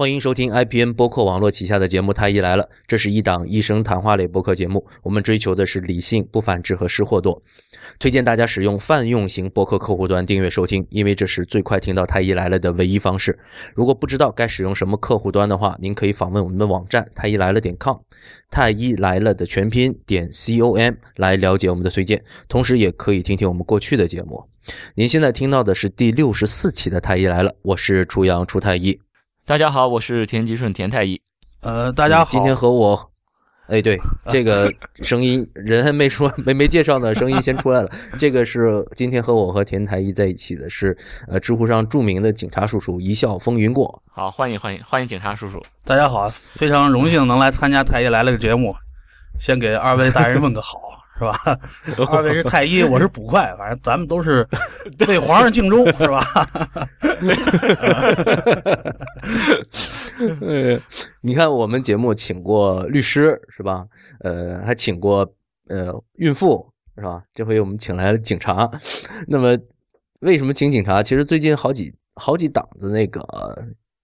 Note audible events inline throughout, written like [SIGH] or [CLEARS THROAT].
欢迎收听 IPN 播客网络旗下的节目《太医来了》，这是一档医生谈话类播客节目。我们追求的是理性、不反制和失货多。推荐大家使用泛用型播客客户端订阅收听，因为这是最快听到《太医来了》的唯一方式。如果不知道该使用什么客户端的话，您可以访问我们的网站太医来了点 com，太医来了的全拼点 com 来了解我们的推荐。同时，也可以听听我们过去的节目。您现在听到的是第六十四期的《太医来了》，我是初阳初太医。大家好，我是田吉顺田太医。呃，大家好，今天和我，哎，对，[LAUGHS] 这个声音人还没说 [LAUGHS] 没没介绍呢，声音先出来了。[LAUGHS] 这个是今天和我和田太医在一起的是，呃，知乎上著名的警察叔叔，一笑风云过。好，欢迎欢迎欢迎警察叔叔。大家好，非常荣幸能来参加太医来了个节目，先给二位大人问个好。是吧？二位是太医，我是捕快，反正咱们都是为皇上尽忠，是吧？[LAUGHS] 呃，你看我们节目请过律师，是吧？呃，还请过呃孕妇，是吧？这回我们请来了警察。那么为什么请警察？其实最近好几好几档子那个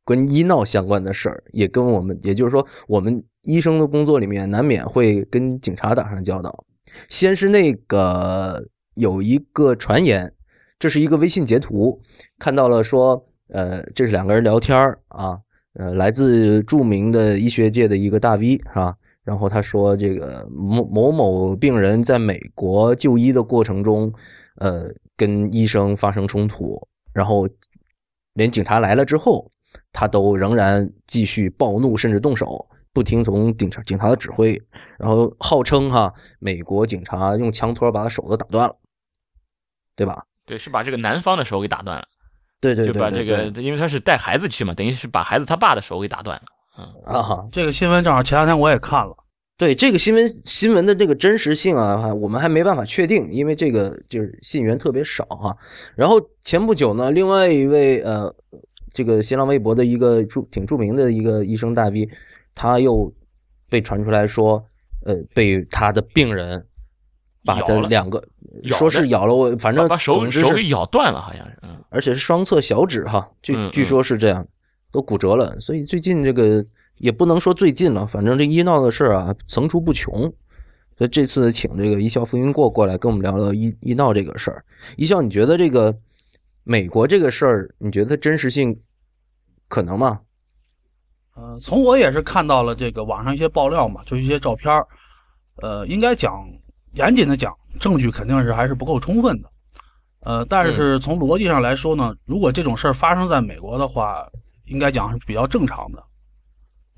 跟医闹相关的事儿，也跟我们，也就是说，我们医生的工作里面难免会跟警察打上交道。先是那个有一个传言，这是一个微信截图，看到了说，呃，这是两个人聊天啊，呃，来自著名的医学界的一个大 V 是吧？然后他说，这个某某某病人在美国就医的过程中，呃，跟医生发生冲突，然后连警察来了之后，他都仍然继续暴怒，甚至动手。不听从警察警察的指挥，然后号称哈美国警察用枪托把他手都打断了，对吧？对，是把这个男方的手给打断了。对对，就把这个，因为他是带孩子去嘛，等于是把孩子他爸的手给打断了。嗯啊，这个新闻正好前两天我也看了。对这个新闻新闻的这个真实性啊，我们还没办法确定，因为这个就是信源特别少哈。然后前不久呢，另外一位呃，这个新浪微博的一个著挺著名的一个医生大 V。他又被传出来说，呃，被他的病人把他两个说是咬了我，反正把手手给咬断了，好像是，嗯，而且是双侧小指哈，据据说是这样，都骨折了。所以最近这个也不能说最近了，反正这医闹的事啊层出不穷。所以这次请这个一笑风云过过来跟我们聊聊医医闹这个事儿。一笑，你觉得这个美国这个事儿，你觉得它真实性可能吗？呃，从我也是看到了这个网上一些爆料嘛，就是一些照片呃，应该讲严谨的讲，证据肯定是还是不够充分的。呃，但是从逻辑上来说呢，如果这种事儿发生在美国的话，应该讲是比较正常的，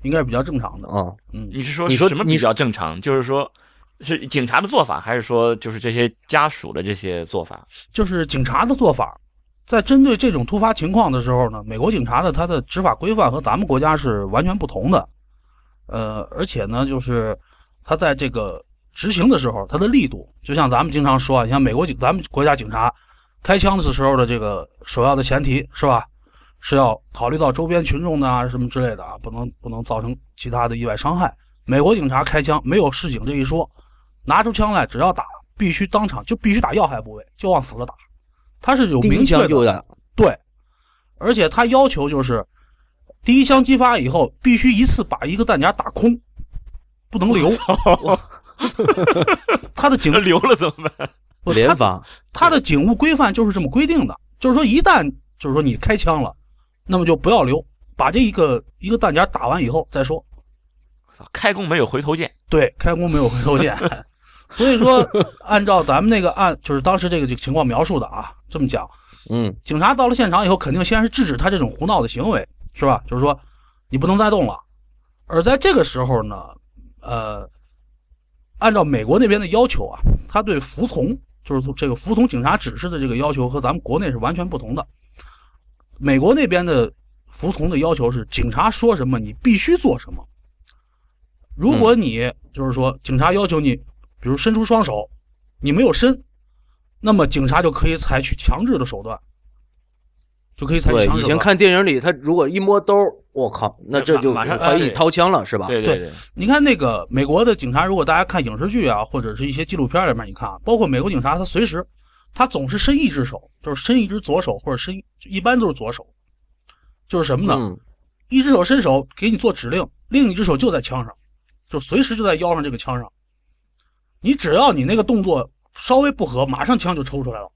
应该是比较正常的啊。嗯，你是说你说什么比较正常？就是说，是警察的做法，还是说就是这些家属的这些做法？就是警察的做法。在针对这种突发情况的时候呢，美国警察的他的执法规范和咱们国家是完全不同的，呃，而且呢，就是他在这个执行的时候，他的力度，就像咱们经常说啊，你像美国警，咱们国家警察开枪的时候的这个首要的前提是吧，是要考虑到周边群众的啊什么之类的啊，不能不能造成其他的意外伤害。美国警察开枪没有示警这一说，拿出枪来只要打，必须当场就必须打要害部位，就往死了打。他是有明确的，对，而且他要求就是，第一枪击发以后，必须一次把一个弹夹打空，不能留。[LAUGHS] 他的警 [LAUGHS] 留了怎么办？连发。他的警务规范就是这么规定的，就是说一旦就是说你开枪了，那么就不要留，把这一个一个弹夹打完以后再说。开弓没有回头箭。对，开弓没有回头箭。所以说，按照咱们那个案，就是当时这个这个情况描述的啊，这么讲，嗯，警察到了现场以后，肯定先是制止他这种胡闹的行为，是吧？就是说，你不能再动了。而在这个时候呢，呃，按照美国那边的要求啊，他对服从，就是这个服从警察指示的这个要求和咱们国内是完全不同的。美国那边的服从的要求是，警察说什么你必须做什么。如果你就是说，警察要求你。比如伸出双手，你没有伸，那么警察就可以采取强制的手段，就可以采取。对，以前看电影里，他如果一摸兜，我靠，那这就马上怀疑掏枪了，是吧？对对对。你看那个美国的警察，如果大家看影视剧啊，或者是一些纪录片里面，你看，包括美国警察，他随时他总是伸一只手，就是伸一只左手或者伸，一般都是左手，就是什么呢？一只手伸手给你做指令，另一只手就在枪上，就随时就在腰上这个枪上。你只要你那个动作稍微不合，马上枪就抽出来了。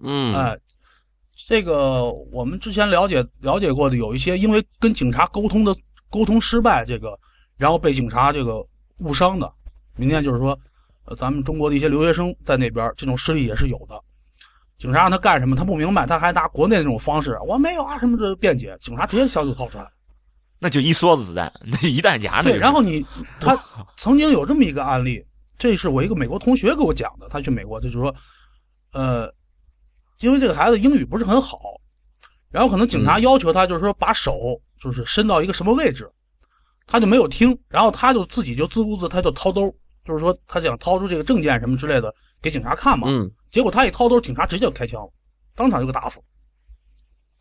嗯，哎，这个我们之前了解了解过的，有一些因为跟警察沟通的沟通失败，这个然后被警察这个误伤的。明天就是说，呃，咱们中国的一些留学生在那边，这种事例也是有的。警察让他干什么，他不明白，他还拿国内那种方式，我没有啊什么的辩解，警察直接枪就掏出来。那就一梭子子弹，那一弹夹呢。对，然后你他曾经有这么一个案例，这是我一个美国同学给我讲的，他去美国，他就说，呃，因为这个孩子英语不是很好，然后可能警察要求他就是说把手就是伸到一个什么位置，他就没有听，然后他就自己就自顾自他就掏兜，就是说他想掏出这个证件什么之类的给警察看嘛，嗯，结果他一掏兜，警察直接就开枪了，当场就给打死，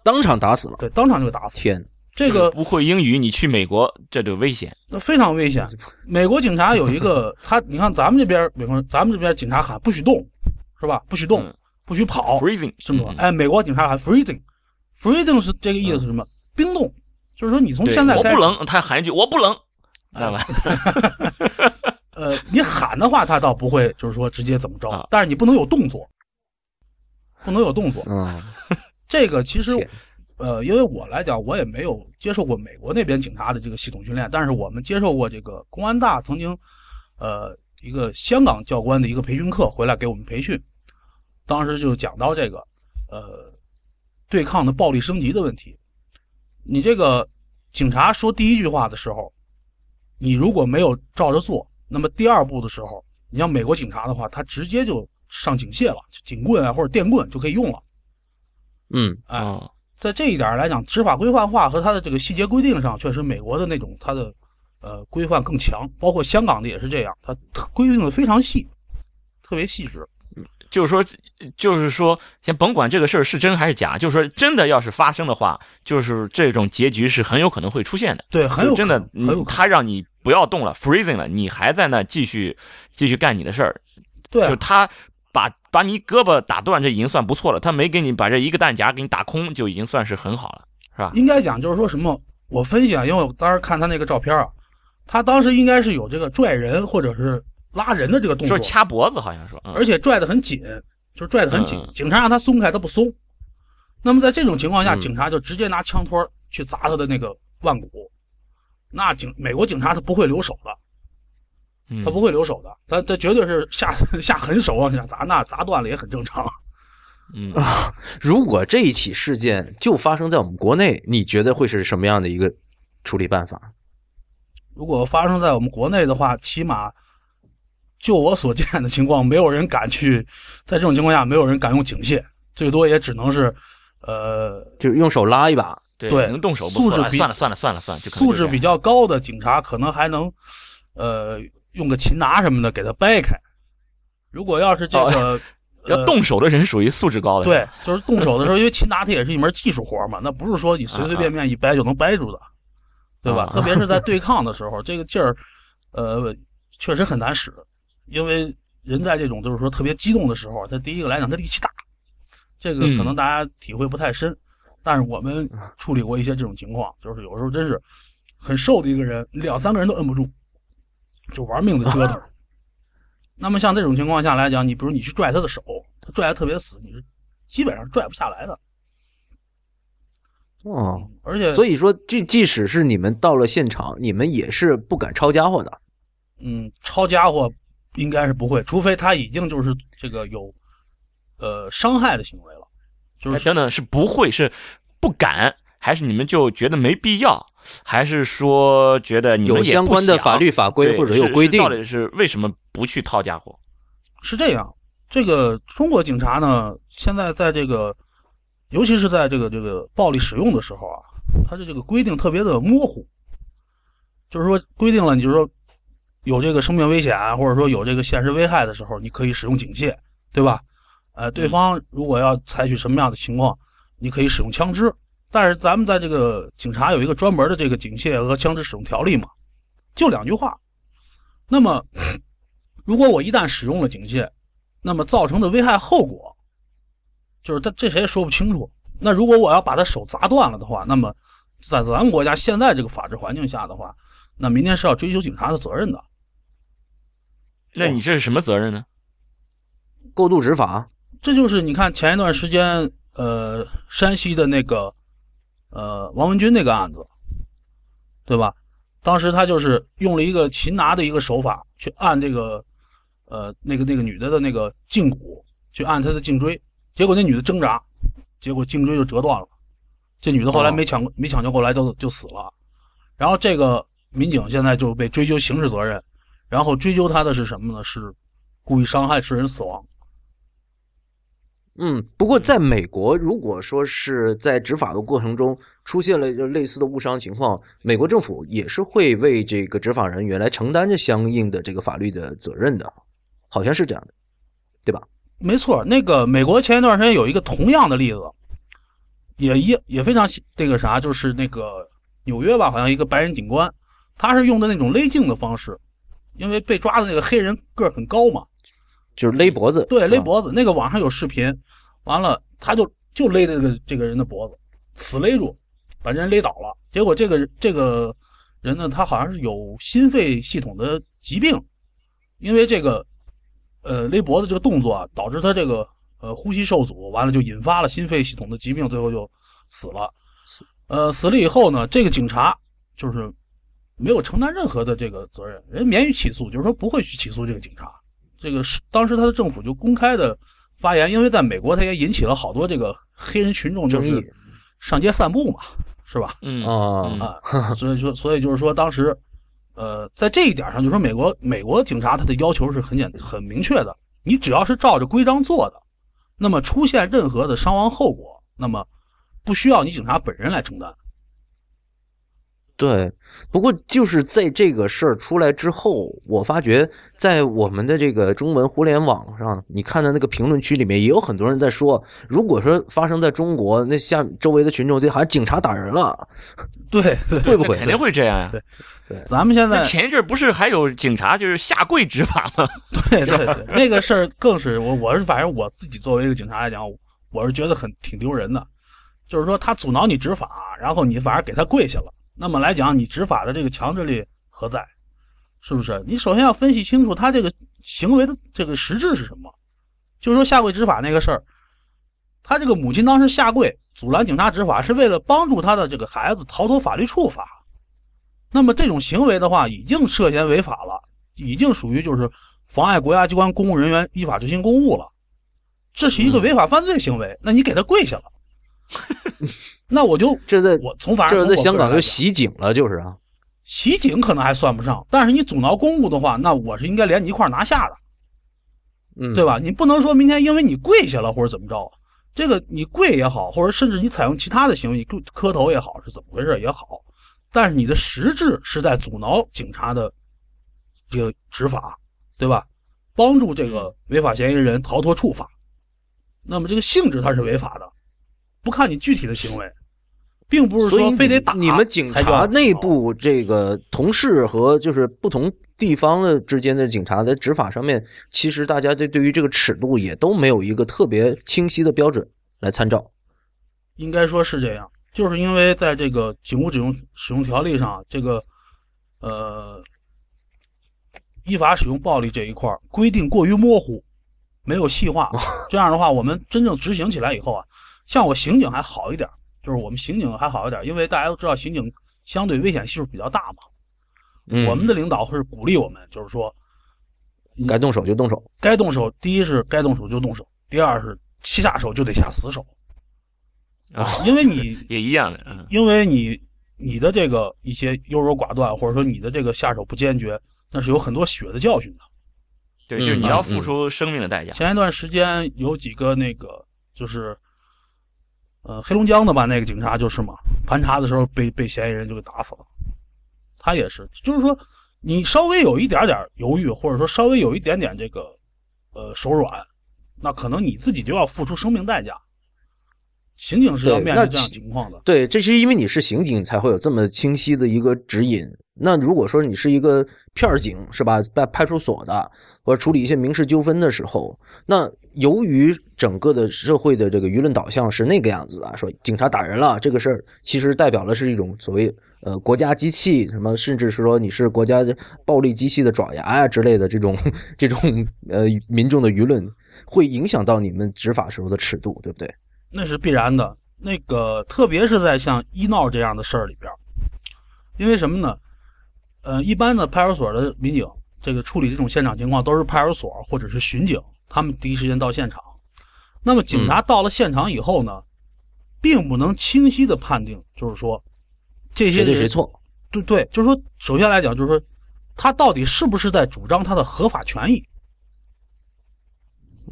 当场打死了。对，当场就给打死。天，这个不会英语，你去美国这就危险。那非常危险。美国警察有一个，[LAUGHS] 他你看咱们这边，比方说咱们这边警察喊不许动，是吧？不许动，嗯不许跑，freezing 这么说。嗯哎，美国警察喊 freezing，freezing 是这个意思是什么？冰冻，就是说你从现在开始，我不冷，他喊一句我不冷？[LAUGHS] 呃，你喊的话，他倒不会就是说直接怎么着啊，但是你不能有动作，不能有动作。嗯，这个其实天，呃，因为我来讲，我也没有接受过美国那边警察的这个系统训练，但是我们接受过这个公安大曾经，呃，一个香港教官的一个培训课回来给我们培训，当时就讲到这个，呃，对抗的暴力升级的问题。你这个警察说第一句话的时候，你如果没有照着做，那么第二步的时候，你像美国警察的话，他直接就上警械了，警棍啊或者电棍就可以用了。嗯，哎，哦在这一点来讲，执法规范化和它的这个细节规定上，确实美国的那种它的呃规范更强，包括香港的也是这样，它规定的非常细，特别细致。就是说，就是说，先甭管这个事儿是真还是假，就是说，真的要是发生的话，就是这种结局是很有可能会出现的。对，很有真的。他让你不要动了，freezing 了，你还在那继续继续干你的事儿，对啊，就他把把你胳膊打断，这已经算不错了。他没给你把这一个弹夹给你打空，就已经算是很好了，是吧？应该讲就是说什么，我分析啊，因为我当时看他那个照片啊，他当时应该是有这个拽人或者是拉人的这个动作说，掐脖子好像说，嗯而且拽得很紧，就是拽得很紧嗯。警察让他松开，他不松。那么在这种情况下，嗯警察就直接拿枪托去砸他的那个腕骨。那警美国警察他不会留手的，嗯他不会留手的，他他绝对是下 [LAUGHS] 下狠手往下砸，那砸断了也很正常。嗯啊如果这一起事件就发生在我们国内，你觉得会是什么样的一个处理办法？如果发生在我们国内的话，起码就我所见的情况，没有人敢去，在这种情况下，没有人敢用警械，最多也只能是，呃，就用手拉一把，对对能动手不错，素质比算了算了算了算了，素质比较高的警察可能还能，呃，用个擒拿什么的给他掰开。如果要是这个、要呃动手的人属于素质高的，对，就是动手的时候，因为擒拿它也是一门技术活嘛，那不是说你随随便便一掰就能掰住的，对吧？啊特别是在对抗的时候，这个劲儿，呃，确实很难使，因为人在这种就是说特别激动的时候，他第一个来讲他力气大，这个可能大家体会不太深，但是我们处理过一些这种情况，就是有时候真是很瘦的一个人，两三个人都摁不住，就玩命的折腾。[LAUGHS] 那么像这种情况下来讲，你比如你去拽他的手，他拽的特别死，你是基本上拽不下来的。哦，而且，所以说，即即使是你们到了现场，你们也是不敢抄家伙的。嗯，抄家伙应该是不会，除非他已经就是这个有呃伤害的行为了，就是哎等等，是不会是不敢，还是你们就觉得没必要，还是说觉得你们有相关的法律法规或者有规定到底是为什么不去套家伙？是这样。这个中国警察呢，现在在这个，尤其是在这个这个暴力使用的时候啊，他的这个规定特别的模糊，就是说规定了，你就是说有这个生命危险啊或者说有这个现实危害的时候，你可以使用警械，对吧？呃，对方如果要采取什么样的情况，你可以使用枪支。但是咱们在这个警察有一个专门的这个警械和枪支使用条例嘛，就两句话。那么，如果我一旦使用了警械，那么造成的危害后果，就是他这谁也说不清楚。那如果我要把他手砸断了的话，那么在咱们国家现在这个法治环境下的话，那明天是要追究警察的责任的。那你这是什么责任呢？过度执法，这就是你看前一段时间，呃，山西的那个，呃，王文军那个案子，对吧？当时他就是用了一个擒拿的一个手法去按这个，呃，那个那个女的的那个胫骨，去按她的颈椎，结果那女的挣扎，结果颈椎就折断了。这女的后来没抢没抢救过来就就死了，然后这个民警现在就被追究刑事责任，然后追究他的是什么呢？是故意伤害致人死亡。嗯，不过在美国，如果说是在执法的过程中出现了类似的误伤情况，美国政府也是会为这个执法人员来承担着相应的这个法律的责任的，好像是这样的，对吧？没错，那个美国前一段时间有一个同样的例子，也一也非常那个啥，就是那个纽约吧，好像一个白人警官，他是用的那种勒颈的方式，因为被抓的那个黑人个儿很高嘛，就是勒脖子，对，勒脖子。那个网上有视频，完了他就就勒这个这个人的脖子，死勒住，把人勒倒了。结果这个这个人呢，他好像是有心肺系统的疾病，因为这个呃勒脖子这个动作啊，导致他这个呃呼吸受阻，完了就引发了心肺系统的疾病，最后就死了。呃，死了以后呢，这个警察就是没有承担任何的这个责任，人免于起诉，就是说不会去起诉这个警察。这个是当时他的政府就公开的发言，因为在美国，他也引起了好多这个黑人群众就是上街散步嘛，是吧？嗯啊嗯啊，所以说，所以就是说，当时，呃，在这一点上，就说美国美国警察他的要求是很简很明确的，你只要是照着规章做的，那么出现任何的伤亡后果，那么不需要你警察本人来承担。对，不过就是在这个事儿出来之后，我发觉在我们的这个中文互联网上，你看的那个评论区里面也有很多人在说，如果说发生在中国，那下周围的群众就好像警察打人了，[LAUGHS] 对对，会不会？肯定会这样呀。对咱们现在前一阵不是还有警察就是下跪执法吗？[LAUGHS] 对对对，那个事儿更是我我是反正我自己作为一个警察来讲，我是觉得很挺丢人的，就是说他阻挠你执法，然后你反而给他跪下了，那么来讲你执法的这个强制力何在？是不是？你首先要分析清楚他这个行为的这个实质是什么。就是说下跪执法那个事儿，他这个母亲当时下跪阻拦警察执法，是为了帮助他的这个孩子逃脱法律处罚。那么这种行为的话，已经涉嫌违法了，已经属于就是妨碍国家机关公务人员依法执行公务了，这是一个违法犯罪行为。那你给他跪下了，那我就这在我从法这是在香港就袭警了，就是啊，袭警可能还算不上，但是你阻挠公务的话，那我是应该连你一块拿下的，嗯，对吧？你不能说明天因为你跪下了或者怎么着，这个你跪也好，或者甚至你采用其他的行为，你磕头也好，是怎么回事也好，但是你的实质是在阻挠警察的这个执法，对吧？帮助这个违法嫌疑人逃脱处罚，那么这个性质它是违法的，不看你具体的行为，并不是说非得打你们警察内部这个同事和就是不同地方的之间的警察在执法上面，其实大家对对于这个尺度也都没有一个特别清晰的标准来参照。应该说是这样，就是因为在这个警务使用使用条例上，这个呃依法使用暴力这一块儿规定过于模糊，没有细化。[LAUGHS] 这样的话，我们真正执行起来以后啊，像我刑警还好一点，就是我们刑警还好一点，因为大家都知道刑警相对危险系数比较大嘛。嗯，我们的领导是鼓励我们，就是说该动手就动手。该动手，第一是该动手就动手，第二是下手就得下死手，啊，因为你 [LAUGHS] 也一样的，嗯，因为你你的这个一些优柔寡断，或者说你的这个下手不坚决，那是有很多血的教训的。对，就是你要付出生命的代价。前一段时间有几个那个就是，呃，黑龙江的吧，那个警察就是嘛，盘查的时候被被嫌疑人就给打死了。他也是，就是说你稍微有一点点犹豫，或者说稍微有一点点这个呃手软，那可能你自己就要付出生命代价。刑警是要面对这样情况的。对，这是因为你是刑警，才会有这么清晰的一个指引，那如果说你是一个片儿警，是吧，在派出所的，或者处理一些民事纠纷的时候，那由于整个的社会的这个舆论导向是那个样子啊，说警察打人了这个事儿，其实代表的是一种所谓呃国家机器，什么甚至是说你是国家暴力机器的爪牙啊之类的这种这种呃民众的舆论，会影响到你们执法时候的尺度，对不对？那是必然的。那个特别是在像医闹这样的事儿里边，因为什么呢？呃，一般的派出所的民警，这个处理这种现场情况都是派出所或者是巡警，他们第一时间到现场。那么警察到了现场以后呢，并不能清晰的判定，就是说这些谁对谁错？对对，就是说，首先来讲，就是说他到底是不是在主张他的合法权益？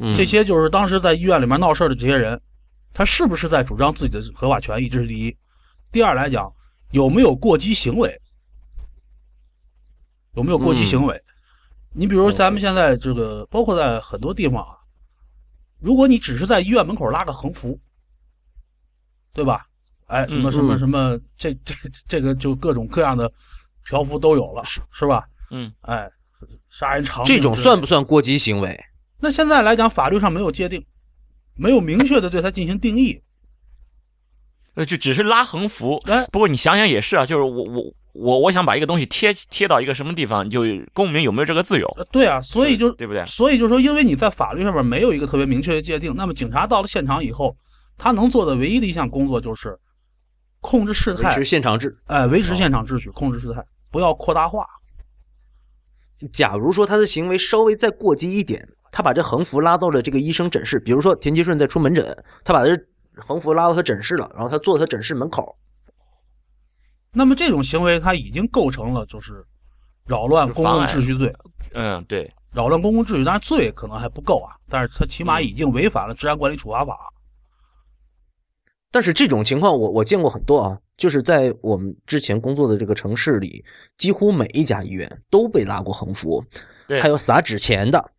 嗯，这些就是当时在医院里面闹事儿的这些人，他是不是在主张自己的合法权益？这是第一。第二来讲，有没有过激行为？有没有过激行为？你比如咱们现在这个，包括在很多地方啊，如果你只是在医院门口拉个横幅，对吧？哎，什么嗯什么嗯什么，这 [LAUGHS] 这这个就各种各样的条幅都有了，是吧？嗯，哎，杀人偿命这种算不算过激行为？那现在来讲，法律上没有界定，没有明确的对它进行定义。呃，就只是拉横幅哎。不过你想想也是啊，就是我我我我想把一个东西贴贴到一个什么地方，就公民有没有这个自由，呃对啊，所以就对不对？所以就说，因为你在法律上面没有一个特别明确的界定，那么警察到了现场以后，他能做的唯一的一项工作就是控制事态维持，现场秩。哎，维持现场秩序，控制事态，不要扩大化。假如说他的行为稍微再过激一点，他把这横幅拉到了这个医生诊室，比如说田吉顺在出门诊，他把这横幅拉到他诊室了，然后他坐他诊室门口，那么这种行为，他已经构成了就是扰乱公共秩序罪。嗯，对，扰乱公共秩序，当然罪可能还不够啊，但是他起码已经违反了治安管理处罚法。但是这种情况我我见过很多啊，就是在我们之前工作的这个城市里，几乎每一家医院都被拉过横幅，对。还有撒纸钱的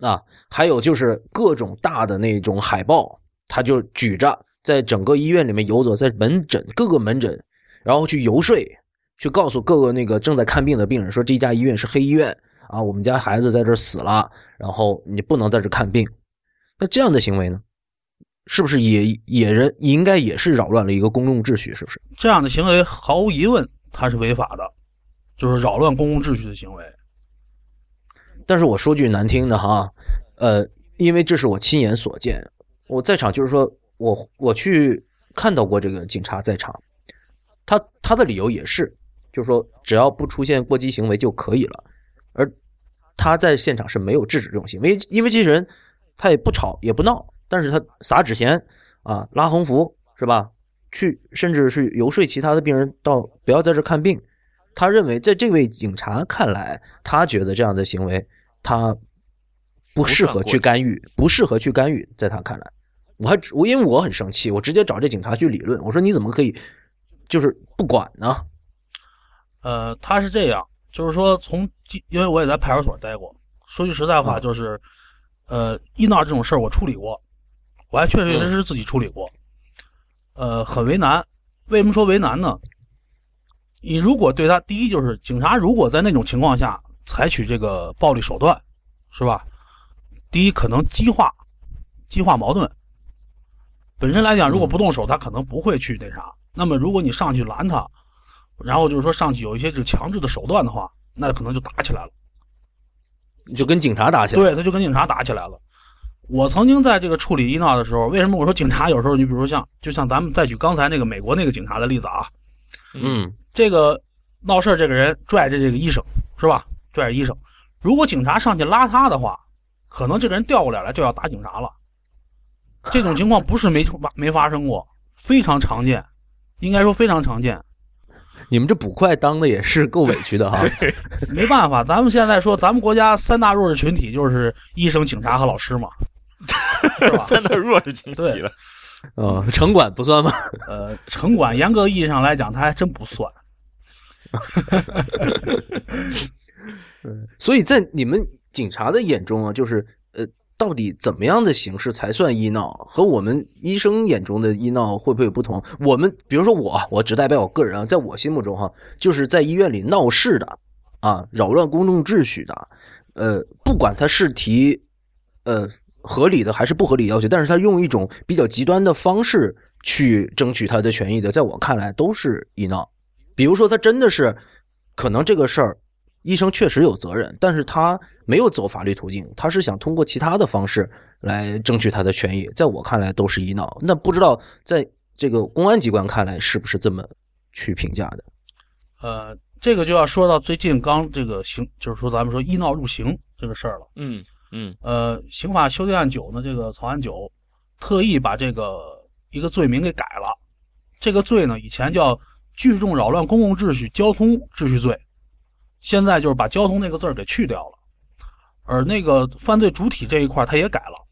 啊，还有就是各种大的那种海报，他就举着在整个医院里面游走，在门诊各个门诊，然后去游说，去告诉各个那个正在看病的病人说这家医院是黑医院啊，我们家孩子在这死了，然后你不能在这看病。那这样的行为呢？是不是也也人应该也是扰乱了一个公共秩序？是不是？这样的行为毫无疑问它是违法的，就是扰乱公共秩序的行为。但是我说句难听的哈，呃，因为这是我亲眼所见，我在场就是说我我去看到过这个警察在场，他他的理由也是，就是说只要不出现过激行为就可以了，而他在现场是没有制止这种行为，因为这些人他也不吵也不闹，但是他撒纸钱啊，拉横幅是吧？去甚至是游说其他的病人到不要在这看病。他认为，在这位警察看来，他觉得这样的行为他不适合去干预，不适合去干预。在他看来，我还我因为我很生气，我直接找这警察去理论。我说你怎么可以就是不管呢？呃，他是这样，就是说从因为我也在派出所待过，说句实在话，嗯就是呃医闹这种事儿我处理过，我还确确实实自己处理过，呃，很为难。为什么说为难呢？你如果对他，第一就是警察如果在那种情况下采取这个暴力手段，是吧？第一可能激化激化矛盾。本身来讲，如果不动手，他可能不会去那啥。那么如果你上去拦他，然后就是说上去有一些这个强制的手段的话，那可能就打起来了。就跟警察打起来。对，他就跟警察打起来了。我曾经在这个处理医闹的时候，为什么我说警察有时候，你比如说像，就像咱们再举刚才那个美国那个警察的例子啊，嗯，这个闹事儿这个人拽着这个医生是吧？拽着医生，如果警察上去拉他的话，可能这个人调过来了就要打警察了。这种情况不是没没发生过，非常常见，应该说非常常见。你们这捕快当的也是够委屈的哈。[LAUGHS] 没办法，咱们现在说咱们国家三大弱势群体就是医生、警察和老师嘛，[LAUGHS] 是吧？三大弱势群体对了。呃，城管不算吗？呃，城管严格意义上来讲，他还真不算。所以在你们警察的眼中啊，就是呃，到底怎么样的形式才算医闹？和我们医生眼中的医闹会不会有不同？我们比如说我，我只代表我个人啊，在我心目中哈，就是在医院里闹事的啊，扰乱公众秩序的，呃，不管他是提呃合理的还是不合理要求，但是他用一种比较极端的方式去争取他的权益的，在我看来都是医闹。比如说他真的是可能这个事儿。医生确实有责任，但是他没有走法律途径，他是想通过其他的方式来争取他的权益。在我看来，都是医闹。那不知道在这个公安机关看来，是不是这么去评价的？呃，这个就要说到最近刚这个刑，就是说咱们说医闹入刑这个事儿了。嗯嗯。呃，刑法修订案九呢，这个草案九特意把这个一个罪名给改了。这个罪呢，以前叫聚众扰乱公共秩序交通秩序罪。现在就是把“交通”那个字儿给去掉了，而那个犯罪主体这一块他也改了。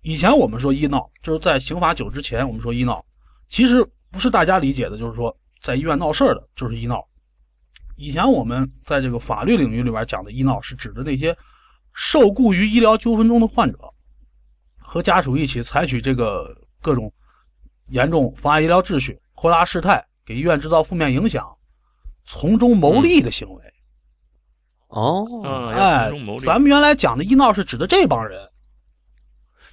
以前我们说医闹，就是在刑法九之前，我们说医闹，其实不是大家理解的，就是说在医院闹事儿的，就是医闹。以前我们在这个法律领域里边讲的医闹，是指的那些受雇于医疗纠纷中的患者和家属一起采取这个各种严重妨碍医疗秩序、扩大事态、给医院制造负面影响。从中牟利的行为，哦，哎，咱们原来讲的医闹是指的这帮人，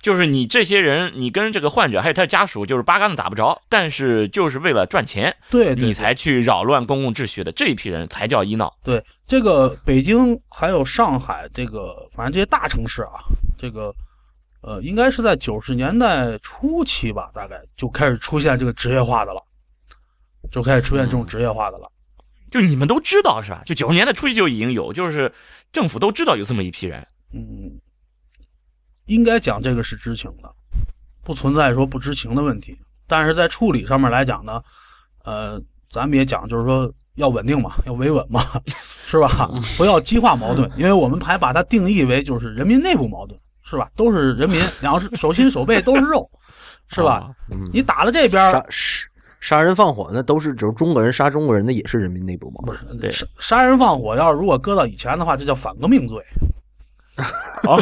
就是你这些人，你跟这个患者还有他的家属，就是八竿子打不着，但是就是为了赚钱，对你才去扰乱公共秩序的这一批人才叫医闹。对，这个北京还有上海，这个反正这些大城市啊，这个呃，应该是在九十年代初期吧，大概就开始出现这个职业化的了，就开始出现这种职业化的了。就你们都知道是吧？就九十年代初期就已经有，就是政府都知道有这么一批人。嗯，应该讲这个是知情的，不存在说不知情的问题。但是在处理上面来讲呢，呃，咱们也讲，就是说要稳定嘛，要维稳嘛，[LAUGHS] 是吧？不要激化矛盾，因为我们还把它定义为就是人民内部矛盾，是吧？都是人民，[LAUGHS] 两手心手背都是肉，是吧？你打了这边。杀人放火那都是，就是中国人杀中国人，那也是人民内部矛盾。对，杀杀人放火，要是如果搁到以前的话，这叫反革命罪。[LAUGHS] 哦，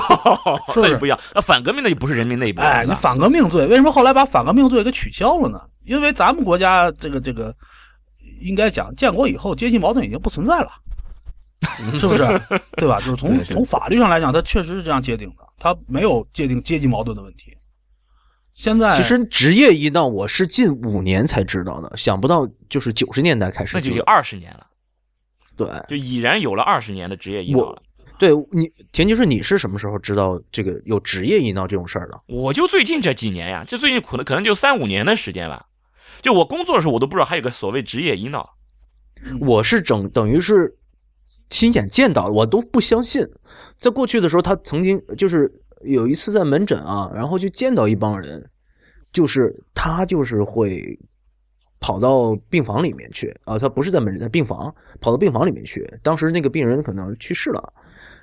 是不是不一样？那反革命那就不是人民内部。哎，你反革命罪为什么后来把反革命罪给取消了呢？因为咱们国家这个这个，应该讲建国以后阶级矛盾已经不存在了，[LAUGHS] 是不是？对吧？就是从从法律上来讲，它确实是这样界定的，它没有界定阶级矛盾的问题。现在其实职业医闹我是近五年才知道的，想不到就是九十年代开始，那就有二十年了。对，就已然有了二十年的职业医闹了。对你，田吉顺，你是什么时候知道这个有职业医闹这种事儿的？我就最近这几年呀，这最近可能可能就三五年的时间吧。就我工作的时候，我都不知道还有个所谓职业医闹。我是整等于是亲眼见到，我都不相信。在过去的时候，他曾经就是。有一次在门诊啊，然后就见到一帮人，就是他就是会跑到病房里面去啊，他不是在门诊，在病房跑到病房里面去。当时那个病人可能去世了，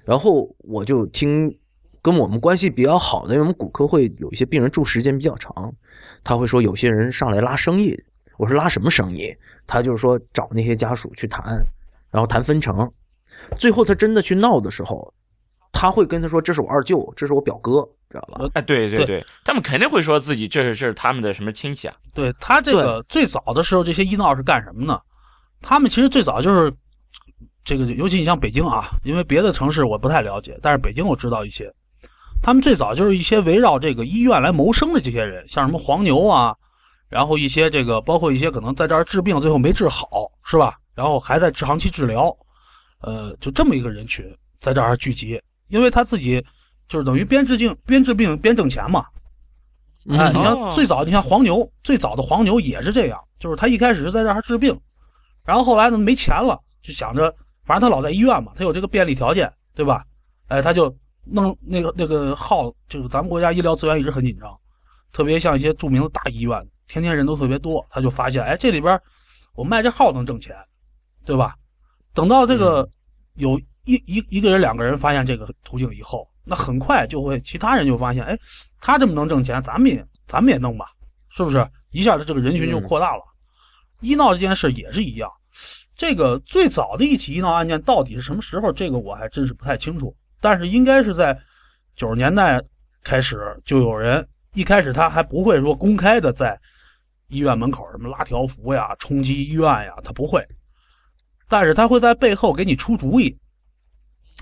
然后我就听跟我们关系比较好的，因为我们骨科会有一些病人住时间比较长，他会说有些人上来拉生意，我说拉什么生意？他就是说找那些家属去谈，然后谈分成，最后他真的去闹的时候。他会跟他说：“这是我二舅，这是我表哥，知道吧？”哎，对对对，他们肯定会说自己这是这是他们的什么亲戚啊？对他这个最早的时候，这些医闹是干什么呢？他们其实最早就是这个，尤其你像北京啊，因为别的城市我不太了解，但是北京我知道一些。他们最早就是一些围绕这个医院来谋生的这些人，像什么黄牛啊，然后一些这个包括一些可能在这儿治病最后没治好，是吧？然后还在长期治疗，呃，就这么一个人群在这儿聚集。因为他自己就是等于边治病边治病边挣钱嘛，哎，你像最早你像黄牛，最早的黄牛也是这样，就是他一开始是在这儿治病，然后后来呢没钱了，就想着反正他老在医院嘛，他有这个便利条件，对吧？哎，他就弄那个那个号，就是咱们国家医疗资源一直很紧张，特别像一些著名的大医院，天天人都特别多，他就发现哎这里边我卖这号能挣钱，对吧？等到这个有。一一一个人、两个人发现这个途径以后，那很快就会，其他人就发现，哎，他这么能挣钱，咱们也咱们也弄吧，是不是？一下子这个人群就扩大了。医闹这件事也是一样，这个最早的一起医闹案件到底是什么时候？这个我还真是不太清楚，但是应该是在九十年代开始就有人，一开始他还不会说公开的在医院门口什么拉条幅呀、冲击医院呀，他不会，但是他会在背后给你出主意，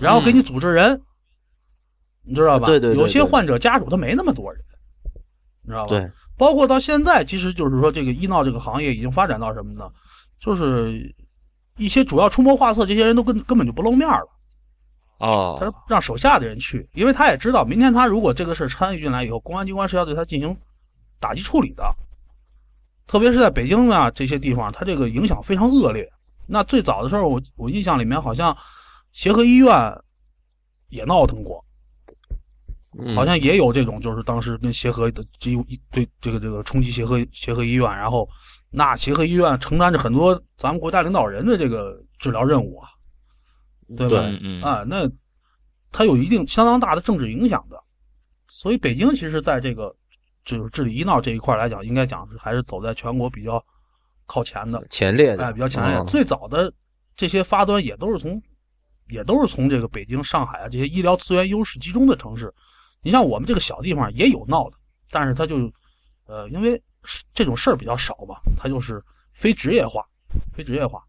然后给你组织人，你知道吧？对对对有些患者家属他没那么多人，你知道吧？对，包括到现在，其实就是说，这个医闹这个行业已经发展到什么呢？就是一些主要出谋划策这些人都根根本就不露面了，他哦，让手下的人去，因为他也知道，明天他如果这个事参与进来以后，公安机关是要对他进行打击处理的。特别是在北京啊这些地方，他这个影响非常恶劣。那最早的时候，我我印象里面好像协和医院也闹腾过，嗯好像也有这种，就是当时跟协和的这一对这个这个冲击协和协和医院，然后那协和医院承担着很多咱们国家领导人的这个治疗任务啊，对吧？啊，那它有一定相当大的政治影响的，所以北京其实在这个就是治理医闹这一块来讲，应该讲是还是走在全国比较靠前的，前列的，哎，比较前列。嗯最早的这些发端也都是从，也都是从这个北京、上海啊这些医疗资源优势集中的城市。你像我们这个小地方也有闹的，但是他就，呃，因为这种事儿比较少嘛，他就是非职业化，非职业化。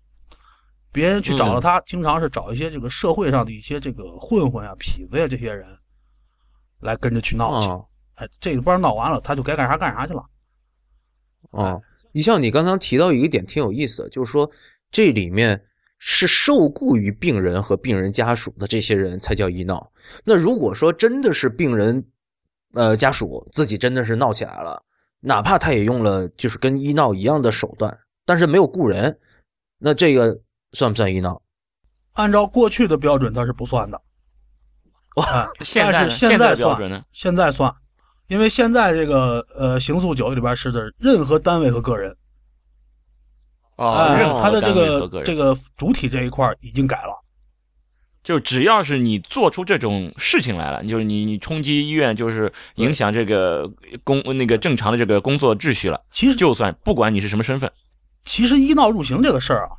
别人去找了他，经常是找一些这个社会上的一些这个混混啊、痞子呀、这些人，来跟着去闹去。哦哎，这一波闹完了，他就该干啥干啥去了。哦，你像你刚刚提到一个点挺有意思的，就是说这里面是受雇于病人和病人家属的这些人才叫医闹。那如果说真的是病人，呃，家属自己真的是闹起来了，哪怕他也用了就是跟医闹一样的手段，但是没有雇人，那这个算不算医闹？按照过去的标准，它是不算的。哇，[LAUGHS] 现在呢但是现现在算标准呢？现在算，因为现在这个呃刑诉九里边是的任何单位和个人，哦，哎任何他的这个这个主体这一块已经改了。就只要是你做出这种事情来了，就是你你冲击医院，就是影响这个工那个正常的这个工作秩序了，其实就算不管你是什么身份，其实医闹入刑这个事儿啊，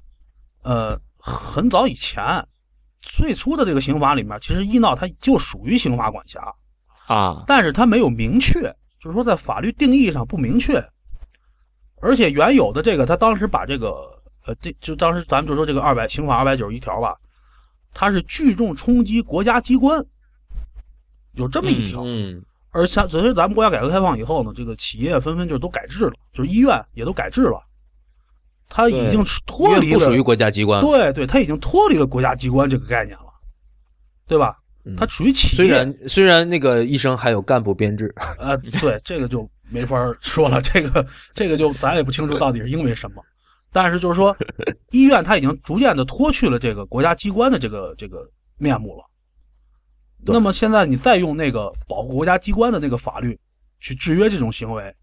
呃，很早以前最初的这个刑法里面，其实医闹它就属于刑法管辖，啊，但是它没有明确，就是说在法律定义上不明确，而且原有的这个，他当时把这个呃，这就当时咱们就说这个二百刑法二百九十一条吧，它是聚众冲击国家机关，有这么一条。嗯而且随着咱们国家改革开放以后呢，这个企业纷纷就都改制了，就是医院也都改制了，他已经脱离了不属于国家机关，对对，他已经脱离了国家机关这个概念了，对吧？嗯它属于企业。虽然虽然那个医生还有干部编制，呃，对，这个就没法说了，这个这个就咱也不清楚到底是因为什么，但是就是说，[LAUGHS] 医院它已经逐渐的脱去了这个国家机关的这个这个面目了。那么现在你再用那个保护国家机关的那个法律去制约这种行为，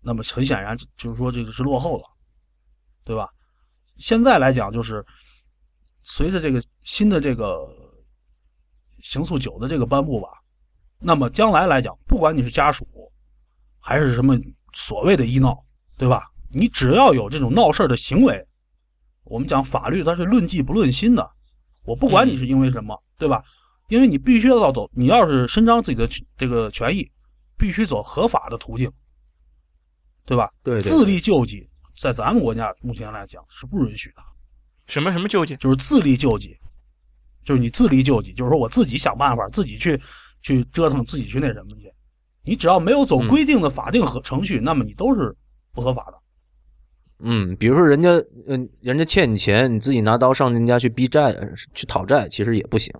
那么很显然就是说这个是落后了，对吧？现在来讲，就是随着这个新的这个刑诉九的这个颁布吧，那么将来来讲，不管你是家属，还是什么所谓的医闹，对吧？你只要有这种闹事儿的行为，我们讲法律它是论迹不论心的，我不管你是因为什么，对吧？因为你必须要走，你要是伸张自己的这个权益，必须走合法的途径，对吧？对对自力救济，在咱们国家目前来讲是不允许的。什么什么救济？就是自力救济，就是你自力救济，就是说我自己想办法，自己去去折腾，自己去那什么去。你只要没有走规定的法定和程序，那么你都是不合法的。嗯，比如说人家，嗯，人家欠你钱，你自己拿刀上人家去逼债、去讨债，其实也不行。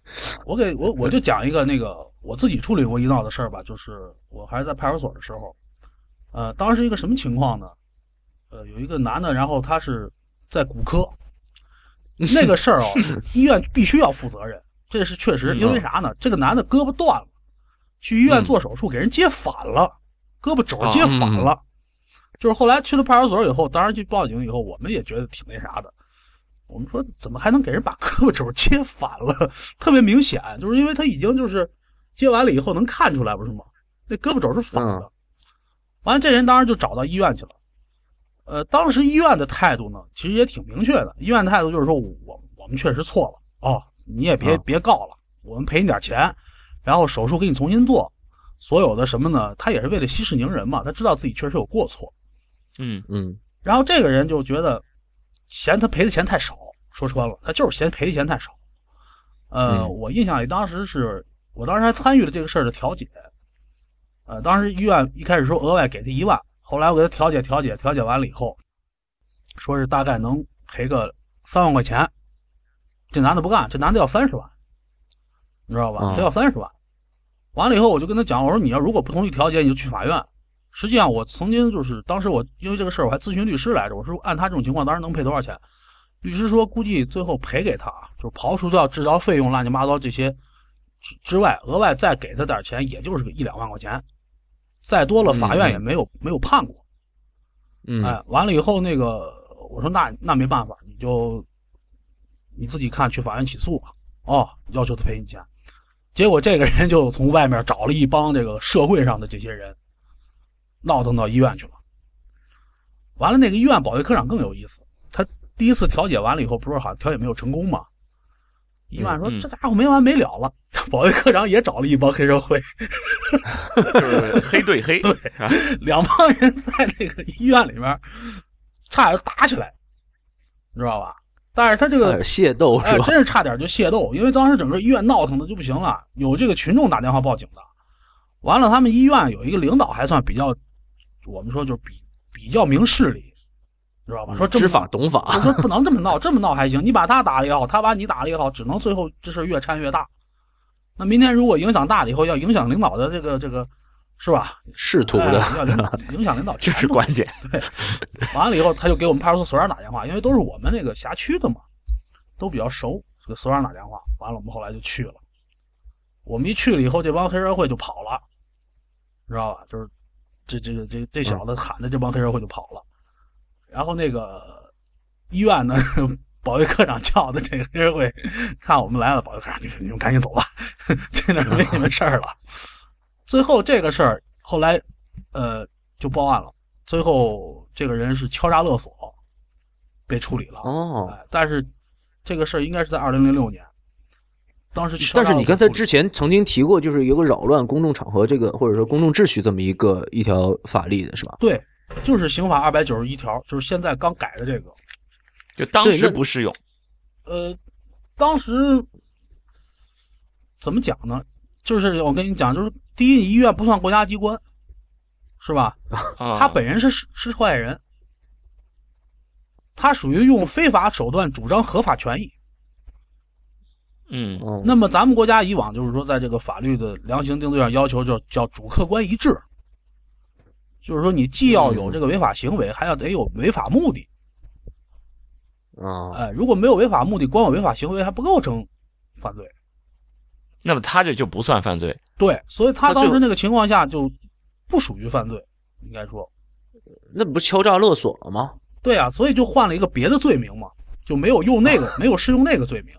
我给我我就讲一个那个我自己处理过一闹的事儿吧，就是我还是在派出所的时候，呃，当时一个什么情况呢？呃，有一个男的，然后他是在骨科，[LAUGHS] 那个事儿哦，[LAUGHS] 医院必须要负责任，这是确实，因为啥呢？这个男的胳膊断了，去医院做手术，给人接反了，胳膊肘接反了。就是后来去了派出所以后，当然去报警以后，我们也觉得挺那啥的。我们说怎么还能给人把 [LAUGHS] 胳膊肘接反了？特别明显，就是因为他已经就是接完了以后能看出来，不是吗？那胳膊肘是反的。完了，这人当时就找到医院去了。呃，当时医院的态度呢，其实也挺明确的。医院态度就是说我我们确实错了哦，你也别、啊别告了，我们赔你点钱，然后手术给你重新做，所有的什么呢？他也是为了息事宁人嘛，他知道自己确实有过错。嗯嗯然后这个人就觉得嫌他赔的钱太少，说穿了，他就是嫌赔的钱太少。呃，嗯我印象里当时是我当时还参与了这个事儿的调解。呃，当时医院一开始说额外给他一万，后来我给他调解调解调解完了以后，说是大概能赔个三万块钱。这男的不干，这男的要三十万，你知道吧？啊他要三十万。完了以后，我就跟他讲，我说你要如果不同意调解，你就去法院。实际上，我曾经就是当时我因为这个事儿，我还咨询律师来着。我说按他这种情况，当时能赔多少钱？律师说估计最后赔给他，就是刨除掉治疗费用、乱七八糟这些之之外，额外再给他点钱，也就是个一两万块钱。再多了，法院也没有、没有判过。嗯，哎，完了以后，那个我说那那没办法，你就你自己看去法院起诉吧。哦，要求他赔你钱。结果这个人就从外面找了一帮这个社会上的这些人，闹腾到医院去了。完了，那个医院保卫科长更有意思，他第一次调解完了以后，不是好像调解没有成功吗？医院说、嗯这家伙没完没了了，保卫科长也找了一帮黑社会，就是黑对黑，[LAUGHS] 对？两帮人在那个医院里面差点打起来，你知道吧？但是他这个械斗哎是，吧？真是差点就械斗，因为当时整个医院闹腾的就不行了，有这个群众打电话报警的。完了，他们医院有一个领导还算比较，我们说就是比比较明事理，知道吧？说知法懂法我，说不能这么闹，这么闹还行。你把他打了也好，他把你打了也好，只能最后这事儿越掺越大。那明天如果影响大了以后，要影响领导的这个这个，是吧？仕途的哎要影 [LAUGHS] 影响领导这是关键。[LAUGHS] 对完了以后，他就给我们派出所所长打电话，因为都是我们那个辖区的嘛，都比较熟，给所长打电话。完了，我们后来就去了。我们一去了以后，这帮黑社会就跑了，知道吧？就是这这个这这小子喊的这帮黑社会就跑了。然后那个医院呢，[LAUGHS] 保卫科长叫的这个黑社会看我们来了，保卫科长就说：“你们赶紧走吧，这哪儿没你们事儿了。”最后这个事儿后来呃就报案了。最后这个人是敲诈勒索被处理了。哦。哎，但是这个事儿应该是在二零零六年，当时敲诈但是你刚才之前曾经提过，就是有个扰乱公众场合这个或者说公众秩序这么一个一条法律的是吧？对，就是刑法二百九十一条，就是现在刚改的这个。就当时不适用，呃，当时怎么讲呢？就是我跟你讲，就是第一，医院不算国家机关，是吧？啊他本人是是受害人，他属于用非法手段主张合法权益。嗯嗯，那么咱们国家以往就是说，在这个法律的量刑定罪上要求叫叫主客观一致，就是说你既要有这个违法行为，还要得有违法目的。啊，哎，如果没有违法目的，光有违法行为还不构成犯罪。那么他这就不算犯罪。对，所以他当时那个情况下就不属于犯罪，应该说那不敲诈勒索了吗？对啊，所以就换了一个别的罪名嘛，就没有用那个，[LAUGHS] 没有适用那个罪名。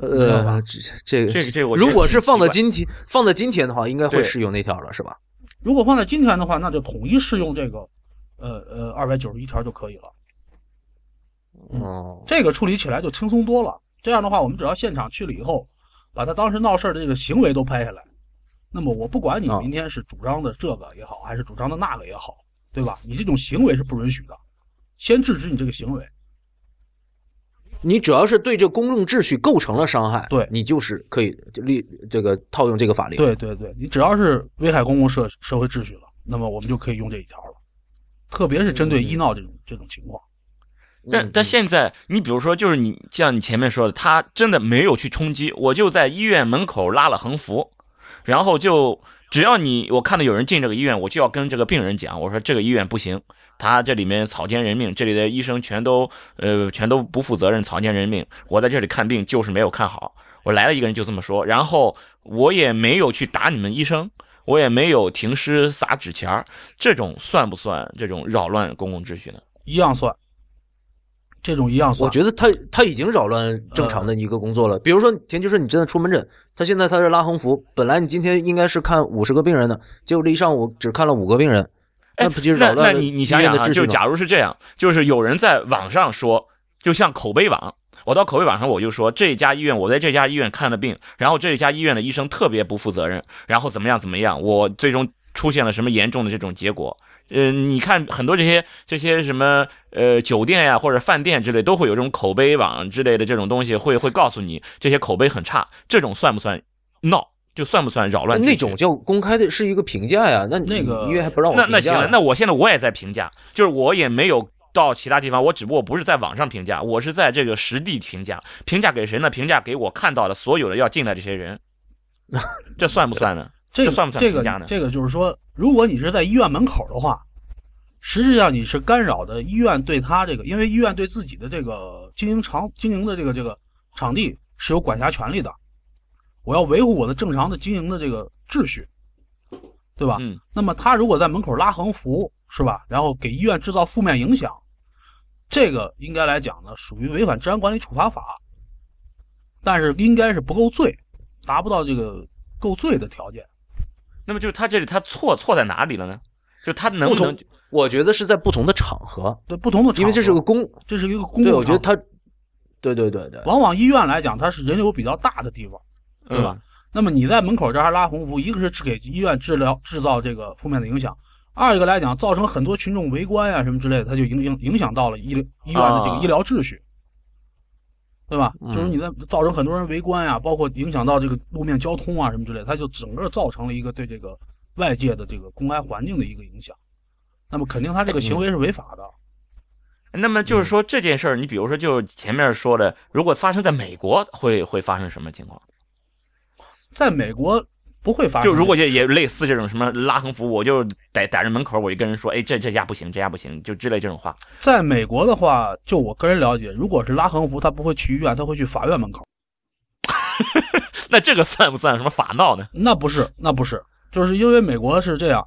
呃，这这个这个这个我如果是放在今天放在今天的话，应该会适用那条了，是吧？如果放在今天的话，那就统一适用这个，呃呃，二百九十一条就可以了。哦，这个处理起来就轻松多了。这样的话，我们只要现场去了以后，把他当时闹事儿的这个行为都拍下来，那么我不管你啊明天是主张的这个也好，还是主张的那个也好，对吧？你这种行为是不允许的，先制止你这个行为。你只要是对这公众秩序构成了伤害，对你就是可以立这个套用这个法律。对对对，你只要是危害公共社社会秩序了，那么我们就可以用这一条了。特别是针对医闹这种这种情况，但但现在，你比如说，就是你像你前面说的，他真的没有去冲击，我就在医院门口拉了横幅，然后就只要你我看到有人进这个医院，我就要跟这个病人讲，我说这个医院不行，他这里面草菅人命，这里的医生全都呃全都不负责任，草菅人命，我在这里看病就是没有看好，我来了一个人就这么说，然后我也没有去打你们医生。我也没有停尸撒纸钱儿，这种算不算这种扰乱公共秩序呢？一样算。这种一样算。我觉得他他已经扰乱正常的一个工作了。比如说田居士，你真的出门诊，他现在他是拉横幅，本来你今天应该是看五十个病人的，结果这一上午只看了五个病人，哎那不就扰乱你你想想啊，就假如是这样，就是有人在网上说，就像口碑网，我到口碑网上我就说这家医院我在这家医院看了病，然后这家医院的医生特别不负责任，然后怎么样怎么样，我最终出现了什么严重的这种结果。呃，你看很多这些这些什么呃酒店呀或者饭店之类都会有这种口碑网之类的这种东西，会会告诉你这些口碑很差，这种算不算闹？就算不算扰乱？那种叫公开的是一个评价呀，那那个医院还不让我那评价呀那行了，那我现在我也在评价，就是我也没有到其他地方，我只不过不是在网上评价，我是在这个实地评价。评价给谁呢？评价给我看到的所有的要进来这些人，[LAUGHS] 这算不算呢？这个这算不算评价呢个这个就是说，如果你是在医院门口的话，实际上你是干扰的医院对他这个，因为医院对自己的这个经营场经营的这个这个场地是有管辖权利的，我要维护我的正常的经营的这个秩序，对吧？嗯，那么他如果在门口拉横幅，是吧？然后给医院制造负面影响，这个应该来讲呢，属于违反治安管理处罚法，但是应该是不够罪，达不到这个够罪的条件。那么就是他这里他错错在哪里了呢？就他能不不能同？我觉得是在不同的场合，对不同的场合，因为这是个公，这是一个公对，共我觉得他，对对对对，往往医院来讲，它是人流比较大的地方，对吧？那么你在门口这儿还拉横幅，一个是只给医院治疗制造这个负面的影响，二一个来讲，造成很多群众围观呀、什么之类的，它就影影影响到了医疗医院的这个啊医疗秩序，对吧？嗯就是你在造成很多人围观呀，包括影响到这个路面交通啊什么之类的，它就整个造成了一个对这个外界的这个公开环境的一个影响。那么肯定他这个行为是违法的。那么就是说这件事儿，你比如说就前面说的，如果发生在美国，会会发生什么情况？在美国不会发生就如果这也类似这种什么拉横幅，我就逮逮着门口，我就跟人说，哎，这这家不行，这家不行，就之类这种话。在美国的话，就我个人了解，如果是拉横幅，他不会去医院，他会去法院门口。[LAUGHS] 那这个算不算什么法闹呢？那不是，那不是，就是因为美国是这样，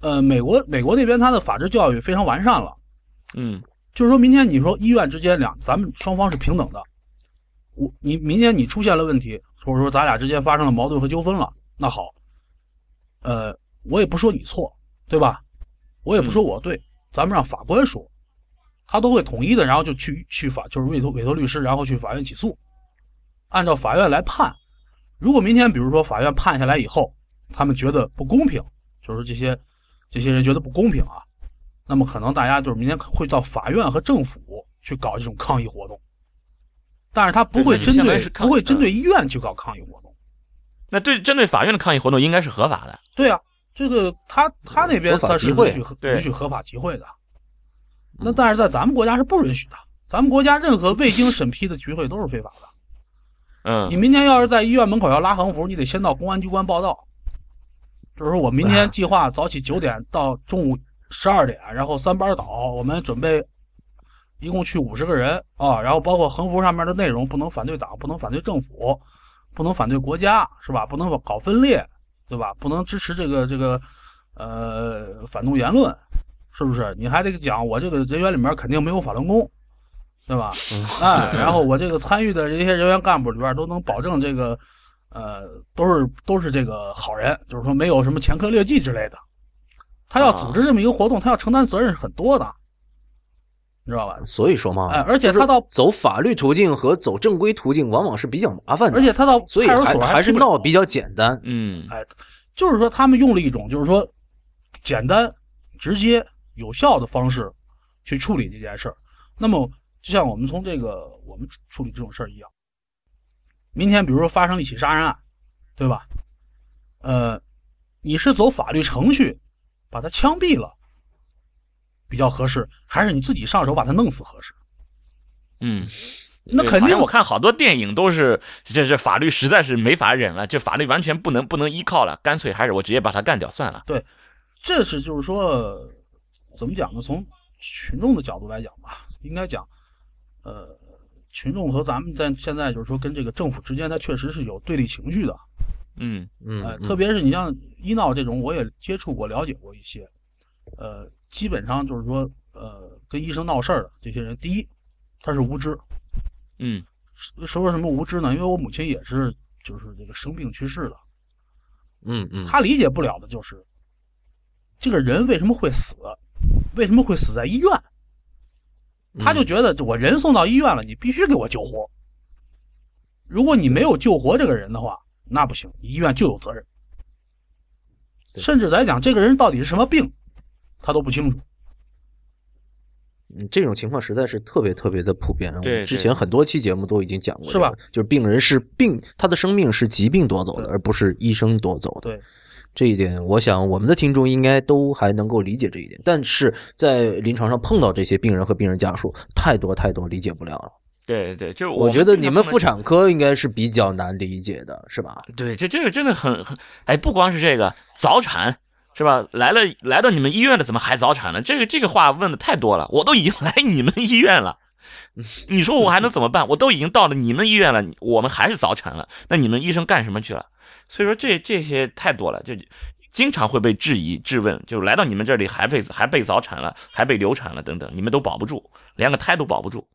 呃，美国美国那边他的法治教育非常完善了，嗯就是说明天你说医院之间两咱们双方是平等的，我你明天你出现了问题，或者说咱俩之间发生了矛盾和纠纷了，那好，呃，我也不说你错，对吧？我也不说我对，咱们让法官说，他都会统一的，然后就去去法就是委托委托律师，然后去法院起诉，按照法院来判。如果明天比如说法院判下来以后，他们觉得不公平，就是这些这些人觉得不公平啊，那么可能大家就是明天会到法院和政府去搞这种抗议活动，但是他不会针对不会针对医院去搞抗议活动。那对针对法院的抗议活动应该是合法的。对啊，这个他他那边他是允许合允许合法集会的，那但是在咱们国家是不允许的，咱们国家任何未经审批的集会都是非法的。嗯你明天要是在医院门口要拉横幅，你得先到公安机关报道。就是说我明天计划早起九点到中午十二点，然后三班倒，我们准备一共去五十个人啊，然后包括横幅上面的内容不能反对党，不能反对政府，不能反对国家，是吧？不能搞分裂，对吧？不能支持这个这个呃反动言论，是不是？你还得讲我这个人员里面肯定没有法轮功，对吧？哎，然后我这个参与的这些人员干部里边都能保证这个，呃，都是都是这个好人，就是说没有什么前科劣迹之类的。他要组织这么一个活动，他要承担责任是很多的，你知道吧？所以说嘛，哎，而且他到，走法律途径和走正规途径往往是比较麻烦的，而且他到所以派出还还是闹比较简单。嗯哎，就是说他们用了一种就是说简单、直接、有效的方式去处理这件事儿。那么，就像我们从这个我们处处理这种事儿一样，明天比如说发生了一起杀人案，对吧？呃，你是走法律程序把他枪毙了比较合适，还是你自己上手把他弄死合适？嗯，那肯定我看好多电影都是，这这法律实在是没法忍了，这法律完全不能不能依靠了，干脆还是我直接把他干掉算了。对这是就是说，怎么讲呢？从群众的角度来讲吧，应该讲，呃，群众和咱们在现在就是说跟这个政府之间，他确实是有对立情绪的。嗯嗯，呃，嗯特别是你像医闹这种，我也接触过、了解过一些，呃，基本上就是说，呃，跟医生闹事儿的这些人，第一，他是无知。嗯说说什么无知呢？因为我母亲也是，就是这个生病去世的。嗯嗯，他理解不了的就是，这个人为什么会死？为什么会死在医院？他就觉得我人送到医院了，你必须给我救活。如果你没有救活这个人的话，那不行，医院就有责任。甚至来讲，这个人到底是什么病，他都不清楚。嗯，这种情况实在是特别特别的普遍。我对之前很多期节目都已经讲过、是吧？就是病人是病，他的生命是疾病夺走的，而不是医生夺走的。对，这一点，我想我们的听众应该都还能够理解这一点。但是在临床上碰到这些病人和病人家属，太多太多理解不了了。对对，就是我觉得你们妇妇产科应该是比较难理解的，是吧？对，这这个真的很很，哎，不光是这个早产是吧？来了来到你们医院了，怎么还早产呢？这个这个话问的太多了，我都已经来你们医院了，[LAUGHS] 你说我还能怎么办？我都已经到了你们医院了，我们还是早产了，那你们医生干什么去了？所以说这这些太多了，就经常会被质疑质问，就来到你们这里还被还被早产了，还被流产了等等，你们都保不住，连个胎都保不住。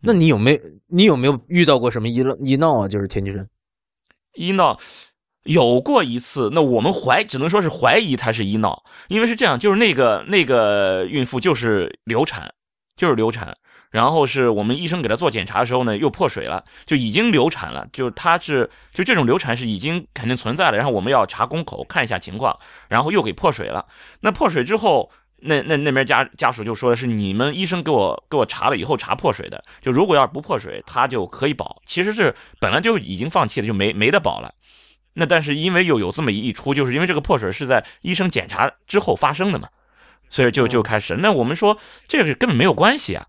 那你有没有你有没有遇到过什么医闹医闹啊？就是田居生，医闹有过一次，那我们怀只能说是怀疑他是医闹，因为是这样，就是那个那个孕妇就是流产，就是流产，然后是我们医生给她做检查的时候呢，又破水了，就已经流产了，就她是就这种流产是已经肯定存在了，然后我们要查宫口看一下情况，然后又给破水了，那破水之后。那那那边家家属就说的是你们医生给我给我查了以后查破水的，就如果要是不破水，他就可以保。其实是本来就已经放弃了，就没没得保了。那但是因为又有这么一出，就是因为这个破水是在医生检查之后发生的嘛，所以就就开始。那我们说这个根本没有关系啊。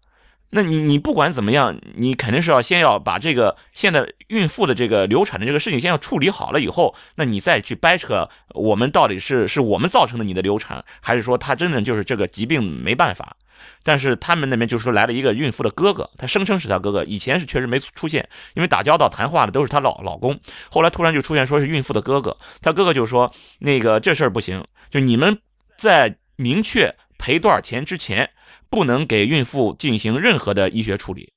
那你你不管怎么样，你肯定是要先要把这个现在孕妇的这个流产的这个事情先要处理好了以后，那你再去掰扯我们到底是是我们造成的你的流产，还是说他真的就是这个疾病没办法。但是他们那边就说来了一个孕妇的哥哥，他声称是他哥哥，以前是确实没出现，因为打交道谈话的都是她老老公，后来突然就出现说是孕妇的哥哥，他哥哥就说那个这事儿不行，就你们在明确赔多少钱之前，不能给孕妇进行任何的医学处理，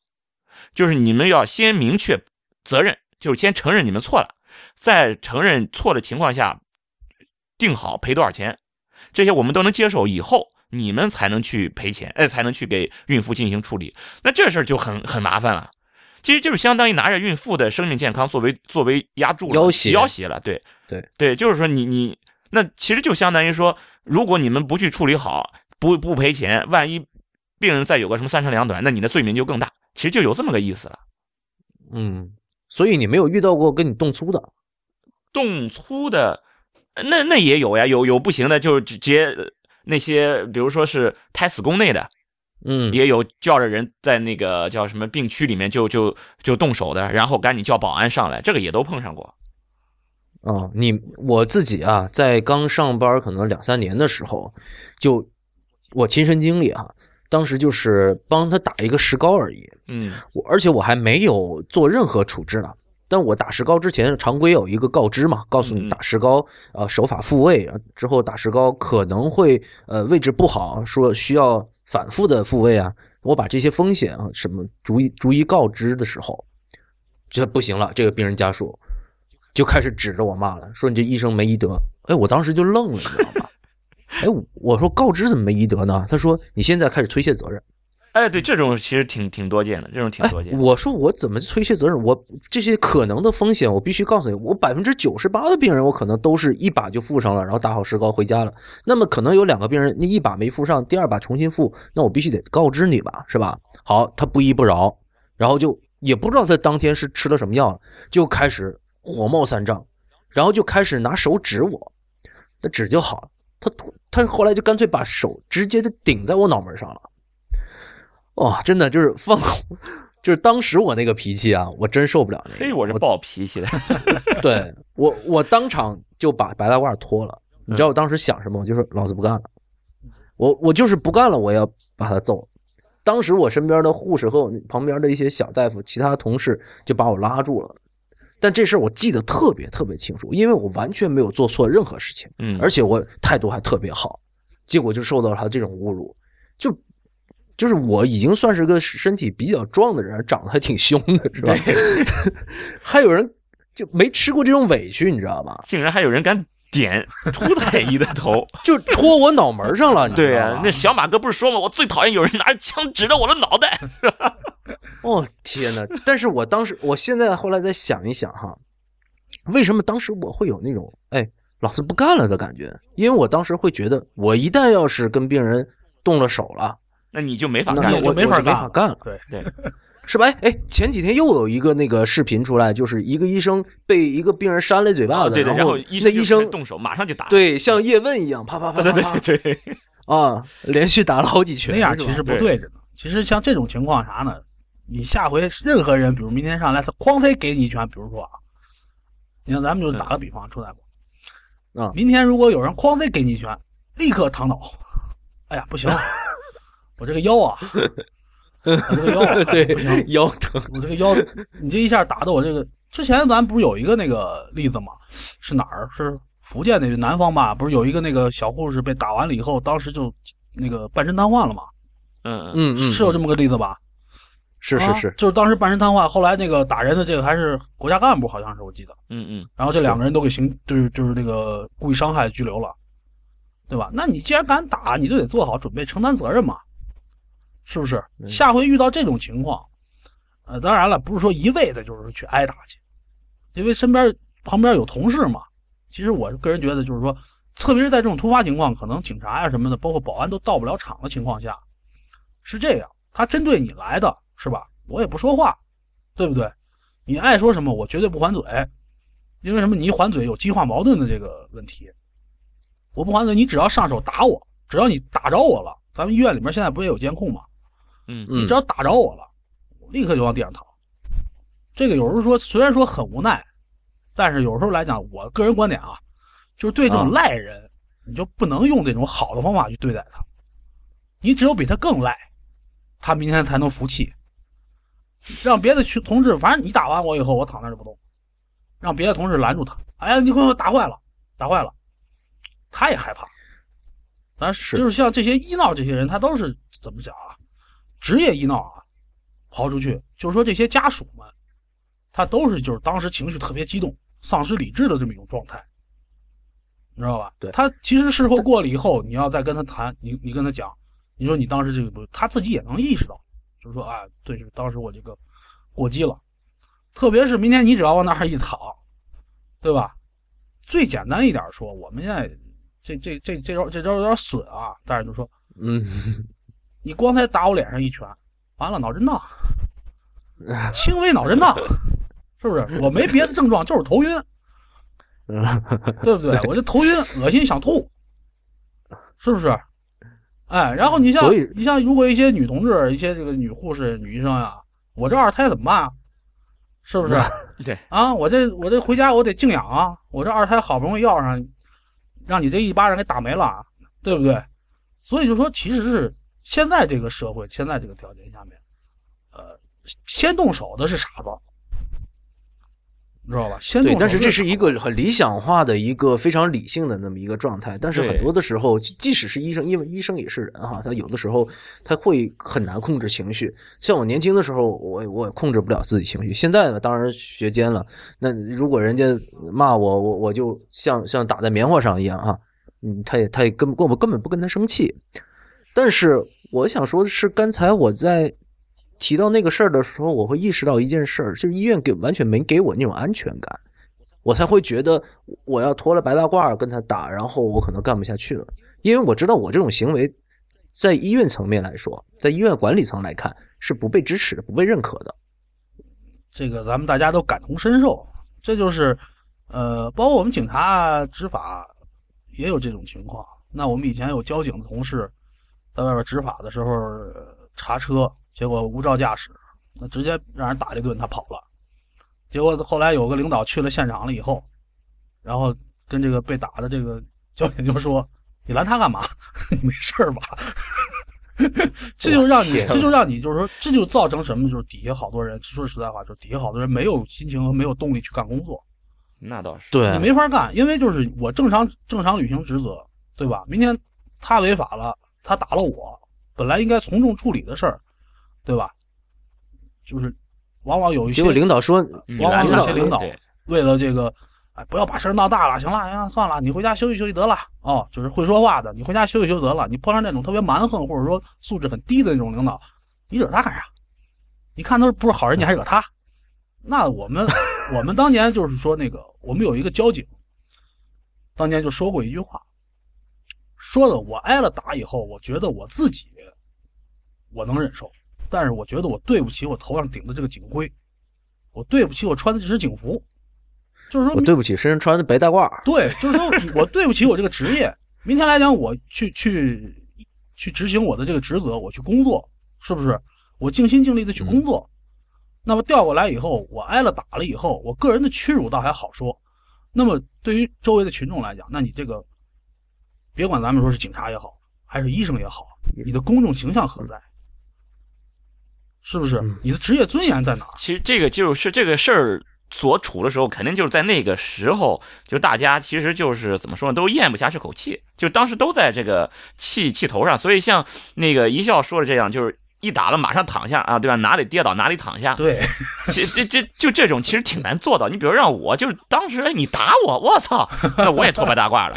就是你们要先明确责任，就是先承认你们错了，在承认错的情况下，定好赔多少钱，这些我们都能接受以后。你们才能去赔钱，哎，才能去给孕妇进行处理。那这事儿就很很麻烦了，其实就是相当于拿着孕妇的生命健康作为作为压住了要挟要挟了。对对对，就是说你你那其实就相当于说，如果你们不去处理好，不不赔钱，万一病人再有个什么三长两短，那你的罪名就更大。其实就有这么个意思了。嗯，所以你没有遇到过跟你动粗的，动粗的，那那也有呀，有有不行的，就直接。那些比如说是胎死宫内的，嗯，也有叫着人在那个叫什么病区里面就就就动手的，然后赶紧叫保安上来，这个也都碰上过。哦，你我自己啊，在刚上班可能两三年的时候，就我亲身经历啊，当时就是帮他打一个石膏而已，嗯，我而且我还没有做任何处置呢。但我打石膏之前，常规有一个告知嘛，告诉你打石膏，呃，手法复位之后打石膏可能会呃位置不好，说需要反复的复位啊。我把这些风险啊什么逐一逐一告知的时候，这不行了，这个病人家属就开始指着我骂了，说你这医生没医德。哎，我当时就愣了，你知道吗？哎，我说告知怎么没医德呢？他说你现在开始推卸责任。哎，对，这种其实挺挺多见的，这种挺多见、哎。我说我怎么推卸责任？我这些可能的风险，我必须告诉你，我百分之九十八的病人，我可能都是一把就付上了，然后打好石膏回家了。那么可能有两个病人，你一把没付上，第二把重新付，那我必须得告知你吧，是吧？好，他不依不饶，然后就也不知道他当天是吃了什么药，就开始火冒三丈，然后就开始拿手指我，那指就好了。他他后来就干脆把手直接就顶在我脑门上了。哇、哦，真的就是放，[LAUGHS] 就是当时我那个脾气啊，我真受不了那个。嘿，我是暴脾气的。[LAUGHS] 对我，我当场就把白大褂脱了。你知道我当时想什么？我就是老子不干了，我我就是不干了，我要把他揍。当时我身边的护士和我旁边的一些小大夫、其他同事就把我拉住了。但这事儿我记得特别特别清楚，因为我完全没有做错任何事情，嗯，而且我态度还特别好，结果就受到了他这种侮辱，就。就是我已经算是个身体比较壮的人，长得还挺凶的，是吧？[LAUGHS] 还有人就没吃过这种委屈，你知道吧？竟然还有人敢点 [LAUGHS] 出太医的头。[LAUGHS] 就戳我脑门上了，对啊那小马哥不是说吗？我最讨厌有人拿着枪指着我的脑袋。[LAUGHS] 哦天哪！但是我当时，我现在后来再想一想哈，为什么当时我会有那种哎，老子不干了的感觉？因为我当时会觉得，我一旦要是跟病人动了手了，那你就没法干了。我没没法干法干了，对对，是吧？哎哎，前几天又有一个那个视频出来，就是一个医生被一个病人扇了嘴巴子，啊对对，然后后医生医生动手，马上就打。对像叶问一样，啪啪啪对对啪啪对对对，啊，连续打了好几拳，那样其实不对对着呢。其实像这种情况啥呢？你下回任何人，比如明天上来，他哐塞给你一拳，比如说啊，你看咱们就打个比方，出大夫，啊明天如果有人哐塞给你一拳，立刻躺倒。哎呀，不行，[LAUGHS] 我这个腰啊，[LAUGHS] 我这个腰啊 [LAUGHS] 对不行，腰疼，我这个腰，你这一下打的我这个，之前咱不是有一个那个例子吗？是哪儿？是福建那个南方吧？不是有一个那个小护士被打完了以后，当时就那个半身瘫痪了吗？嗯嗯是有这么个例子吧？啊是是是，就是当时半身瘫痪，后来那个打人的这个还是国家干部，好像是我记得。嗯嗯，然后这两个人都给刑，就是就是那个故意伤害拘留了，对吧？那你既然敢打，你就得做好准备承担责任嘛，是不是？嗯下回遇到这种情况，呃，当然了，不是说一味的就是去挨打去，因为身边旁边有同事嘛。其实我个人觉得，就是说，特别是在这种突发情况，可能警察呀、什么的，包括保安都到不了场的情况下，是这样，他针对你来的是吧？我也不说话，对不对？你爱说什么，我绝对不还嘴，因为什么？你一还嘴有激化矛盾的这个问题。我不还嘴，你只要上手打我，只要你打着我了，咱们医院里面现在不也有监控吗？嗯嗯你只要打着我了，我立刻就往地上躺。这个有时候说，虽然说很无奈，但是有时候来讲，我个人观点啊，就是对这种啊赖人，你就不能用这种好的方法去对待他，你只有比他更赖，他明天才能服气。让别的去同志，反正你打完我以后，我躺那儿就不动，让别的同事拦住他。哎呀，你给我打坏了，打坏了，他也害怕。但是就是像这些医闹这些人，他都是怎么讲啊？职业医闹啊，刨出去，就是说这些家属们，他都是就是当时情绪特别激动、丧失理智的这么一种状态，你知道吧？对他其实事后过了以后，你要再跟他谈，你你跟他讲，你说你当时这个不，他自己也能意识到，就是说啊，对，这个当时我这个过激了，特别是明天你只要往那儿一躺，对吧？最简单一点说，我们现在这这这这招这招有点损啊，但是就说嗯，你光才打我脸上一拳，完了脑震荡，轻微脑震荡，是不是？我没别的症状，就是头晕，对不对？我这头晕、恶心、想吐，是不是？哎，然后你像你像，如果一些女同志、一些这个女护士、女医生呀，我这二胎怎么办啊？是不是？[LAUGHS] 对啊，我这我这回家我得静养啊，我这二胎好不容易要上，让你这一巴掌给打没了，对不对？所以就说，其实是现在这个社会，现在这个条件下面，呃，先动手的是傻子，你知道吧？先动对手，但是这是一个很理想化的一个非常理性的那么一个状态。但是很多的时候，即使是医生，因为医生也是人哈，他有的时候他会很难控制情绪。像我年轻的时候，我我控制不了自己情绪。现在呢，当然学尖了。那如果人家骂我，我我就像像打在棉花上一样哈，嗯，他也他也根本我根本不跟他生气。但是我想说的是，刚才我在提到那个事儿的时候，我会意识到一件事儿，就是医院给完全没给我那种安全感，我才会觉得我要脱了白大褂跟他打，然后我可能干不下去了，因为我知道我这种行为，在医院层面来说，在医院管理层来看是不被支持的、不被认可的。这个咱们大家都感同身受，这就是，呃，包括我们警察执法也有这种情况。那我们以前有交警的同事在外边执法的时候、呃查车，结果无照驾驶，那直接让人打了一顿，他跑了。结果后来有个领导去了现场了以后，然后跟这个被打的这个 [LAUGHS] 交警就说：“你拦他干嘛？[LAUGHS] 你没事儿吧？” [LAUGHS] 这就让你，这就让你，就是说，这就造成什么？就是底下好多人，说实在话，就是底下好多人没有心情和没有动力去干工作，那倒是。对你没法干，因为就是我正常正常履行职责，对吧？明天他违法了，他打了我，本来应该从重处理的事儿，对吧？就是往往有一些结果领导说，你往往有些领导为了这个哎，不要把事儿闹大了，行了，行了，算了，你回家休息休息得了。哦，就是会说话的，你回家休息休息得了。你碰上那种特别蛮横或者说素质很低的那种领导，你惹他干啥？你看他不是好人，你还惹他？那我们 [LAUGHS] 我们当年就是说那个，我们有一个交警，当年就说过一句话，说的我挨了打以后，我觉得我自己我能忍受，但是我觉得我对不起我头上顶的这个警徽，我对不起我穿的这身警服，就是说我对不起身上穿的白大褂。对，就是说 [LAUGHS] 我对不起我这个职业。明天来讲，我去去去执行我的这个职责，我去工作，是不是？我尽心尽力的去工作。那么调过来以后，我挨了打了以后，我个人的屈辱倒还好说。那么对于周围的群众来讲，那你这个，别管咱们说是警察也好，还是医生也好，你的公众形象何在？是不是？你的职业尊严在哪儿？其实这个就是这个事儿所处的时候，肯定就是在那个时候，就大家其实就是怎么说呢，都咽不下这口气，就当时都在这个气气头上。所以像那个一笑说的这样，就是一打了马上躺下啊，对吧？哪里跌倒哪里躺下。对，这这这就这种其实挺难做到。你比如让我就是当时哎你打我，我操，那我也脱白大褂了，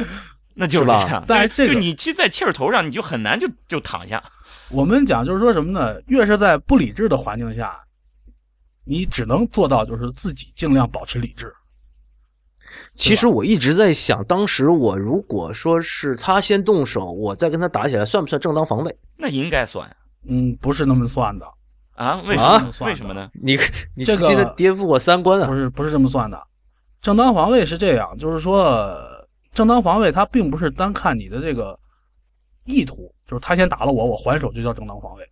那就是这样。但是这个就你其实，在气儿头上，你就很难就就躺下。我们讲就是说什么呢？越是在不理智的环境下，你只能做到就是自己尽量保持理智。其实我一直在想，当时我如果说是他先动手，我再跟他打起来，算不算正当防卫？那应该算嗯，不是那么算的，啊？为什啊么？为什么呢？你你这个颠覆我三观啊！不是不是这么算的。正当防卫是这样，就是说，正当防卫它并不是单看你的这个意图，就是他先打了我，我还手就叫正当防卫，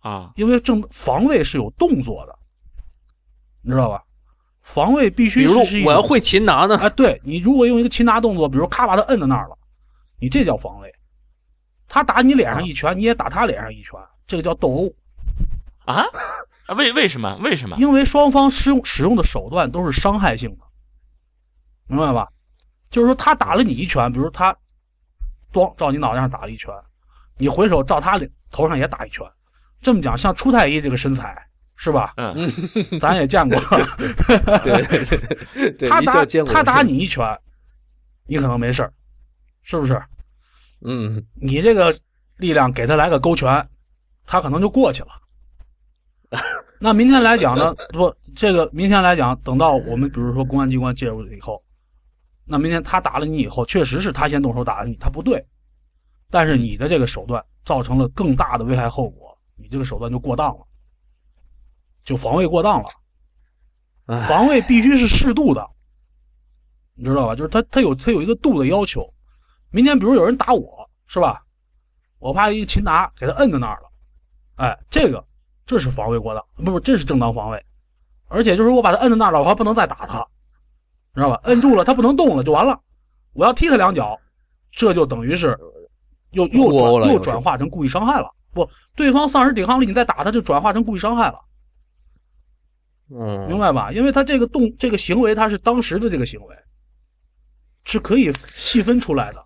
啊，因为正防卫是有动作的，你知道吧？防卫必比须如是我要会擒拿呢，哎，对你如果用一个擒拿动作，比如咔把他摁在那儿了，你这叫防卫。他打你脸上一拳，你也打他脸上一拳，这个叫斗殴。啊？啊为为什么？为什么？因为双方使用使用的手段都是伤害性的，明白吧？就是说他打了你一拳，比如他咣照你脑袋上打了一拳，你回手照他脸头上也打一拳。这么讲，像出太医这个身材是吧？嗯，咱也见过。对对对对，他打他打你一拳，你可能没事儿是不是？嗯，你这个力量给他来个勾拳，他可能就过去了。[LAUGHS] 那明天来讲呢？不，这个明天来讲，等到我们比如说公安机关介入了以后，那明天他打了你以后，确实是他先动手打的你，他不对，但是你的这个手段造成了更大的危害后果，你这个手段就过当了，就防卫过当了。哎防卫必须是适度的，你知道吧？就是他他有他有一个度的要求。明天比如有人打我，是吧？我怕一擒拿给他摁在那儿了，哎，这个这是防卫过当，不不，这是正当防卫。而且就是我把他摁在那儿了，我还不能再打他，知道吧？摁住了，他不能动了，就完了。我要踢他两脚，这就等于是又又转又转化成故意伤害了。不，对方丧失抵抗力，你再打他，就转化成故意伤害了。嗯，明白吧？因为他这个动这个行为，他是当时的这个行为，是可以细分出来的。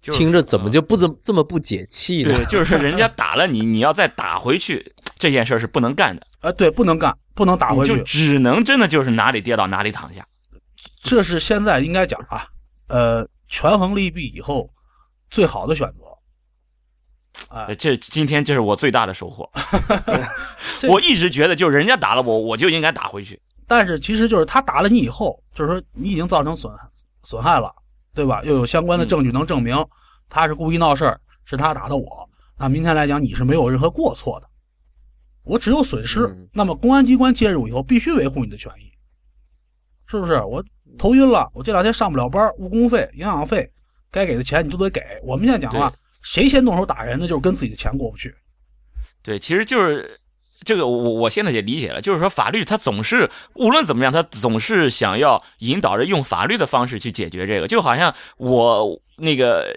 就是听着怎么就不怎么这么不解气呢？对？就是人家打了你，你要再打回去，这件事儿是不能干的，[LAUGHS] 呃，对，不能干，不能打回就去。只能真的就是哪里跌倒哪里躺下。这是现在应该讲啊，呃，权衡利弊以后最好的选择。哎呃，这今天这是我最大的收获。[LAUGHS] [LAUGHS] 这我一直觉得，就是人家打了我，我就应该打回去。但是其实就是他打了你以后，就是说你已经造成损损害了，对吧？又有相关的证据能证明他是故意闹事儿，是他打的我。那明天来讲，你是没有任何过错的，我只有损失。嗯那么公安机关介入以后，必须维护你的权益，是不是？我头晕了，我这两天上不了班，误工费、营养费，该给的钱你都得给。我们现在讲话，谁先动手打人那，就是跟自己的钱过不去。对，其实就是这个，我我现在也理解了，就是说法律它总是无论怎么样，它总是想要引导着用法律的方式去解决这个，就好像我那个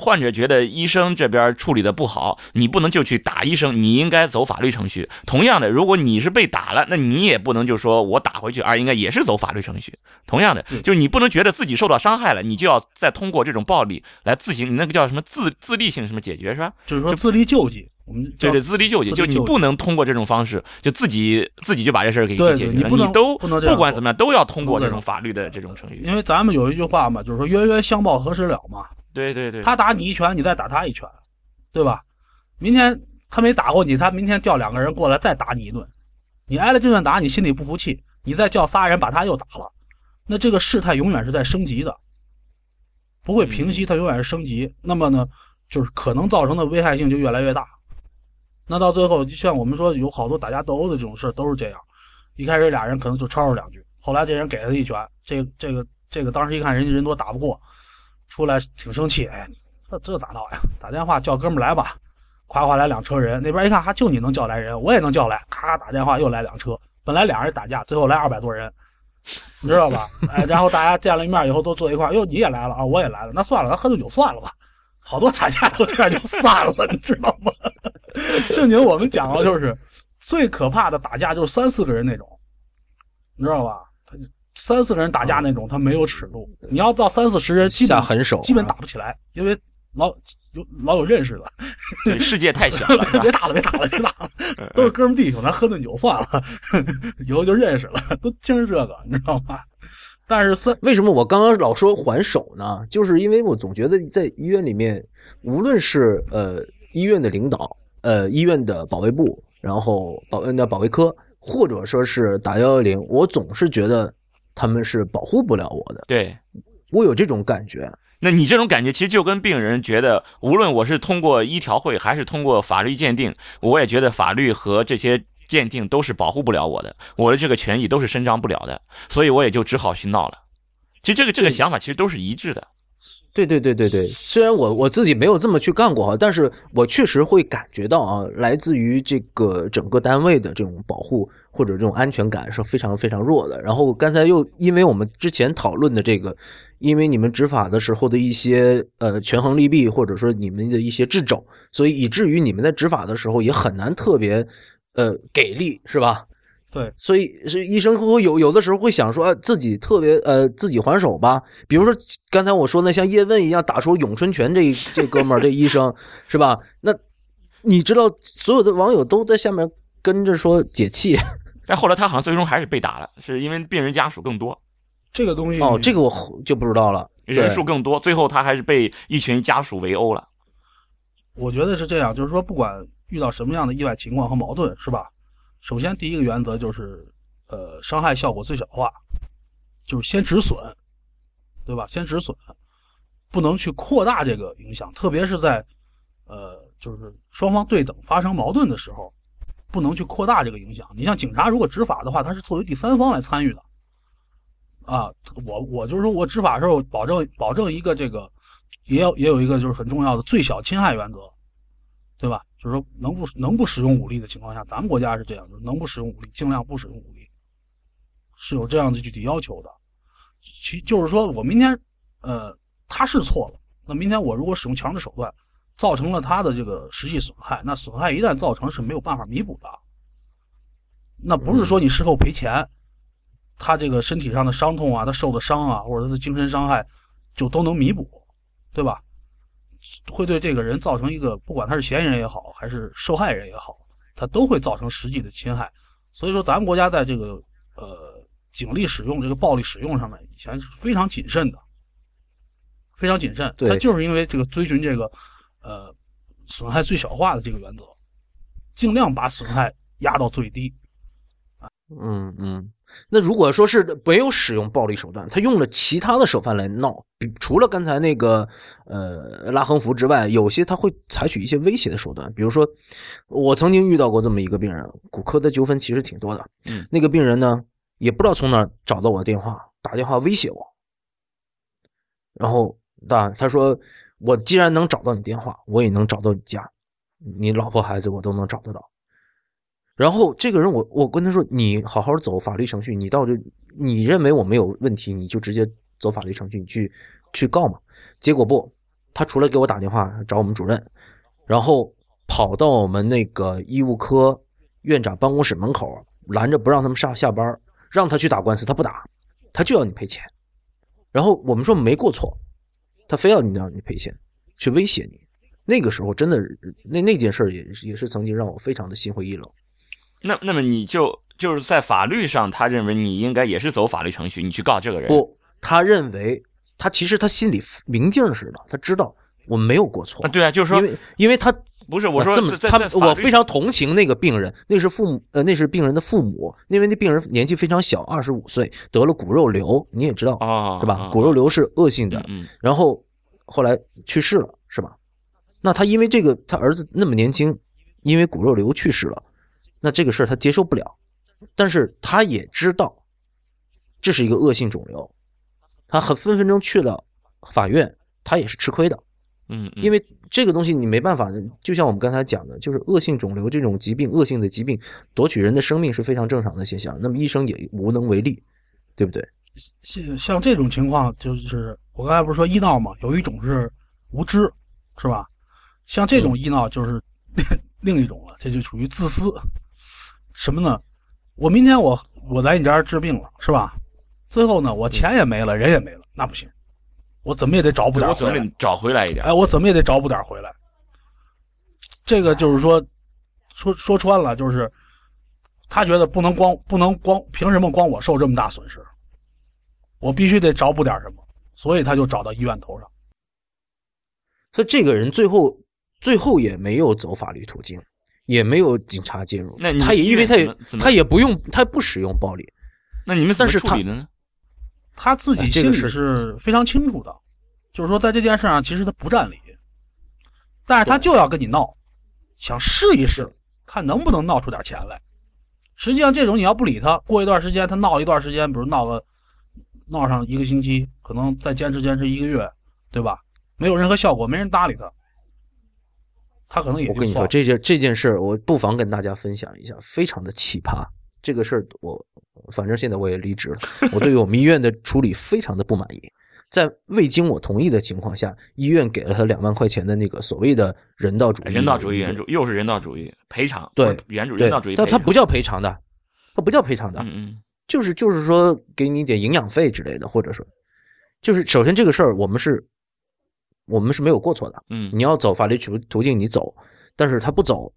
患者觉得医生这边处理的不好，你不能就去打医生，你应该走法律程序。同样的，如果你是被打了，那你也不能就说我打回去，而应该也是走法律程序。同样的，就是你不能觉得自己受到伤害了，你就要再通过这种暴力来自行，你那个叫什么自自立性什么解决是吧？就是说自力救济，我们对对，自力救济，就你不能通过这种方式，就自己自己就把这事儿给解决了。你都不能不管怎么样都要通过这种法律的这种程序。因为咱们有一句话嘛，就是说冤冤相报何时了嘛。对对对，他打你一拳，你再打他一拳，对吧？明天他没打过你，他明天叫两个人过来再打你一顿，你挨了这顿打，你心里不服气，你再叫仨人把他又打了，那这个事态永远是在升级的，不会平息，它永远是升级。那么呢，就是可能造成的危害性就越来越大。那到最后，就像我们说，有好多打架斗殴的这种事都是这样，一开始俩人可能就吵吵两句，后来这人给他一拳，这这个这个当时一看人家人多打不过。出来挺生气，哎，这这咋闹呀？打电话叫哥们来吧，夸夸来两车人。那边一看，哈，就你能叫来人，我也能叫来。咔咔打电话又来两车，本来俩人打架，最后来二百多人，你知道吧？[LAUGHS] 哎，然后大家见了一面以后都坐一块，哟，你也来了啊，我也来了，那算了，咱喝顿酒算了吧。好多打架都这样就散了，你知道吗？[LAUGHS] 正经我们讲的就是最可怕的打架就是三四个人那种，你知道吧？三四个人打架那种，他没有尺度。你要到三四十人，基本狠手，基本打不起来，因为老有老有认识的。对，[LAUGHS] 世界太小了，别打了，别打了，别打了，[LAUGHS] 都是哥们弟兄，咱喝顿酒算了，[LAUGHS] 以后就认识了，都听这个，你知道吗？但是三为什么我刚刚老说还手呢？就是因为我总觉得在医院里面，无论是呃医院的领导，呃医院的保卫部，然后保那保卫科，或者说是打幺幺零，我总是觉得。他们是保护不了我的，对我有这种感觉。那你这种感觉其实就跟病人觉得，无论我是通过医调会还是通过法律鉴定，我也觉得法律和这些鉴定都是保护不了我的，我的这个权益都是伸张不了的，所以我也就只好去闹了。其实这个这个想法其实都是一致的。对对对对对，虽然我我自己没有这么去干过哈，但是我确实会感觉到啊，来自于这个整个单位的这种保护或者这种安全感是非常非常弱的。然后刚才又因为我们之前讨论的这个，因为你们执法的时候的一些呃权衡利弊，或者说你们的一些掣肘，所以以至于你们在执法的时候也很难特别呃给力，是吧？对，所以是医生会有有的时候会想说，自己特别呃自己还手吧。比如说刚才我说那像叶问一样打出咏春拳这这哥们儿这医生是吧？那你知道所有的网友都在下面跟着说解气，[LAUGHS] 但后来他好像最终还是被打了，是因为病人家属更多。这个东西哦，这个我就不知道了，人数更多，最后他还是被一群家属围殴了。我觉得是这样，就是说不管遇到什么样的意外情况和矛盾，是吧？首先，第一个原则就是，呃，伤害效果最小化，就是先止损，对吧？先止损，不能去扩大这个影响，特别是在，呃，就是双方对等发生矛盾的时候，不能去扩大这个影响。你像警察如果执法的话，他是作为第三方来参与的，啊，我我就是说我执法时候保证保证一个这个，也有也有一个就是很重要的最小侵害原则，对吧？就是说，能不能不使用武力的情况下，咱们国家是这样，就是能不使用武力，尽量不使用武力，是有这样的具体要求的。其就是说我明天，呃，他是错了，那明天我如果使用强制手段，造成了他的这个实际损害，那损害一旦造成是没有办法弥补的。那不是说你事后赔钱，他这个身体上的伤痛啊，他受的伤啊，或者他的精神伤害，就都能弥补，对吧？会对这个人造成一个，不管他是嫌疑人也好，还是受害人也好，他都会造成实际的侵害。所以说，咱们国家在这个呃警力使用、这个暴力使用上面，以前是非常谨慎的，非常谨慎。他就是因为这个遵循这个呃损害最小化的这个原则，尽量把损害压到最低。嗯嗯。那如果说是没有使用暴力手段，他用了其他的手段来闹，除了刚才那个呃拉横幅之外，有些他会采取一些威胁的手段。比如说，我曾经遇到过这么一个病人，骨科的纠纷其实挺多的。嗯，那个病人呢，也不知道从哪找到我的电话，打电话威胁我。然后，大他说，我既然能找到你电话，我也能找到你家，你老婆孩子我都能找得到。然后这个人，我我跟他说，你好好走法律程序，你到这，你认为我没有问题，你就直接走法律程序，你去去告嘛。结果不，他除了给我打电话找我们主任，然后跑到我们那个医务科院长办公室门口拦着不让他们上下班，让他去打官司，他不打，他就要你赔钱。然后我们说没过错，他非要你让你赔钱，去威胁你。那个时候真的那那件事也也是曾经让我非常的心灰意冷。那那么你就就是在法律上，他认为你应该也是走法律程序，你去告这个人。不，他认为他其实他心里明镜似的，他知道我没有过错。啊，对啊，就是说，因为因为他不是我说这么他我非常同情那个病人，那是父母呃那是病人的父母，因为那病人年纪非常小，二十五岁得了骨肉瘤，你也知道啊，是吧？啊骨肉瘤是恶性的，然后后来去世了，是吧？那他因为这个，他儿子那么年轻，因为骨肉瘤去世了，那这个事儿他接受不了，但是他也知道这是一个恶性肿瘤，他很分分钟去了法院，他也是吃亏的，嗯，嗯因为这个东西你没办法，就像我们刚才讲的，就是恶性肿瘤这种疾病，恶性的疾病夺取人的生命是非常正常的现象，那么医生也无能为力，对不对？像像这种情况，就是我刚才不是说医闹嘛，有一种是无知，是吧？像这种医闹就是 [LAUGHS] 另一种了，这就属于自私。什么呢？我明天我我来你这儿治病了，是吧？最后呢，我钱也没了，人也没了，那不行，我怎么也得找补点回来。我总得找回来一点。哎，我怎么也得找补点回来。这个就是说，说说穿了，就是他觉得不能光不能光，凭什么光我受这么大损失？我必须得找补点什么，所以他就找到医院头上。所以这个人最后最后也没有走法律途径，也没有警察介入，那你他也因为他也他也不用他不使用暴力，那你们怎么但是他处理的呢？他自己心里是非常清楚的，就是说在这件事上其实他不占理，但是他就要跟你闹，想试一试，看能不能闹出点钱来。实际上，这种你要不理他，过一段时间他闹一段时间，比如闹个闹上一个星期，可能再坚持坚持一个月，对吧？没有任何效果，没人搭理他，他可能也我跟你说。这件这件事儿，我不妨跟大家分享一下，非常的奇葩。这个事儿，我反正现在我也离职了，我对于我们医院的处理非常的不满意。在未经我同意的情况下，医院给了他两万块钱的那个所谓的人道主义人道主义援援助又是人道主义赔偿，对援助人道主义，但他不叫赔偿的，他不叫赔偿的，嗯嗯就是就是说给你点营养费之类的，或者说，就是首先这个事儿我们是，我们是没有过错的。嗯你要走法律途途径，你走，但是他不走，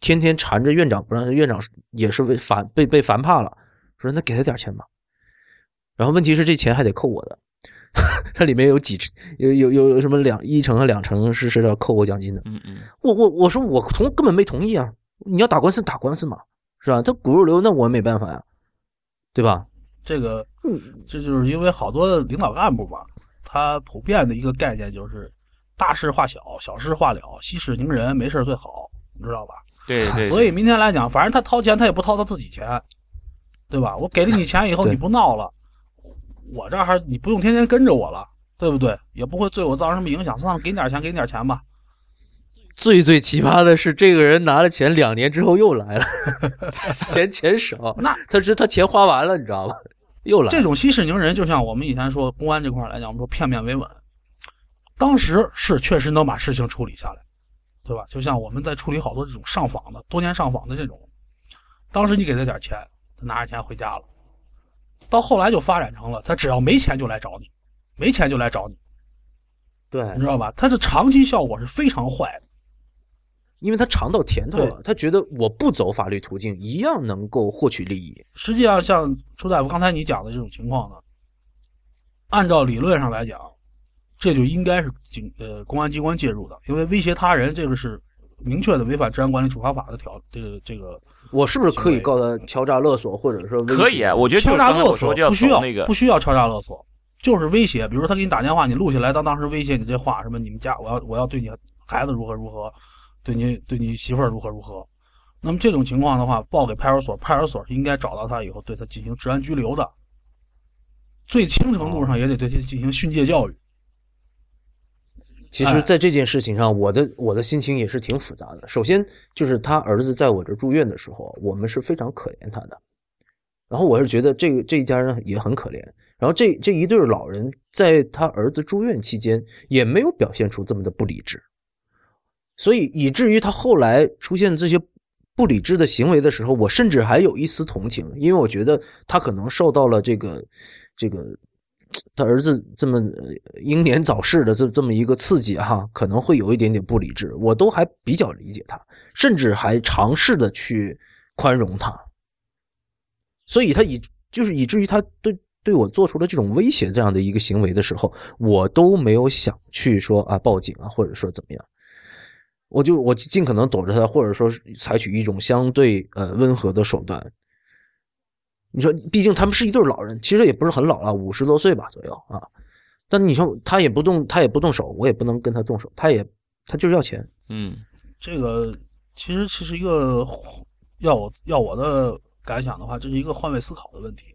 天天缠着院长不让，院长也是为烦被被烦怕了，说那给他点钱吧。然后问题是这钱还得扣我的，[LAUGHS] 它里面有几有有有有什么两一成和两成是是要扣我奖金的。嗯嗯，我我我说我同根本没同意啊！你要打官司打官司嘛，是吧？他骨肉瘤那我没办法呀，对吧？这个嗯，这就是因为好多领导干部吧，他普遍的一个概念就是大事化小，小事化了，息事宁人，没事最好，你知道吧？对对，所以明天来讲，反正他掏钱，他也不掏他自己钱，对吧？我给了你钱以后，你不闹了，我这儿还你不用天天跟着我了，对不对？也不会对我造成什么影响。算了，给你点钱，给你点钱吧。最最奇葩的是，这个人拿了钱，两年之后又来了，[LAUGHS] 嫌钱少，那他是他钱花完了，你知道吧？又来这种息事宁人，就像我们以前说公安这块来讲，我们说片面维稳，当时是确实能把事情处理下来，对吧？就像我们在处理好多这种上访的、多年上访的这种，当时你给他点钱，他拿着钱回家了，到后来就发展成了他只要没钱就来找你，没钱就来找你，对你，知道吧？他的长期效果是非常坏的。因为他尝到甜头了，他觉得我不走法律途径，一样能够获取利益。实际上，像朱大夫刚才你讲的这种情况呢，按照理论上来讲，这就应该是警呃公安机关介入的，因为威胁他人这个是明确的违反治安管理处罚法的条这个这个我是不是可以告他敲诈勒索，或者说可以啊，我觉得敲诈勒索不需要那个不需要敲诈勒索，就是威胁，比如说他给你打电话，你录下来，当当时威胁你这话，什么你们家我要我要对你孩子如何如何，对你对你媳妇儿如何如何。那么这种情况的话，报给派出所，派出所应该找到他以后，对他进行治安拘留的，最轻程度上也得对他进行训诫教育。其实，在这件事情上，我的我的心情也是挺复杂的。首先，就是他儿子在我这住院的时候，我们是非常可怜他的。然后，我是觉得这个这一家人也很可怜。然后这这一对老人在他儿子住院期间也没有表现出这么的不理智，所以以至于他后来出现这些不理智的行为的时候，我甚至还有一丝同情，因为我觉得他可能受到了这个这个他儿子这么英年早逝的这这么一个刺激哈，可能会有一点点不理智，我都还比较理解他，甚至还尝试的去宽容他，所以他以就是以至于他对。对我做出了这种威胁这样的一个行为的时候，我都没有想去说啊报警啊，或者说怎么样，我就我尽可能躲着他，或者说采取一种相对呃温和的手段。你说，毕竟他们是一对老人，其实也不是很老了，五十多岁吧左右啊。但你说他也不动，他也不动手，我也不能跟他动手，他也他就是要钱。嗯，这个其实其实一个要我要我的感想的话，这是一个换位思考的问题。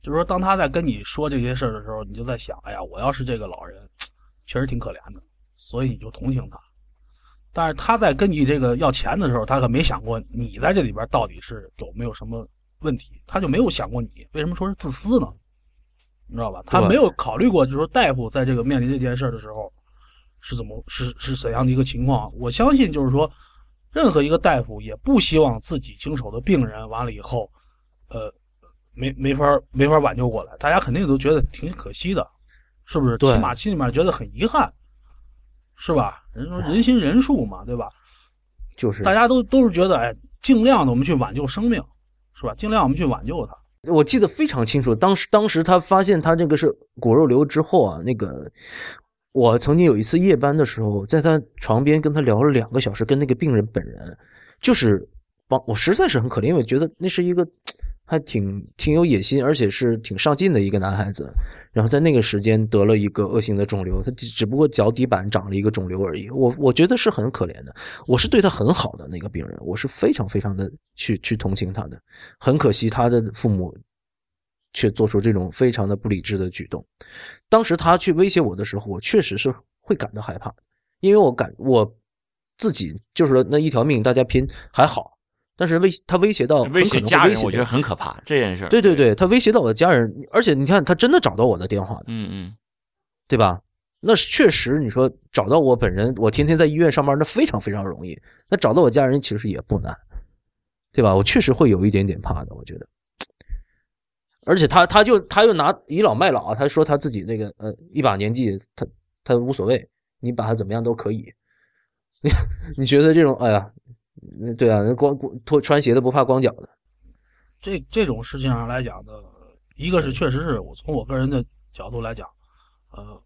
就是说，当他在跟你说这些事儿的时候，你就在想：哎呀，我要是这个老人，[TSK] 确实挺可怜的，所以你就同情他。但是他在跟你这个要钱的时候，他可没想过你在这里边到底是有没有什么问题，他就没有想过你为什么说是自私呢？你知道吧？他没有考虑过，就是说大夫在这个面临这件事的时候是怎么是是怎样的一个情况。我相信，就是说，任何一个大夫也不希望自己经手的病人完了以后，呃。没没法没法挽救过来，大家肯定都觉得挺可惜的，是不是？起码心里面觉得很遗憾，是吧？人说人心人数嘛，对吧？就是大家都都是觉得，哎，尽量的我们去挽救生命，是吧？尽量我们去挽救他。我记得非常清楚，当时当时他发现他这个是骨肉瘤之后啊，那个我曾经有一次夜班的时候，在他床边跟他聊了两个小时，跟那个病人本人，就是帮我实在是很可怜，因为觉得那是一个。还挺挺有野心，而且是挺上进的一个男孩子。然后在那个时间得了一个恶性的肿瘤，他只只不过脚底板长了一个肿瘤而已。我我觉得是很可怜的。我是对他很好的那个病人，我是非常非常的去去同情他的。很可惜他的父母却做出这种非常的不理智的举动。当时他去威胁我的时候，我确实是会感到害怕，因为我感我自己就是那一条命大家拼还好。但是威他威胁到威胁家人，我觉得很可怕这件事。对对对，他威胁到我的家人，而且你看，他真的找到我的电话的，嗯嗯，对吧？那确实，你说找到我本人，我天天在医院上班，那非常非常容易。那找到我家人其实也不难，对吧？我确实会有一点点怕的，我觉得。而且他他就他又拿倚老卖老，他说他自己那个呃一把年纪，他他无所谓，你把他怎么样都可以。你 [LAUGHS] 你觉得这种哎呀？嗯，对啊，那光脱穿鞋的不怕光脚的。这这种事情上来讲的，一个是确实是我从我个人的角度来讲，呃，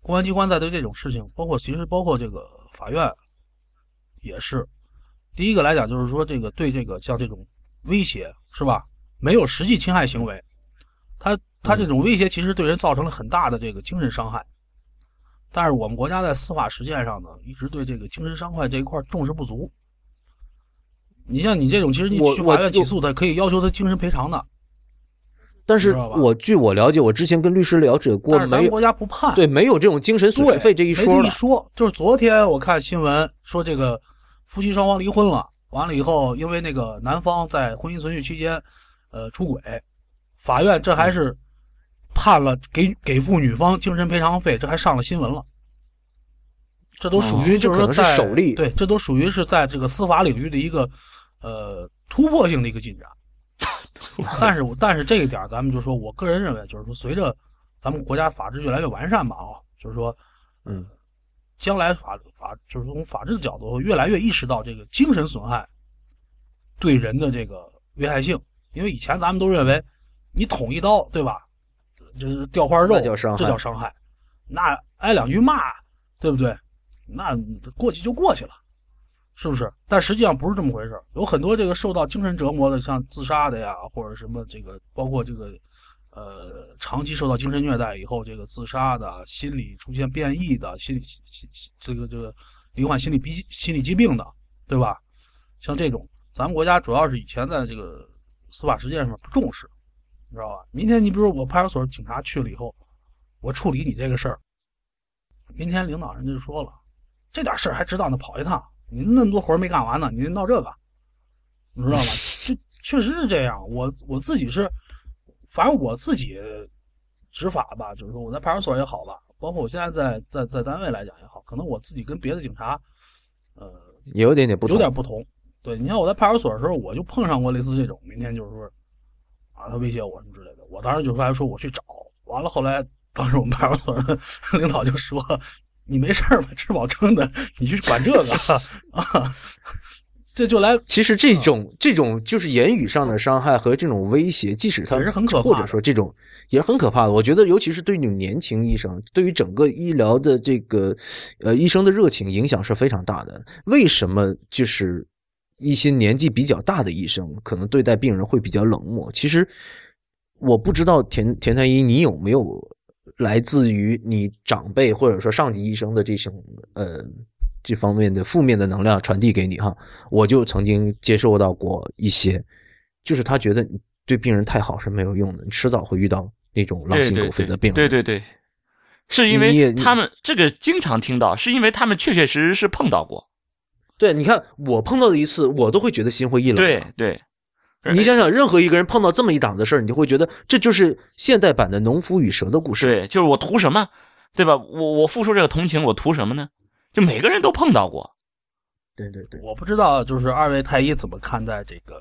公安机关在对这种事情，包括其实包括这个法院，也是第一个来讲，就是说这个对这个像这种威胁是吧，没有实际侵害行为，他他这种威胁其实对人造成了很大的这个精神伤害，但是我们国家在司法实践上呢，一直对这个精神伤害这一块重视不足。你像你这种，其实你去法院起诉他，可以要求他精神赔偿的。但是我据我了解，我之前跟律师了解过，没有国家不判，对，没有这种精神损失费这一说一说，就是昨天我看新闻说，这个夫妻双方离婚了，完了以后，因为那个男方在婚姻存续期间，呃，出轨，法院这还是判了给给付女方精神赔偿费，这还上了新闻了。这都属于就是说例，对，这都属于是在这个司法领域的一个呃突破性的一个进展。[LAUGHS] 但是，但是这一点咱们就说，我个人认为，就是说，随着咱们国家法制越来越完善吧，啊，就是说，嗯，将来法法就是从法治的角度，越来越意识到这个精神损害对人的这个危害性。因为以前咱们都认为，你捅一刀，对吧？就是掉块肉，这叫伤害。那挨两句骂，对不对？那过去就过去了，是不是？但实际上不是这么回事有很多这个受到精神折磨的，像自杀的呀，或者什么这个，包括这个，呃，长期受到精神虐待以后这个自杀的，心理出现变异的，心理这个这个罹患心理病心理疾病的，对吧？像这种，咱们国家主要是以前在这个司法实践上面不重视，你知道吧？明天你比如我派出所警察去了以后，我处理你这个事儿，明天领导人家就说了。这点事儿还知道那跑一趟？你那么多活没干完呢，你闹这个，你知道吗？这 [LAUGHS] 确实是这样。我我自己是，反正我自己执法吧，就是说我在派出所也好吧，包括我现在在在在单位来讲也好，可能我自己跟别的警察，呃，也有点点不同，有点不同。对，你像我在派出所的时候，我就碰上过类似这种，明天就是说，啊，他威胁我什么之类的，我当时就还说我去找，完了后来当时我们派出所的领导就说，你没事吧？吃饱撑的，你去管这个啊？这就来，其实这种这种就是言语上的伤害和这种威胁，即使他也是很可怕，或者说这种也是很可怕的。我觉得，尤其是对于年轻医生，对于整个医疗的这个呃医生的热情影响是非常大的。为什么就是一些年纪比较大的医生可能对待病人会比较冷漠？其实我不知道田田太医，你有没有来自于你长辈或者说上级医生的这种呃。这方面的负面的能量传递给你哈，我就曾经接受到过一些，就是他觉得对病人太好是没有用的，你迟早会遇到那种狼心狗肺的病人。对对对，是因为他们这个经常听到，是因为他们确确实实是碰到过。对，你看我碰到的一次，我都会觉得心灰意冷。对对，你想想，任何一个人碰到这么一档子事儿，你就会觉得这就是现代版的农夫与蛇的故事。对，就是我图什么，对吧？我我付出这个同情，我图什么呢？就每个人都碰到过，对对对，我不知道就是二位太医怎么看待这个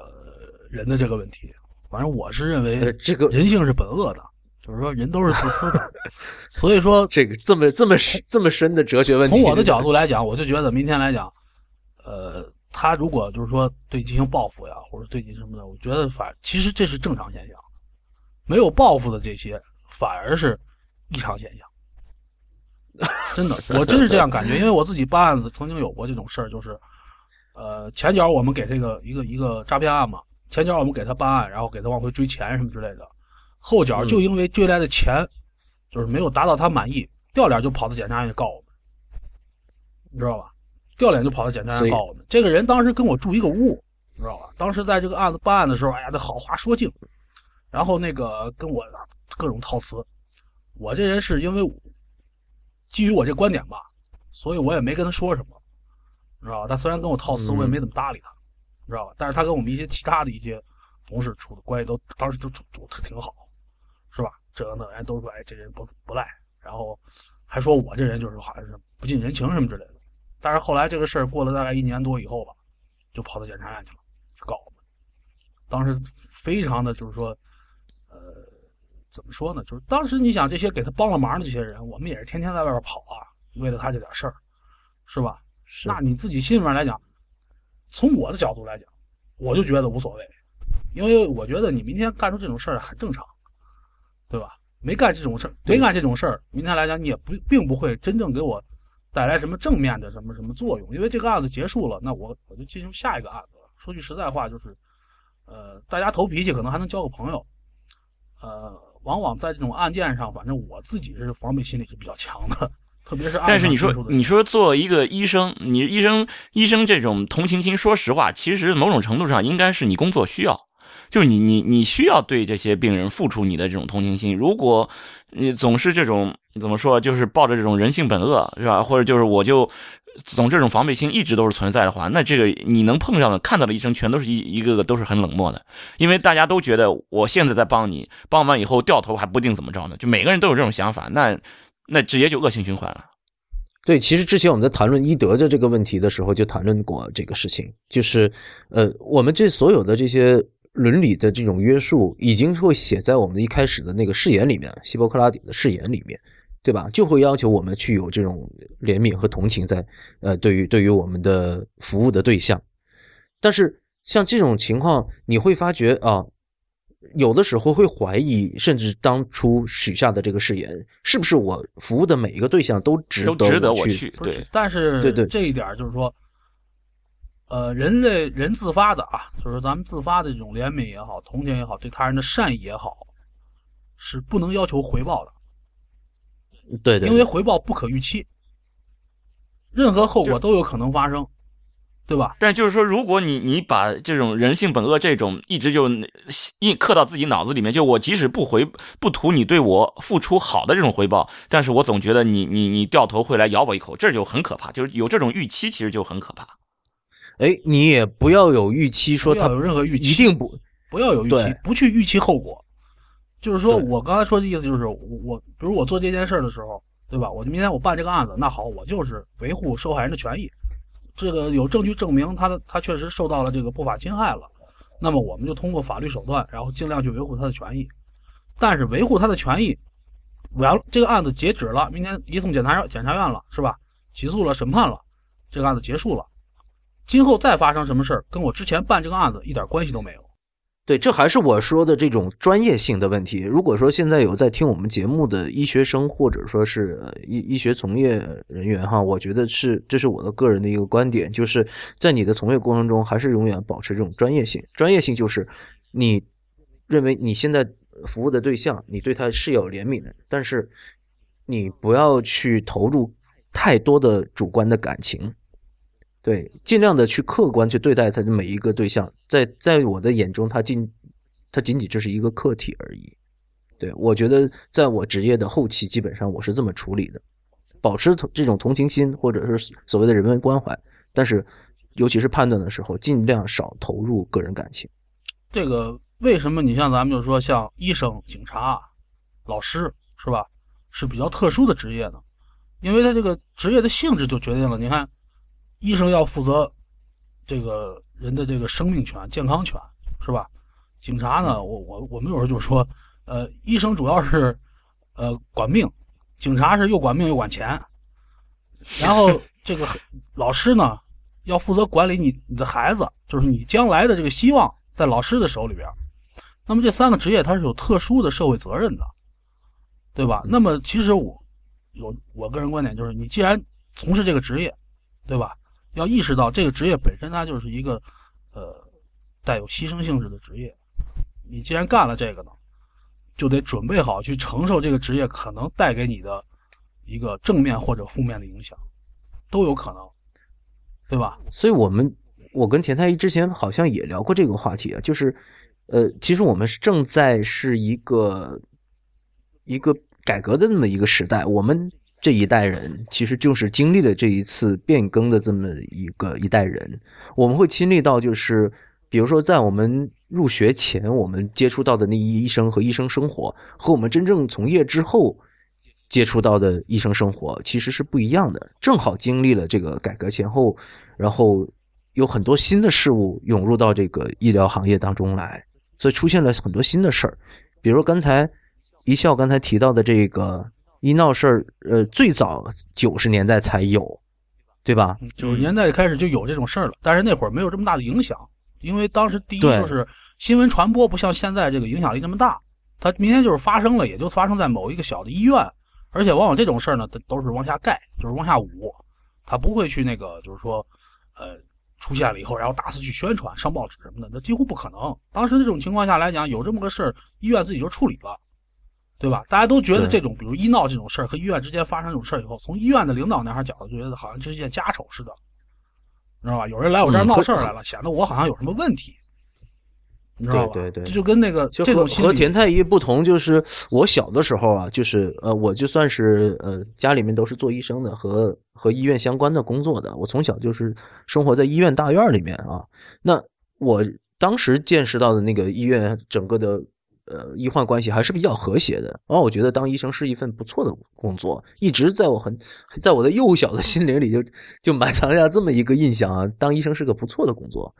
人的这个问题。反正我是认为，这个人性是本恶的，就是说人都是自私的。[LAUGHS] 所以说，这个这么这么这么深的哲学问题，从我的角度来讲，我就觉得明天来讲，呃，他如果就是说对进行报复呀，或者对你什么的，我觉得反其实这是正常现象。没有报复的这些，反而是异常现象。真的，[LAUGHS] 我真是这样感觉，因为我自己办案子曾经有过这种事儿，就是，呃，前脚我们给这个一个一个诈骗案嘛，前脚我们给他办案，然后给他往回追钱什么之类的，后脚就因为追来的钱，就是没有达到他满意，掉脸就跑到检察院告我们，你知道吧？掉脸就跑到检察院告我们。这个人当时跟我住一个屋，你知道吧？当时在这个案子办案的时候，哎呀，这好话说尽，然后那个跟我各种套词，我这人是因为。基于我这观点吧，所以我也没跟他说什么，知道吧？他虽然跟我套词，我也没怎么搭理他，知道吧？但是他跟我们一些其他的一些同事处的关系都当时都处处的挺好，是吧？这个那人都说，哎，这人不不赖，然后还说我这人就是好像是不近人情什么之类的。但是后来这个事儿过了大概一年多以后吧，就跑到检察院去了，去告我们。当时非常的就是说。呃怎么说呢？就是当时你想这些给他帮了忙的这些人，我们也是天天在外边跑啊，为了他这点事儿，是吧？那你自己心里面来讲，从我的角度来讲，我就觉得无所谓，因为我觉得你明天干出这种事儿很正常，对吧？没干这种事儿，没干这种事儿，明天来讲你也不并不会真正给我带来什么正面的什么什么作用，因为这个案子结束了，那我我就进入下一个案子。说句实在话，就是，呃，大家投脾气可能还能交个朋友，呃。往往在这种案件上，反正我自己是防备心理是比较强的，[LAUGHS] 特别是。但是你说，你说做一个医生，你医生医生这种同情心，说实话，其实某种程度上应该是你工作需要，就是你你你需要对这些病人付出你的这种同情心。如果你总是这种怎么说，就是抱着这种人性本恶，是吧？或者就是我就。总这种防备心一直都是存在的话，那这个你能碰上的、看到的医生，全都是一一个个都是很冷漠的，因为大家都觉得我现在在帮你，帮完以后掉头还不定怎么着呢，就每个人都有这种想法，那那直接就恶性循环了。对，其实之前我们在谈论医德的这个问题的时候，就谈论过这个事情，就是呃，我们这所有的这些伦理的这种约束，已经会写在我们一开始的那个誓言里面，希波克拉底的誓言里面。对吧？就会要求我们去有这种怜悯和同情，在呃，对于对于我们的服务的对象。但是像这种情况，你会发觉啊，有的时候会怀疑，甚至当初许下的这个誓言，是不是我服务的每一个对象都值得值得我去？对。但是对对这一点就是说，呃，人类人自发的啊，就是咱们自发的这种怜悯也好，同情也好，对他人的善意也好，是不能要求回报的。对对，因为回报不可预期，任何后果都有可能发生，对吧？但就是说，如果你你把这种人性本恶这种一直就印刻到自己脑子里面，就我即使不回不图你对我付出好的这种回报，但是我总觉得你你你掉头会来咬我一口，这就很可怕。就是有这种预期，其实就很可怕。哎，你也不要有预期，说他有任何预期，一定不不要有预期，不去预期后果。就是说我刚才说的意思就是我我，比如我做这件事儿的时候，对吧？我明天我办这个案子，那好，我就是维护受害人的权益，这个有证据证明他的他确实受到了这个不法侵害了，那么我们就通过法律手段，然后尽量去维护他的权益。但是维护他的权益，完了这个案子截止了，明天移送检察检察院了，是吧？起诉了，审判了，这个案子结束了。今后再发生什么事儿，跟我之前办这个案子一点关系都没有。对，这还是我说的这种专业性的问题。如果说现在有在听我们节目的医学生，或者说是呃医医学从业人员哈，我觉得是这是我的个人的一个观点，就是在你的从业过程中，还是永远保持这种专业性。专业性就是你认为你现在服务的对象，你对他是有怜悯的，但是你不要去投入太多的主观的感情。对，尽量的去客观去对待他的每一个对象，在在我的眼中，他仅他仅仅就是一个客体而已。对我觉得，在我职业的后期，基本上我是这么处理的，保持同这种同情心或者是所谓的人文关怀，但是尤其是判断的时候，尽量少投入个人感情。这个为什么你像咱们就说像医生、警察、老师是吧，是比较特殊的职业呢？因为他这个职业的性质就决定了，你看，医生要负责这个人的这个生命权、健康权是吧？警察呢，我我我们有时候就说，呃，医生主要是呃管命，警察是又管命又管钱，然后 [LAUGHS] 这个老师呢，要负责管理你你的孩子，就是你将来的这个希望在老师的手里边。那么这三个职业它是有特殊的社会责任的，对吧？那么其实我有我个人观点就是，你既然从事这个职业，对吧？要意识到这个职业本身它就是一个呃带有牺牲性质的职业。你既然干了这个呢，就得准备好去承受这个职业可能带给你的一个正面或者负面的影响，都有可能，对吧？所以我们我跟田太医之前好像也聊过这个话题啊，就是呃，其实我们正在是一个一个改革的这么一个时代，我们这一代人其实就是经历了这一次变更的这么一个一代人，我们会亲历到就是，比如说在我们入学前，我们接触到的那一医生和医生生活，和我们真正从业之后。接触到的医生生活其实是不一样的，正好经历了这个改革前后，然后有很多新的事物涌入到这个医疗行业当中来，所以出现了很多新的事儿，比如刚才一笑刚才提到的这个医闹事儿，呃，最早九十年代才有，对吧？九十年代开始就有这种事儿了，但是那会儿没有这么大的影响，因为当时第一就是新闻传播不像现在这个影响力那么大，它明天就是发生了，也就发生在某一个小的医院，而且往往这种事儿呢，都都是往下盖，就是往下捂，它不会去那个就是说，呃，出现了以后然后大肆去宣传、上报纸什么的，那几乎不可能。当时这种情况下来讲，有这么个事儿，医院自己就处理了。对吧？大家都觉得这种，比如医闹这种事儿和医院之间发生这种事儿以后，从医院的领导那哈角度觉得好像这是件家丑似的，你知道吧？有人来我这儿闹事儿来了，显得我好像有什么问题，你知道吧？对对对这就跟那个这种和田太医不同，就是我小的时候啊，就是呃，我就算是呃家里面都是做医生的，和和医院相关的工作的，我从小就是生活在医院大院里面啊。那我当时见识到的那个医院整个的呃医患关系还是比较和谐的，然后我觉得当医生是一份不错的工作，一直在我很在我的幼小的心灵里就就埋藏下这么一个印象啊，当医生是个不错的工作。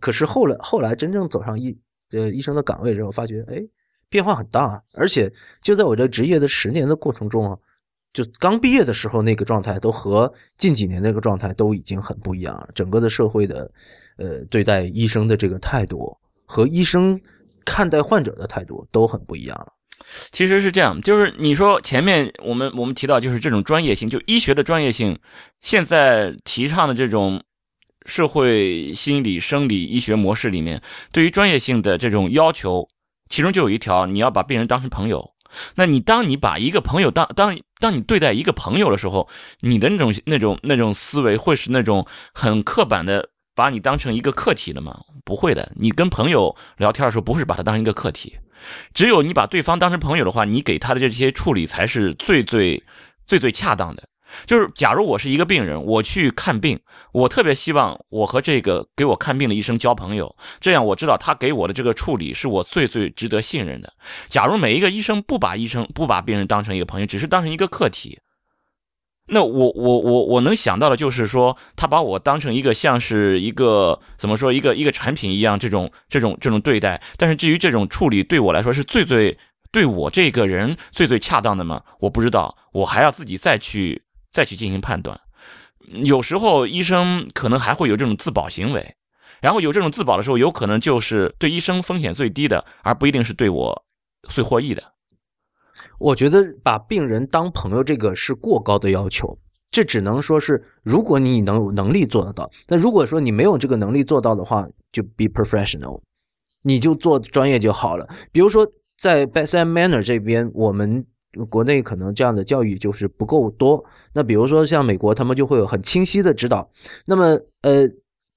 可是后来后来真正走上医呃医生的岗位之后，发觉哎变化很大，而且就在我这职业的十年的过程中啊，就刚毕业的时候那个状态，都和近几年那个状态都已经很不一样了。整个的社会的呃对待医生的这个态度和医生看待患者的态度都很不一样了。其实是这样，就是你说前面我们我们提到就是这种专业性，就医学的专业性，现在提倡的这种社会心理生理医学模式里面，对于专业性的这种要求，其中就有一条，你要把病人当成朋友。那你当你把一个朋友当当当你对待一个朋友的时候，你的那种那种那种思维会是那种很刻板的，把你当成一个客体的吗？不会的，你跟朋友聊天的时候，不是把他当成一个客体。只有你把对方当成朋友的话，你给他的这些处理才是最最 [LAUGHS] 最最恰当的。就是假如我是一个病人，我去看病，我特别希望我和这个给我看病的医生交朋友，这样我知道他给我的这个处理是我最最值得信任的。假如每一个医生不把医生不把病人当成一个朋友，只是当成一个客体，那我我我我能想到的就是说，他把我当成一个像是一个怎么说一个一个产品一样这种这种这种对待。但是至于这种处理对我来说是最最对我这个人最最恰当的吗？我不知道，我还要自己再去再去进行判断。有时候医生可能还会有这种自保行为，然后有这种自保的时候，有可能就是对医生风险最低的，而不一定是对我最获益的。我觉得把病人当朋友这个是过高的要求，这只能说是如果你能有能力做得到。那如果说你没有这个能力做到的话，就 be professional，你就做专业就好了。比如说在 Best Manner 这边，我们国内可能这样的教育就是不够多。那比如说像美国，他们就会有很清晰的指导。那么呃，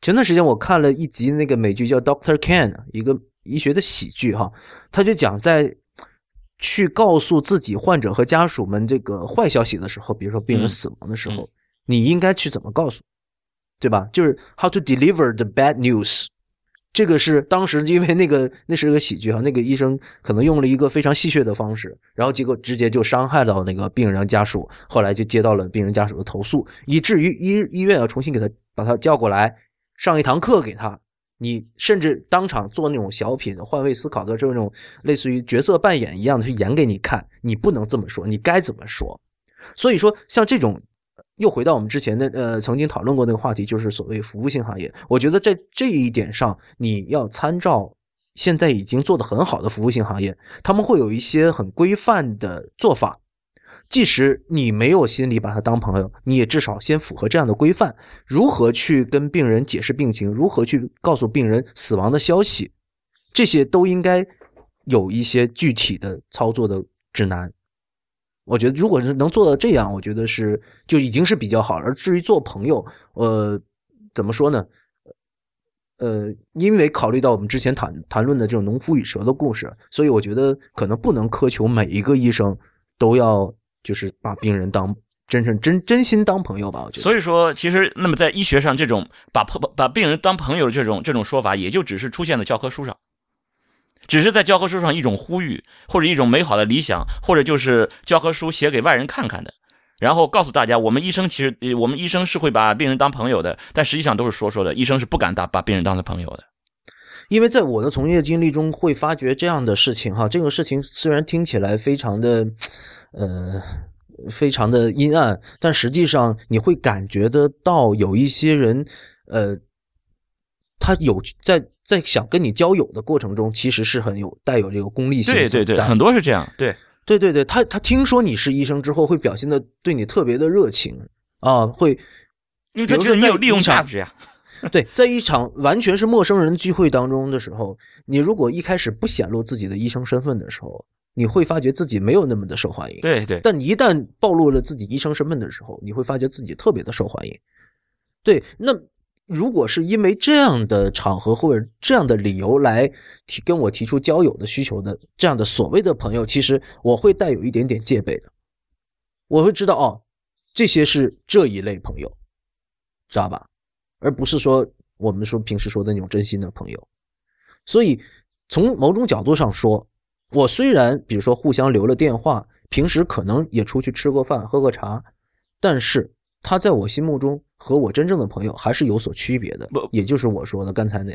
前段时间我看了一集那个美剧叫 Doctor Can，一个医学的喜剧哈，他就讲在。去告诉自己患者和家属们这个坏消息的时候，比如说病人死亡的时候，你应该去怎么告诉，对吧？就是 how to deliver the bad news。这个是当时因为那个 [LAUGHS] 那是个喜剧哈，那个医生可能用了一个非常戏谑的方式，然后结果直接就伤害到那个病人家属，后来就接到了病人家属的投诉，以至于医医院要重新给他把他叫过来上一堂课给他。你甚至当场做那种小品，换位思考的这种类似于角色扮演一样的去演给你看。你不能这么说，你该怎么说？所以说，像这种又回到我们之前的呃曾经讨论过那个话题，就是所谓服务性行业。我觉得在这一点上，你要参照现在已经做的很好的服务性行业，他们会有一些很规范的做法。即使你没有心里把他当朋友，你也至少先符合这样的规范。如何去跟病人解释病情，如何去告诉病人死亡的消息，这些都应该有一些具体的操作的指南。我觉得，如果是能做到这样，我觉得是就已经是比较好了。而至于做朋友，呃，怎么说呢？呃，因为考虑到我们之前谈谈论的这种农夫与蛇的故事，所以我觉得可能不能苛求每一个医生都要。就是把病人当真正真真心当朋友吧，我觉得。所以说，其实那么在医学上，这种把朋把病人当朋友这种这种说法，也就只是出现在教科书上，只是在教科书上一种呼吁，或者一种美好的理想，或者就是教科书写给外人看看的，然后告诉大家，我们医生其实我们医生是会把病人当朋友的，但实际上都是说说的，医生是不敢把把病人当成朋友的。因为在我的从业经历中，会发觉这样的事情哈，这个事情虽然听起来非常的。呃，非常的阴暗，但实际上你会感觉得到有一些人，呃，他有在在想跟你交友的过程中，其实是很有带有这个功利性。对对对，很多是这样。对对对对，他他听说你是医生之后，会表现的对你特别的热情啊，会，因为他觉得你有利用价值呀。对，在一场完全是陌生人聚会当中的时候，你如果一开始不显露自己的医生身份的时候。你会发觉自己没有那么的受欢迎，对对。但你一旦暴露了自己医生身份的时候，你会发觉自己特别的受欢迎。对，那如果是因为这样的场合或者这样的理由来提跟我提出交友的需求的这样的所谓的朋友，其实我会带有一点点戒备的。我会知道哦，这些是这一类朋友，知道吧？而不是说我们说平时说的那种真心的朋友。所以从某种角度上说。我虽然比如说互相留了电话，平时可能也出去吃过饭、喝过茶，但是他在我心目中和我真正的朋友还是有所区别的。不，也就是我说的刚才那，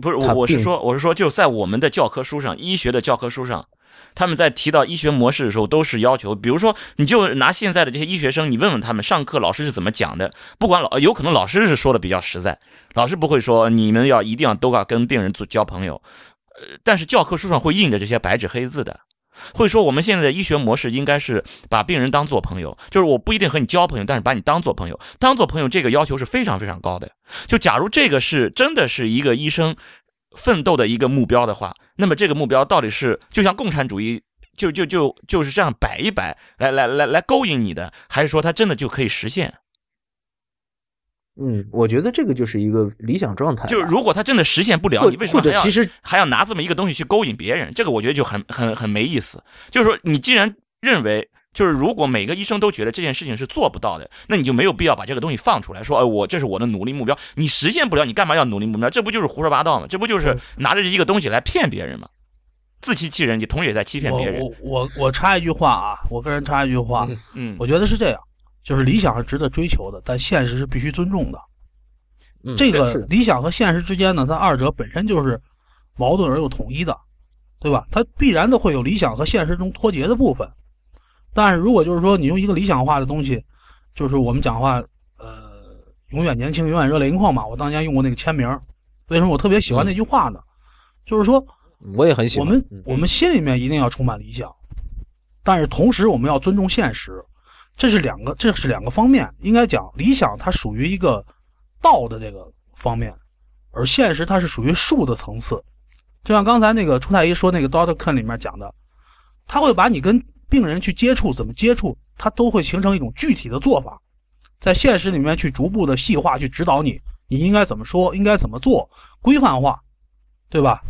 不是我我是说我是说就在我们的教科书上，医学的教科书上，他们在提到医学模式的时候都是要求，比如说你就拿现在的这些医学生，你问问他们上课老师是怎么讲的，不管老有可能老师是说的比较实在，老师不会说你们要一定要都要跟病人做交朋友。呃但是教科书上会印着这些白纸黑字的，会说我们现在的医学模式应该是把病人当做朋友，就是我不一定和你交朋友，但是把你当做朋友，当做朋友这个要求是非常非常高的。就假如这个是真的是一个医生奋斗的一个目标的话，那么这个目标到底是就像共产主义就就就就是这样摆一摆来来来来勾引你的，还是说他真的就可以实现？嗯，我觉得这个就是一个理想状态。就是如果他真的实现不了，你为什么还要其实还要拿这么一个东西去勾引别人？这个我觉得就很很很没意思。就是说，你既然认为就是如果每个医生都觉得这件事情是做不到的，那你就没有必要把这个东西放出来说，哎，我这是我的努力目标，你实现不了，你干嘛要努力目标？这不就是胡说八道吗？这不就是拿着一个东西来骗别人吗？自欺欺人，你同时也在欺骗别人。我我我我插一句话啊，我个人插一句话，嗯，我觉得是这样，就是理想是值得追求的，但现实是必须尊重的。嗯这个理想和现实之间呢，它二者本身就是矛盾而又统一的，对吧？它必然的会有理想和现实中脱节的部分。但是如果就是说你用一个理想化的东西，就是我们讲话，呃，永远年轻，永远热泪盈眶嘛。我当年用过那个签名，为什么我特别喜欢那句话呢？就是说，我也很喜欢。我们嗯我们心里面一定要充满理想，但是同时我们要尊重现实，这是两个这是两个方面。应该讲，理想它属于一个道的这个方面，而现实它是属于术的层次。就像刚才那个初太医说那个 Doctor Ken 里面讲的，他会把你跟病人去接触，怎么接触，他都会形成一种具体的做法，在现实里面去逐步的细化去指导你，你应该怎么说，应该怎么做，规范化，对吧？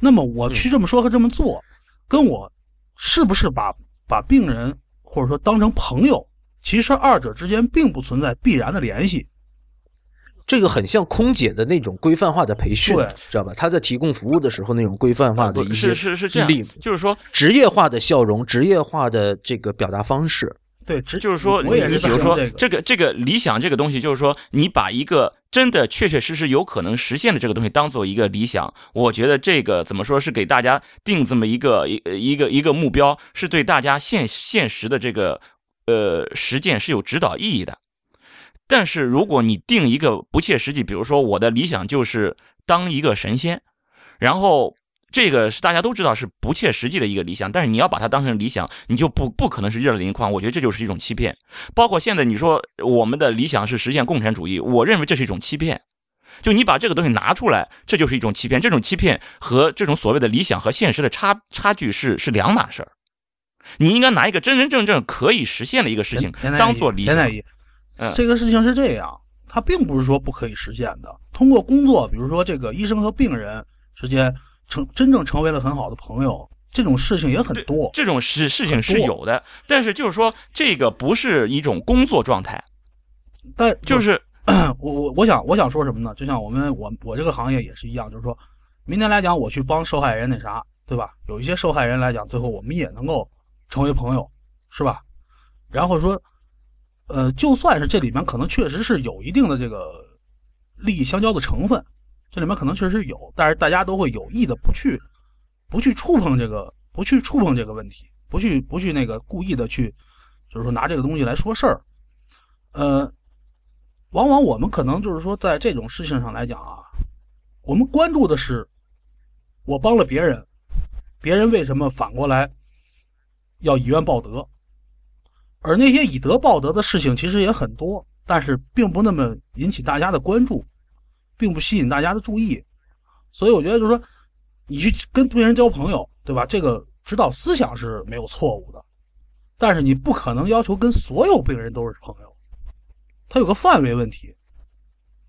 那么我去这么说和这么做，跟我是不是把把病人或者说当成朋友，其实二者之间并不存在必然的联系。这个很像空姐的那种规范化的培训，知道吧？她在提供服务的时候那种规范化的一些不是是是这样，就是说，职业化的笑容，职业化的这个表达方式。对，只就是说，我也是你比如说这个，这个这个理想这个东西，就是说，你把一个真的确确实实有可能实现的这个东西当做一个理想，我觉得这个怎么说是给大家定这么一个一一个一个目标，是对大家现现实的这个呃实践是有指导意义的。但是如果你定一个不切实际，比如说我的理想就是当一个神仙，然后这个是大家都知道是不切实际的一个理想，但是你要把它当成理想，你就不不可能是热泪盈眶。我觉得这就是一种欺骗。包括现在你说我们的理想是实现共产主义，我认为这是一种欺骗。就你把这个东西拿出来，这就是一种欺骗。这种欺骗和这种所谓的理想和现实的差差距是是两码事儿。你应该拿一个真真正正可以实现的一个事情当做理想嗯这个事情是这样，它并不是说不可以实现的。通过工作，比如说这个医生和病人之间成真正成为了很好的朋友，这种事情也很多。这种事事情是有的，但是就是说这个不是一种工作状态，但就是 [CLEARS THROAT] 我我我想我想说什么呢？就像我们我我这个行业也是一样，就是说，明天来讲我去帮受害人那啥，对吧？有一些受害人来讲，最后我们也能够成为朋友，是吧？然后说，呃，就算是这里面可能确实是有一定的这个利益相交的成分，这里面可能确实有，但是大家都会有意的不去不去触碰这个，不去触碰这个问题，不去不去那个故意的去，就是说拿这个东西来说事儿，呃。往往我们可能就是说，在这种事情上来讲啊，我们关注的是我帮了别人，别人为什么反过来要以怨报德？而那些以德报德的事情其实也很多，但是并不那么引起大家的关注，并不吸引大家的注意。所以我觉得就是说，你去跟别人交朋友，对吧？这个指导思想是没有错误的，但是你不可能要求跟所有病人都是朋友。它有个范围问题，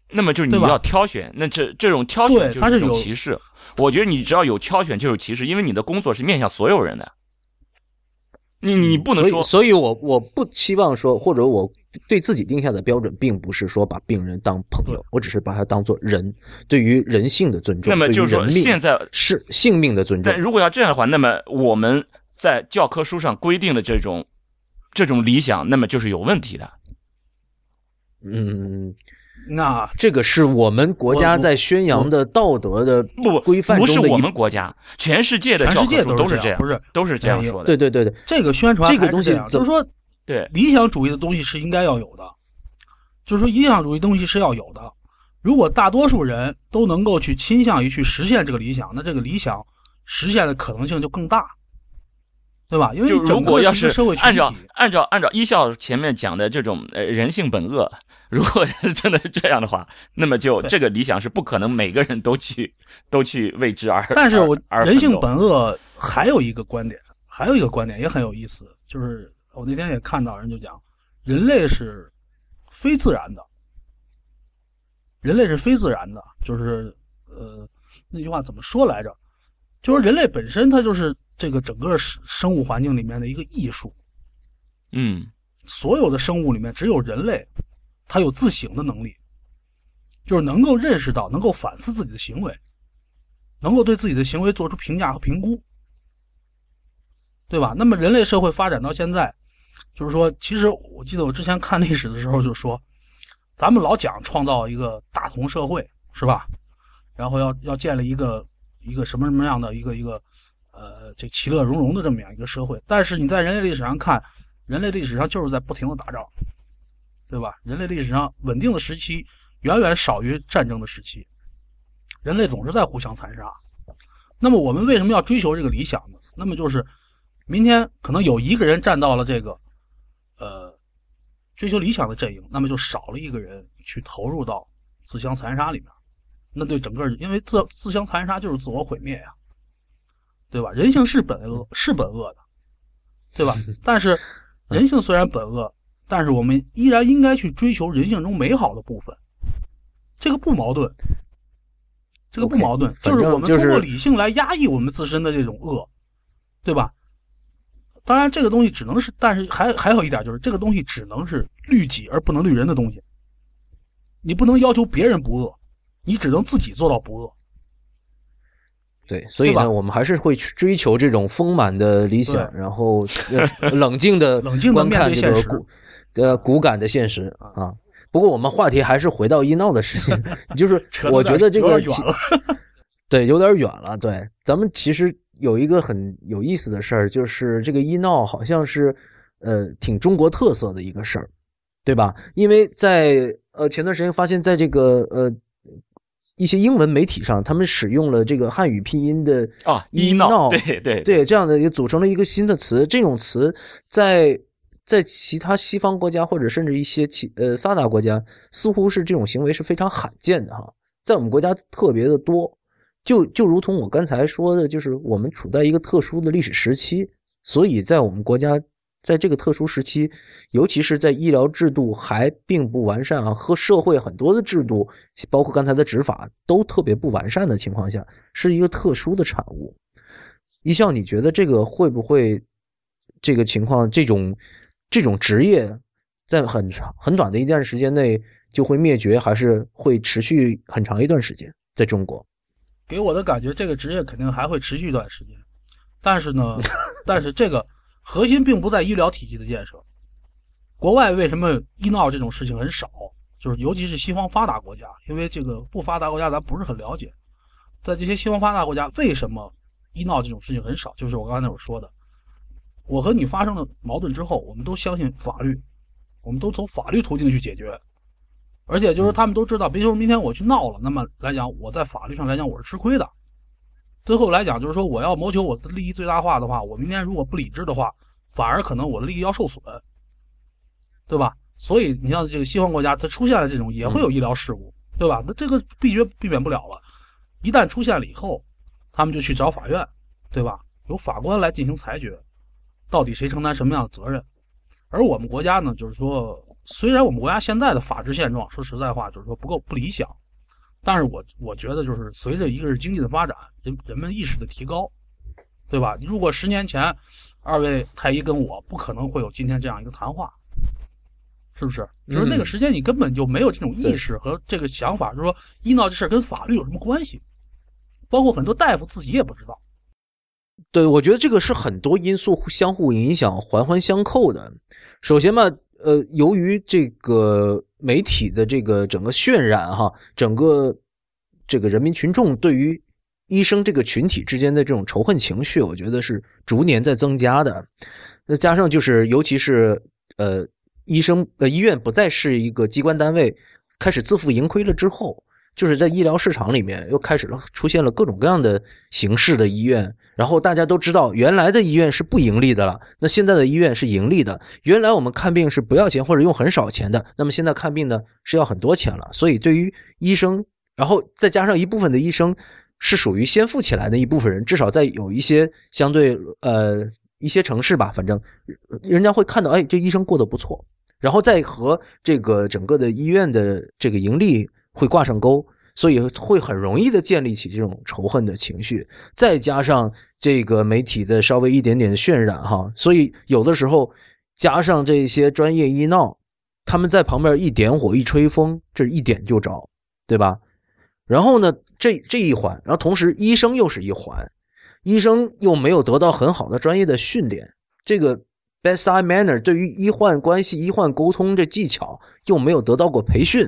那么就是你要挑选，那这这种挑选就一种歧视。我觉得你只要有挑选就是歧视，因为你的工作是面向所有人的。你你不能说所以我我不期望说，或者我对自己定下的标准，并不是说把病人当朋友，我只是把他当做人，对于人性的尊重，那么就是说现在是性命的尊重但。如果要这样的话，那么我们在教科书上规定的这种这种理想，那么就是有问题的。嗯，那这个是我们国家在宣扬的道德的不规范不是我们国家，全世界的全世界都是这样，不是都是这样哎说的。对对对对，这个宣传这个东西就是说对，理想主义的东西是应该要有的，就是说理想主义东西是要有的。如果大多数人都能够去倾向于去实现这个理想，那这个理想实现的可能性就更大，对吧？因为如果要是按照，按照按照一笑前面讲的这种呃人性本恶，如果是真的是这样的话，那么就这个理想是不可能每个人都去都去为之而。但是我人性本恶还有一个观点，还有一个观点也很有意思，就是我那天也看到人就讲，人类是非自然的，人类是非自然的，就是呃那句话怎么说来着？就是人类本身它就是这个整个生生物环境里面的一个艺术，嗯所有的生物里面，只有人类，他有自省的能力，就是能够认识到，能够反思自己的行为，能够对自己的行为做出评价和评估，对吧？那么人类社会发展到现在，就是说，其实我记得我之前看历史的时候就说，咱们老讲创造一个大同社会，是吧？然后要要建立一个一个什么什么样的一个一个呃这其乐融融的这么样一个社会，但是你在人类历史上看。人类历史上就是在不停的打仗，对吧？人类历史上稳定的时期远远少于战争的时期，人类总是在互相残杀。那么我们为什么要追求这个理想呢？那么就是明天可能有一个人站到了这个呃追求理想的阵营，那么就少了一个人去投入到自相残杀里面。那对整个因为自自相残杀就是自我毁灭呀，对吧？人性是本恶，是本恶的，对吧？[LAUGHS] 但是。人性虽然本恶，但是我们依然应该去追求人性中美好的部分，这个不矛盾，这个不矛盾，就是我们通过理性来压抑我们自身的这种恶，对吧？当然，这个东西只能是，但是还还有一点就是，这个东西只能是律己而不能律人的东西，你不能要求别人不恶，你只能自己做到不恶。对，所以呢，我们还是会去追求这种丰满的理想，然后 [LAUGHS] 冷静的冷静观看这个骨呃骨感的现实啊。不过我们话题还是回到医闹的事情，[LAUGHS] 就是我觉得这个对有点远了。对，咱们其实有一个很有意思的事儿，就是这个医闹好像是呃挺中国特色的一个事儿，对吧？因为在呃前段时间发现，在这个呃。一些英文媒体上，他们使用了这个汉语拼音的啊，医闹，对对对，这样的也组成了一个新的词。这种词在在其他西方国家或者甚至一些其呃发达国家，似乎是这种行为是非常罕见的哈，在我们国家特别的多。就就如同我刚才说的，就是我们处在一个特殊的历史时期，所以在我们国家。在这个特殊时期，尤其是在医疗制度还并不完善啊，和社会很多的制度，包括刚才的执法都特别不完善的情况下，是一个特殊的产物。一笑，你觉得这个会不会这个情况，这种这种职业在很长很短的一段时间内就会灭绝，还是会持续很长一段时间？在中国，给我的感觉，这个职业肯定还会持续一段时间，但是呢，[LAUGHS] 但是这个。核心并不在医疗体系的建设。国外为什么医闹这种事情很少？就是尤其是西方发达国家，因为这个不发达国家咱不是很了解。在这些西方发达国家，为什么医闹这种事情很少？就是我刚才那会儿说的，我和你发生了矛盾之后，我们都相信法律，我们都走法律途径去解决。而且就是他们都知道，比如说明天我去闹了，那么来讲，我在法律上来讲我是吃亏的。最后来讲，就是说，我要谋求我的利益最大化的话，我明天如果不理智的话，反而可能我的利益要受损，对吧？所以你像这个西方国家，它出现了这种也会有医疗事故，对吧？那这个避绝避免不了了。一旦出现了以后，他们就去找法院，对吧？由法官来进行裁决，到底谁承担什么样的责任？而我们国家呢，就是说，虽然我们国家现在的法治现状，说实在话，就是说不够不理想。但是我我觉得，就是随着一个是经济的发展，人人们意识的提高，对吧？如果十年前，二位太医跟我不可能会有今天这样一个谈话，是不是？就是那个时间，你根本就没有这种意识和这个想法，就是说医闹这事跟法律有什么关系？包括很多大夫自己也不知道。对，我觉得这个是很多因素相互影响、环环相扣的。首先嘛。呃，由于这个媒体的这个整个渲染哈，整个这个人民群众对于医生这个群体之间的这种仇恨情绪，我觉得是逐年在增加的。那加上就是，尤其是呃，医生呃，医院不再是一个机关单位，开始自负盈亏了之后，就是在医疗市场里面又开始了出现了各种各样的形式的医院。然后大家都知道，原来的医院是不盈利的了，那现在的医院是盈利的。原来我们看病是不要钱或者用很少钱的，那么现在看病呢是要很多钱了。所以对于医生，然后再加上一部分的医生是属于先富起来的一部分人，至少在有一些相对呃一些城市吧，反正人家会看到，哎，这医生过得不错，然后再和这个整个的医院的这个盈利会挂上钩。所以会很容易的建立起这种仇恨的情绪，再加上这个媒体的稍微一点点的渲染哈，所以有的时候加上这些专业医闹，他们在旁边一点火一吹风，这一点就着，对吧？然后呢，这这一环，然后同时医生又是一环，医生又没有得到很好的专业的训练，这个 bedside manner 对于医患关系、医患沟通这技巧又没有得到过培训，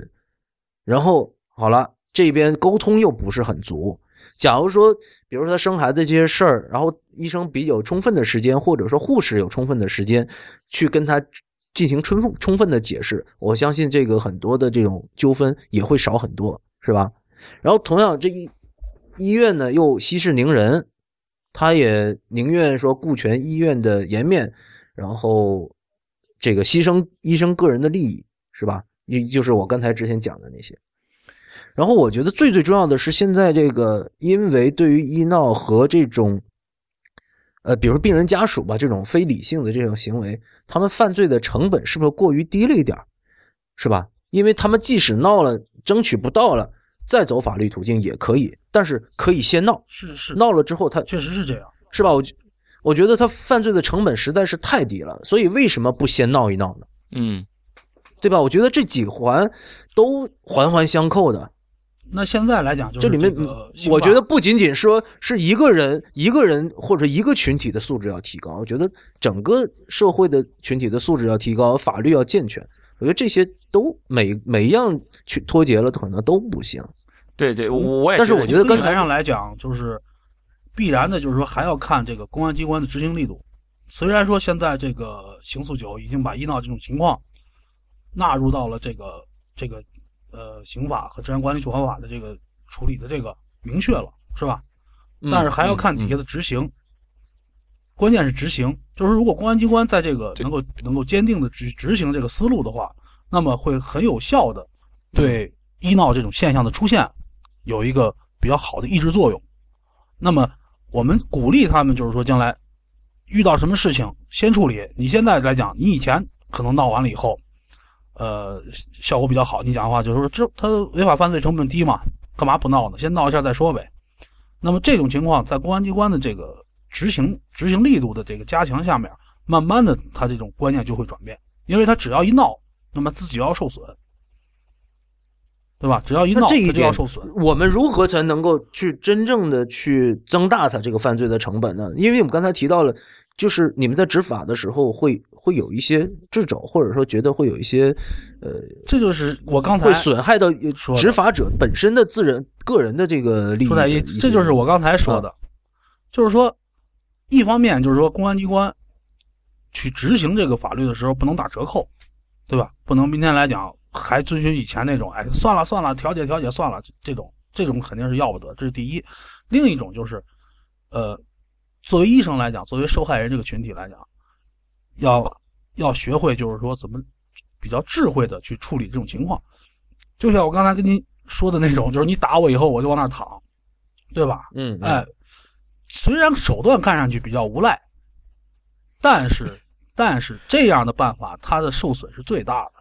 然后好了，这边沟通又不是很足。假如说，比如说他生孩子这些事儿，然后医生比有充分的时间，或者说护士有充分的时间去跟他进行充分充分的解释，我相信这个很多的这种纠纷也会少很多，是吧？然后同样，这医医院呢又息事宁人，他也宁愿说顾全医院的颜面，然后这个牺牲医生个人的利益，是吧？也就是我刚才之前讲的那些。然后我觉得最最重要的是，现在这个因为对于医闹和这种，呃，比如说病人家属吧，这种非理性的这种行为，他们犯罪的成本是不是过于低了一点是吧？因为他们即使闹了，争取不到了，再走法律途径也可以，但是可以先闹，是是，闹了之后他确实是这样，是吧？我我觉得他犯罪的成本实在是太低了，所以为什么不先闹一闹呢？嗯，对吧？我觉得这几环都环环相扣的。那现在来讲，就这里面我觉得不仅仅说是一个人、一个人或者一个群体的素质要提高，我觉得整个社会的群体的素质要提高，法律要健全。我觉得这些都每每一样去脱节了，可能都不行。对对，我也。但是我觉得刚才上来讲，就是必然的，就是说还要看这个公安机关的执行力度。虽然说现在这个刑诉九已经把医闹这种情况纳入到了这个这个。呃，刑法和治安管理处罚法的这个处理的这个明确了，是吧？但是还要看底下的执行，关键是执行。就是如果公安机关在这个能够能够坚定的执执行这个思路的话，那么会很有效的对医闹这种现象的出现有一个比较好的抑制作用。那么我们鼓励他们，就是说将来遇到什么事情先处理。你现在来讲，你以前可能闹完了以后。呃，效果比较好。你讲的话就是说，这他违法犯罪成本低嘛，干嘛不闹呢？先闹一下再说呗。那么这种情况，在公安机关的这个执行执行力度的这个加强下面，慢慢的他这种观念就会转变，因为他只要一闹，那么自己就要受损，对吧？只要一闹，他就要受损。我们如何才能够去真正的去增大他这个犯罪的成本呢？因为我们刚才提到了，就是你们在执法的时候会。会有一些掣肘，或者说觉得会有一些，呃，这就是我刚才会损害到执法者本身的自人个人的这个利益。这就是我刚才说的，就是说，一方面就是说公安机关去执行这个法律的时候不能打折扣，对吧？不能明天来讲还遵循以前那种，哎，算了算了，调解调解算了，这种这种肯定是要不得。这是第一。另一种就是，呃，作为医生来讲，作为受害人这个群体来讲。要要学会，就是说怎么比较智慧的去处理这种情况，就像我刚才跟您说的那种，就是你打我以后，我就往那儿躺，对吧？嗯，哎，虽然手段看上去比较无赖，但是但是这样的办法，它的受损是最大的。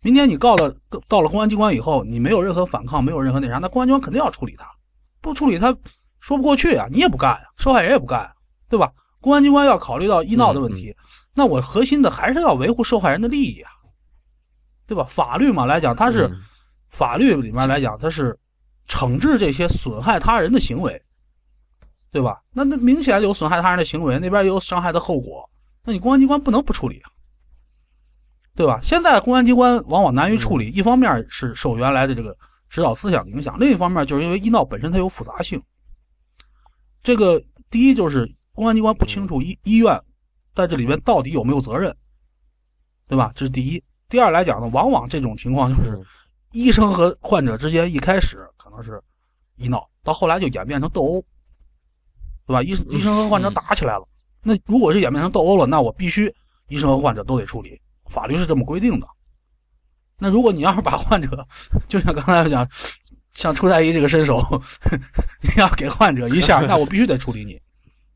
明天你告了到了公安机关以后，你没有任何反抗，没有任何那啥，那公安机关肯定要处理他，不处理他说不过去啊，你也不干呀，受害人也不干，对吧？公安机关要考虑到医闹的问题，那我核心的还是要维护受害人的利益啊，对吧？法律嘛来讲，它是法律里面来讲，它是惩治这些损害他人的行为，对吧？那那明显有损害他人的行为，那边有伤害的后果，那你公安机关不能不处理啊，对吧？现在公安机关往往难于处理，一方面是受原来的这个指导思想影响，另一方面就是因为医闹本身它有复杂性。这个第一就是。公安机关不清楚医医院在这里边到底有没有责任，对吧？这是第一。第二来讲呢，往往这种情况就是医生和患者之间一开始可能是医闹，到后来就演变成斗殴，对吧？医医生和患者打起来了。那如果是演变成斗殴了，那我必须医生和患者都得处理，法律是这么规定的。那如果你要是把患者，就像刚才讲，像出太医这个身手，[LAUGHS] 你要给患者一下，[LAUGHS] 那我必须得处理你。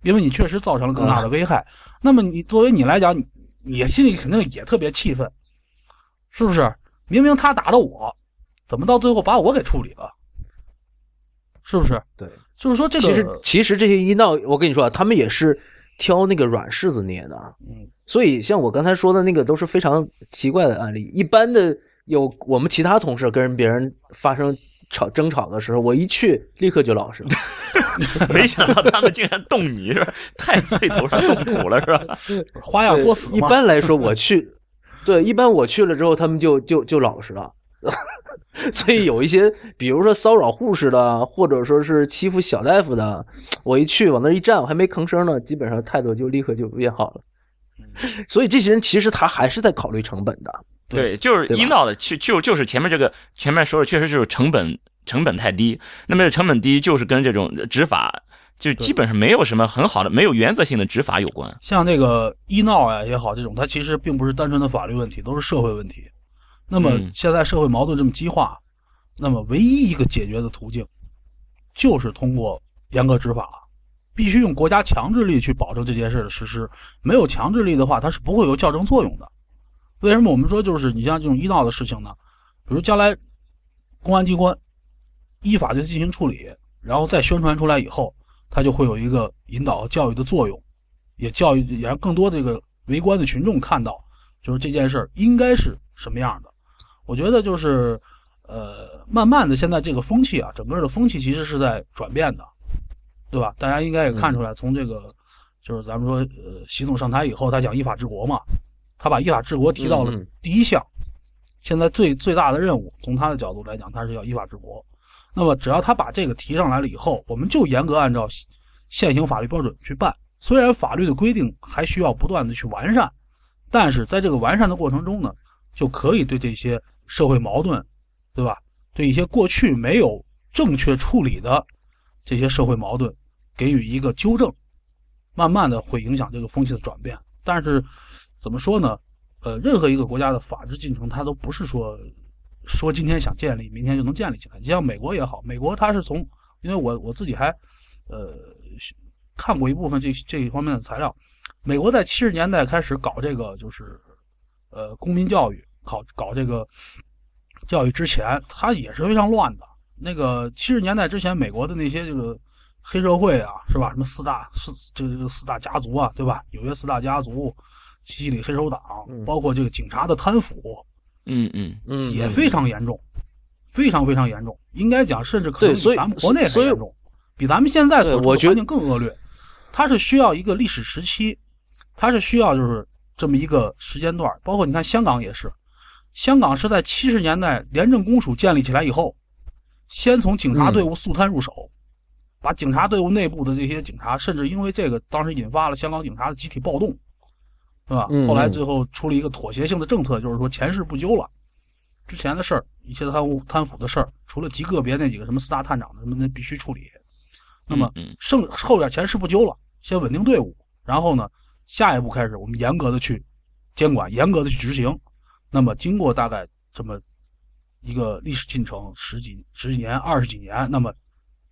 因为你确实造成了更大的危害，那么你作为你来讲，你你心里肯定也特别气愤，是不是？明明他打的我，怎么到最后把我给处理了？是不是？对，就是说这个。其实其实这些医闹，我跟你说，他们也是挑那个软柿子捏的。嗯，所以像我刚才说的那个都是非常奇怪的案例。一般的有我们其他同事跟别人发生吵争吵的时候，我一去立刻就老实了。[LAUGHS] 没想到他们竟然动你是吧？太岁头上动土了是吧？[LAUGHS] 花样作死一。般来说，我去，对，一般我去了之后，他们就就就老实了。[LAUGHS] 所以有一些，比如说骚扰护士的，或者说是欺负小大夫的，我一去往那一站，我还没吭声呢，基本上态度就立刻就变好了。所以这些人其实他还是在考虑成本的。对，就是对吧医闹的，就就就是前面这个前面说的，确实就是成本成本太低。那么这成本低，就是跟这种执法，就基本上没有什么很好的、没有原则性的执法有关。像那个医闹呀也好，这种它其实并不是单纯的法律问题，都是社会问题。那么嗯现在社会矛盾这么激化，那么唯一一个解决的途径，就是通过严格执法，必须用国家强制力去保证这件事的实施。没有强制力的话，它是不会有矫正作用的。为什么我们说就是你像这种医闹的事情呢？比如将来公安机关依法就进行处理，然后再宣传出来以后，它就会有一个引导教育的作用。也教育也让更多这个围观的群众看到，就是这件事儿应该是什么样的。我觉得就是，呃，慢慢的现在这个风气啊，整个的风气其实是在转变的，对吧？大家应该也看出来，从这个就是咱们说，呃，习总上台以后，他讲依法治国嘛，他把依法治国提到了第一项。现在最最大的任务，从他的角度来讲，他是要依法治国。那么，只要他把这个提上来了以后，我们就严格按照现行法律标准去办。虽然法律的规定还需要不断的去完善，但是在这个完善的过程中呢，就可以对这些社会矛盾，对吧？对一些过去没有正确处理的这些社会矛盾给予一个纠正，慢慢的会影响这个风气的转变。但是怎么说呢？呃，任何一个国家的法治进程，它都不是说说今天想建立，明天就能建立起来。你像美国也好，美国它是从，因为我我自己还呃看过一部分这这一方面的材料，美国在七十年代开始搞这个就是呃公民教育，搞搞这个教育之前，它也是非常乱的。那个七十年代之前，美国的那些这个黑社会啊，是吧？什么四大四这个这个四大家族啊，对吧？纽约四大家族、西西里黑手党，包括这个警察的贪腐，嗯嗯，嗯，也非常严重，非常非常严重。应该讲，甚至可能比咱们国内还严重，比咱们现在所处的环境更恶劣。它是需要一个历史时期，它是需要就是这么一个时间段。包括你看香港也是，香港是在七十年代廉政公署建立起来以后，先从警察队伍肃贪入手，把警察队伍内部的这些警察，甚至因为这个当时引发了香港警察的集体暴动，是吧？后来最后出了一个妥协性的政策，就是说前事不究了。之前的事儿，一切贪污贪腐的事儿，除了极个别那几个什么四大探长的什么的必须处理，那么嗯剩后边前事不究了，先稳定队伍，然后呢，下一步开始我们严格的去监管，严格的去执行。那么经过大概这么一个历史进程，十几十几年、二十几年，那么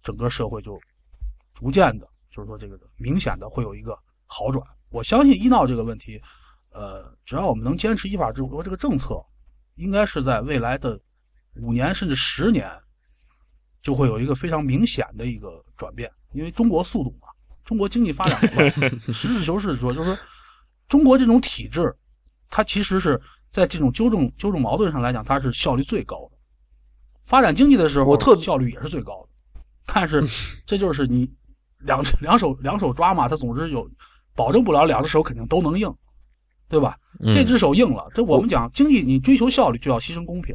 整个社会就逐渐的，就是说这个明显的会有一个好转。我相信医闹这个问题，呃，只要我们能坚持依法治国这个政策，应该是在未来的五年甚至十年，就会有一个非常明显的一个转变。因为中国速度嘛，中国经济发展快，[LAUGHS] 实事求是说，就是说中国这种体制，它其实是在这种纠正纠正矛盾上来讲，它是效率最高的。发展经济的时候，我特效率也是最高的，但是 [LAUGHS] 这就是你两两手两手抓嘛，它总是有保证不了两只手肯定都能硬，对吧？嗯这只手硬了，这我们讲经济，你追求效率就要牺牲公平，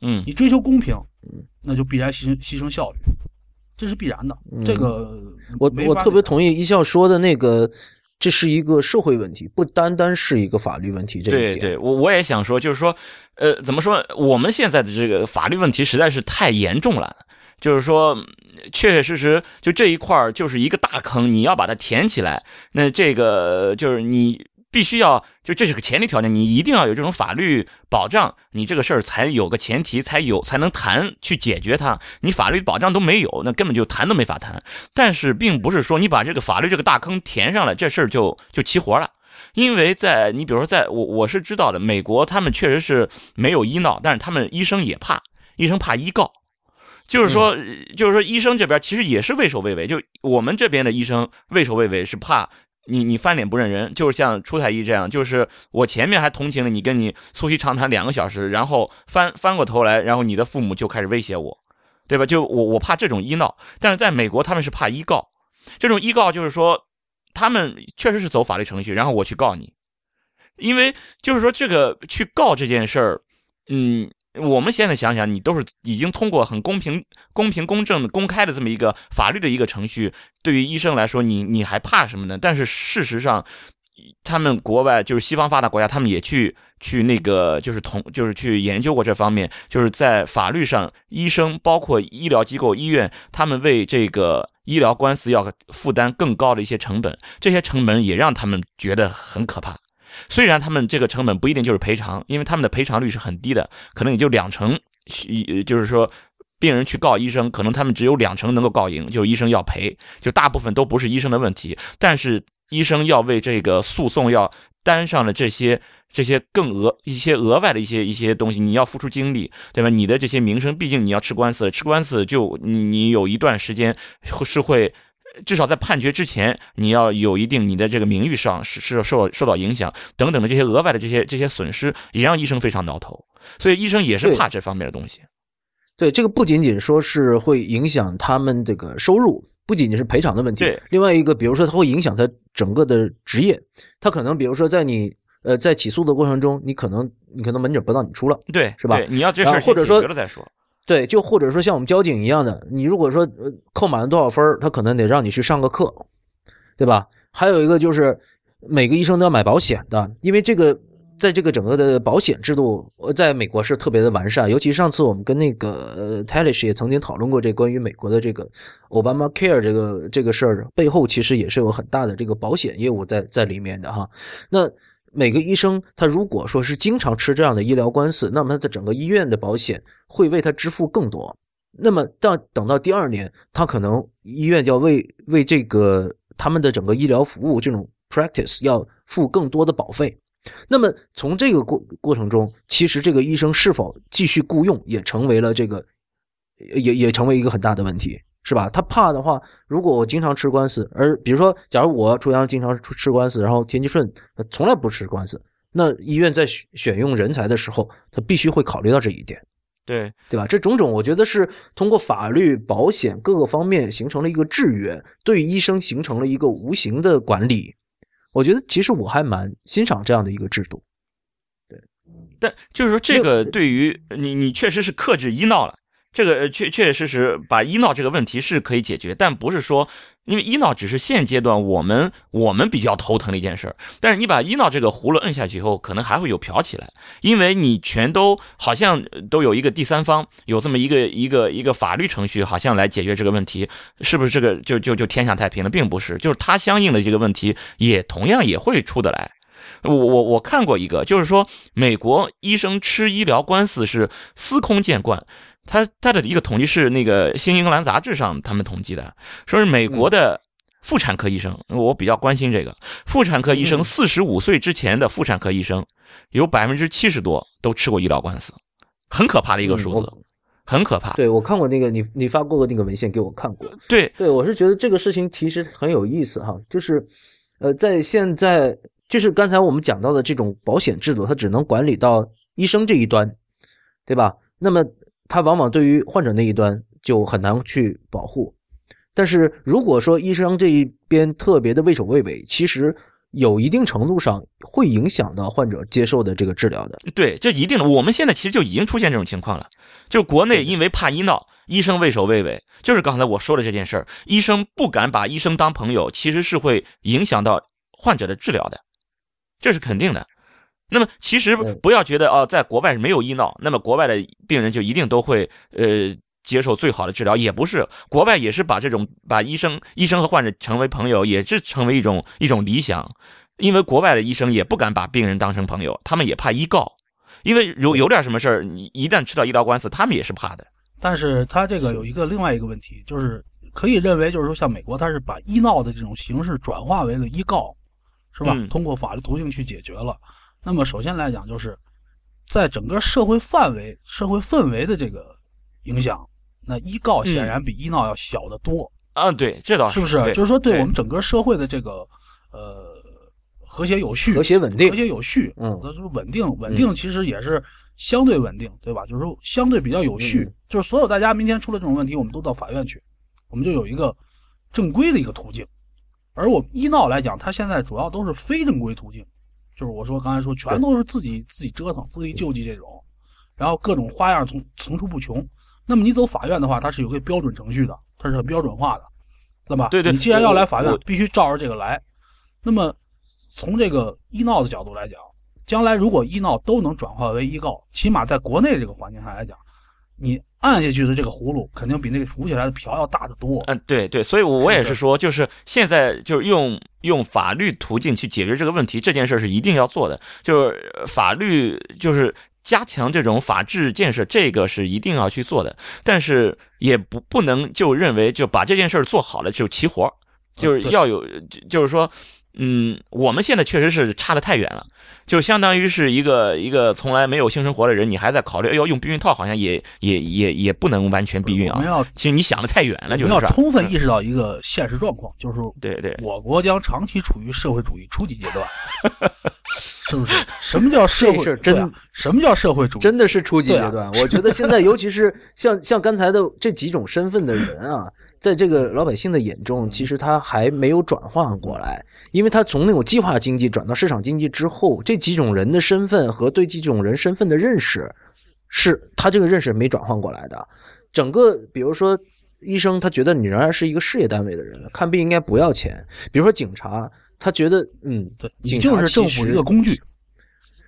嗯你追求公平，那就必然牺牲牺牲效率，这是必然的。这个嗯我我特别同意一笑说的那个，这是一个社会问题，不单单是一个法律问题。这一点，对对，我我也想说，就是说，呃，怎么说？我们现在的这个法律问题实在是太严重了，就是说，确确实实就这一块就是一个大坑，你要把它填起来，那这个就是你必须要，就这是个前提条件，你一定要有这种法律保障，你这个事儿才有个前提，才有才能谈去解决它。你法律保障都没有，那根本就谈都没法谈。但是并不是说你把这个法律这个大坑填上了，这事儿就就齐活了。因为在你比如说，在我我是知道的，美国他们确实是没有医闹，但是他们医生也怕，医生怕医告，就是说，就是说医生这边其实也是畏首畏尾，就我们这边的医生畏首畏尾是怕你你翻脸不认人，就是像出太医这样，就是我前面还同情了你，跟你促膝长谈两个小时，然后翻翻过头来，然后你的父母就开始威胁我，对吧？就我我怕这种医闹，但是在美国他们是怕医告，这种医告就是说他们确实是走法律程序，然后我去告你，因为就是说这个去告这件事儿，嗯。我们现在想想，你都是已经通过很公平、公平、公正、公开的这么一个法律的一个程序，对于医生来说，你你还怕什么呢？但是事实上，他们国外就是西方发达国家，他们也去去那个就是同就是去研究过这方面，就是在法律上，医生包括医疗机构、医院，他们为这个医疗官司要负担更高的一些成本，这些成本也让他们觉得很可怕。虽然他们这个成本不一定就是赔偿，因为他们的赔偿率是很低的，可能也就两成。就是说，病人去告医生，可能他们只有两成能够告赢，就医生要赔，就大部分都不是医生的问题。但是医生要为这个诉讼要担上了这些这些更额一些额外的一些一些东西，你要付出精力，对吧？你的这些名声，毕竟你要吃官司，吃官司就你你有一段时间是会。至少在判决之前，你要有一定你的这个名誉上是是受受到影响等等的这些额外的这些这些损失，也让医生非常挠头。所以医生也是怕这方面的东西。对，这个不仅仅说是会影响他们这个收入，不仅仅是赔偿的问题。对，另外一个，比如说它会影响他整个的职业，他可能比如说在你呃在起诉的过程中，你可能你可能门诊不让你出了，对，是吧？你要这事或者说了再说。对，就或者说像我们交警一样的，你如果说扣满了多少分他可能得让你去上个课，对吧？还有一个就是每个医生都要买保险的，因为这个在这个整个的保险制度，在美国是特别的完善。尤其上次我们跟那个呃 Talish 也曾经讨论过这关于美国的这个 Obama Care 这个这个事儿，背后其实也是有很大的这个保险业务在在里面的哈。那每个医生，他如果说是经常吃这样的医疗官司，那么他的整个医院的保险会为他支付更多。那么到等到第二年，他可能医院就要为为这个他们的整个医疗服务这种 practice 要付更多的保费。那么从这个过过程中，其实这个医生是否继续雇佣，也成为了这个也也成为一个很大的问题。是吧？他怕的话，如果我经常吃官司，而比如说，假如我朱阳经常吃官司，然后田吉顺从来不吃官司，那医院在选选用人才的时候，他必须会考虑到这一点，对对吧？这种种，我觉得是通过法律、保险各个方面形成了一个制约，对医生形成了一个无形的管理。我觉得其实我还蛮欣赏这样的一个制度。对，但就是说，这个对于你，你确实是克制医闹了。这个确确确实实把医闹这个问题是可以解决，但不是说，因为医闹只是现阶段我们我们比较头疼的一件事儿。但是你把医闹这个葫芦摁下去以后，可能还会有飘起来，因为你全都好像都有一个第三方，有这么一个一个一个法律程序，好像来解决这个问题，是不是这个就就就天下太平了？并不是，就是它相应的这个问题也同样也会出得来。我我我看过一个，就是说美国医生吃医疗官司是司空见惯。他他的一个统计是那个《新英格兰杂志》上他们统计的，说是美国的妇产科医生，我比较关心这个妇产科医生，四十五岁之前的妇产科医生有百分之七十多都吃过医疗官司，很可怕的一个数字，很可怕。对我看过那个你你发过的那个文献给我看过，对对，我是觉得这个事情其实很有意思哈，就是呃，在现在就是刚才我们讲到的这种保险制度，它只能管理到医生这一端，对吧？那么。他往往对于患者那一端就很难去保护，但是如果说医生这一边特别的畏首畏尾，其实有一定程度上会影响到患者接受的这个治疗的。对，这一定的。我们现在其实就已经出现这种情况了，就国内因为怕医闹，医生畏首畏尾，就是刚才我说的这件事儿，医生不敢把医生当朋友，其实是会影响到患者的治疗的，这是肯定的。那么其实不要觉得哦，在国外是没有医闹，那么国外的病人就一定都会呃接受最好的治疗，也不是，国外也是把这种把医生医生和患者成为朋友，也是成为一种一种理想，因为国外的医生也不敢把病人当成朋友，他们也怕医告，因为有有点什么事儿，你一旦吃到医疗官司，他们也是怕的。但是他这个有一个另外一个问题，就是可以认为就是说，像美国，他是把医闹的这种形式转化为了医告，是吧？通过法律途径去解决了。那么首先来讲，就是在整个社会范围、社会氛围的这个影响，那医告显然比医闹要小得多啊。对，这倒是不是？就是说，对我们整个社会的这个呃和谐有序、和谐稳定和，谐有序，嗯那就是稳定，稳定其实也是相对稳定，对吧？就是说相对比较有序，嗯就是所有大家明天出了这种问题，我们都到法院去，我们就有一个正规的一个途径。而我们医闹来讲，它现在主要都是非正规途径，就是我说刚才说，全都是自己自己折腾、自力救济这种，然后各种花样从层出不穷。那么你走法院的话，它是有个标准程序的，它是很标准化的，对吧？对对你既然要来法院，必须照着这个来。那么从这个医闹的角度来讲，将来如果医闹都能转化为医告，起码在国内这个环境下来讲，你按下去的这个葫芦肯定比那个浮起来的瓢要大得多。嗯，对对，所以我也是说，就是现在就是用用法律途径去解决这个问题，这件事是一定要做的。就是呃法律就是加强这种法治建设，这个是一定要去做的。但是也不不能就认为就把这件事儿做好了就齐活儿，就是要有，就就是说。嗯，我们现在确实是差的太远了，就相当于是一个一个从来没有性生活的人，你还在考虑，哎呦，用避孕套好像也也也也不能完全避孕啊。我们要其实你想的太远了，就是要充分意识到一个现实状况，就是对对，我国将长期处于社会主义初级阶段，[LAUGHS] 是不是？什么叫社会？真什么叫社会主义？真的是初级阶段。[LAUGHS] 我觉得现在，尤其是像像刚才的这几种身份的人啊，在这个老百姓的眼中，其实他还没有转换过来，因为他从那种计划经济转到市场经济之后，这几种人的身份和对这种人身份的认识，是他这个认识没转换过来的。整个，比如说医生，他觉得你仍然是一个事业单位的人，看病应该不要钱。比如说警察，他觉得嗯，对，你就是政府的一个工具，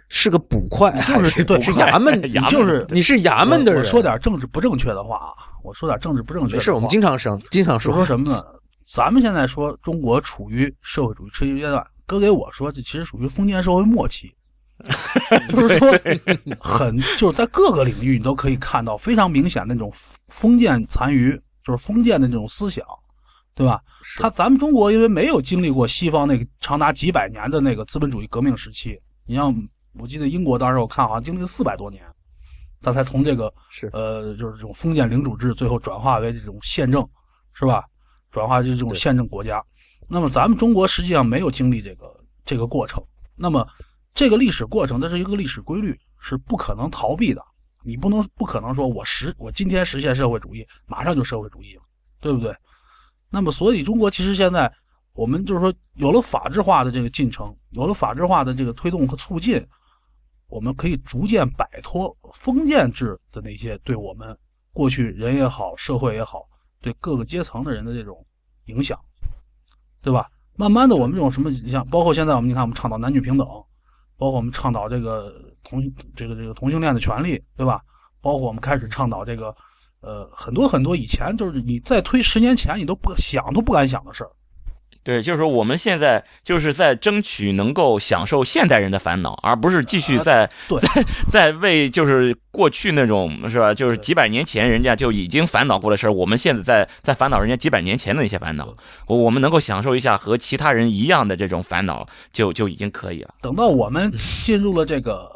是个捕快，就是还是对是衙门，你衙门就是你是衙门的人。我我说点政治不正确的话啊，我说点政治不正确的。没事，我们经常生，经常就说说什么呢？咱们现在说中国处于社会主义初级阶段，搁给我说，这其实属于封建社会末期。[LAUGHS] 就是说，[LAUGHS] 很就是在各个领域你都可以看到非常明显的那种封建残余，就是封建的那种思想，对吧？他咱们中国因为没有经历过西方那个长达几百年的那个资本主义革命时期，你像我记得英国当时我看好像经历了四百多年，他才从这个是呃就是这种封建领主制最后转化为这种宪政，是吧？转化为这种宪政国家。那么咱们中国实际上没有经历这个这个过程，那么这个历史过程，它是一个历史规律，是不可能逃避的。你不能不可能说我实我今天实现社会主义，马上就社会主义了，对不对？那么所以中国其实现在我们就是说有了法制化的这个进程，有了法制化的这个推动和促进，我们可以逐渐摆脱封建制的那些对我们过去人也好，社会也好，对各个阶层的人的这种影响，对吧？慢慢的，我们这种什么，你像包括现在我们你看，我们倡导男女平等，包括我们倡导这个同这个这个同性恋的权利，对吧？包括我们开始倡导这个，呃，很多很多以前就是你再推十年前你都不想都不敢想的事儿。对，就是说我们现在就是在争取能够享受现代人的烦恼，而不是继续在、对在在为就是过去那种是吧？就是几百年前人家就已经烦恼过的事儿，我们现在在在烦恼人家几百年前的那些烦恼。我我们能够享受一下和其他人一样的这种烦恼，就就已经可以了。等到我们 [LAUGHS] 进入了这个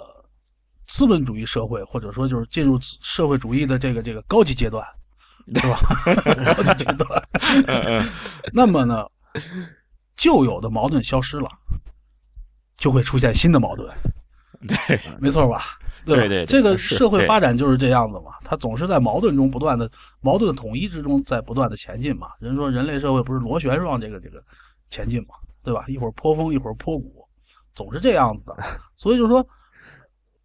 资本主义社会，或者说就是进入社会主义的这个这个高级阶段，对吧？[LAUGHS] [LAUGHS] 高级阶段，那么呢，[LAUGHS] 旧有的矛盾消失了，就会出现新的矛盾。对，没错吧？对吧？对对对这个社会发展就是这样子嘛，它总是在矛盾中不断的矛盾统一之中在不断的前进嘛。人说人类社会不是螺旋状这个这个前进嘛，对吧？一会儿坡峰，一会儿坡谷，总是这样子的。[LAUGHS] 所以就说，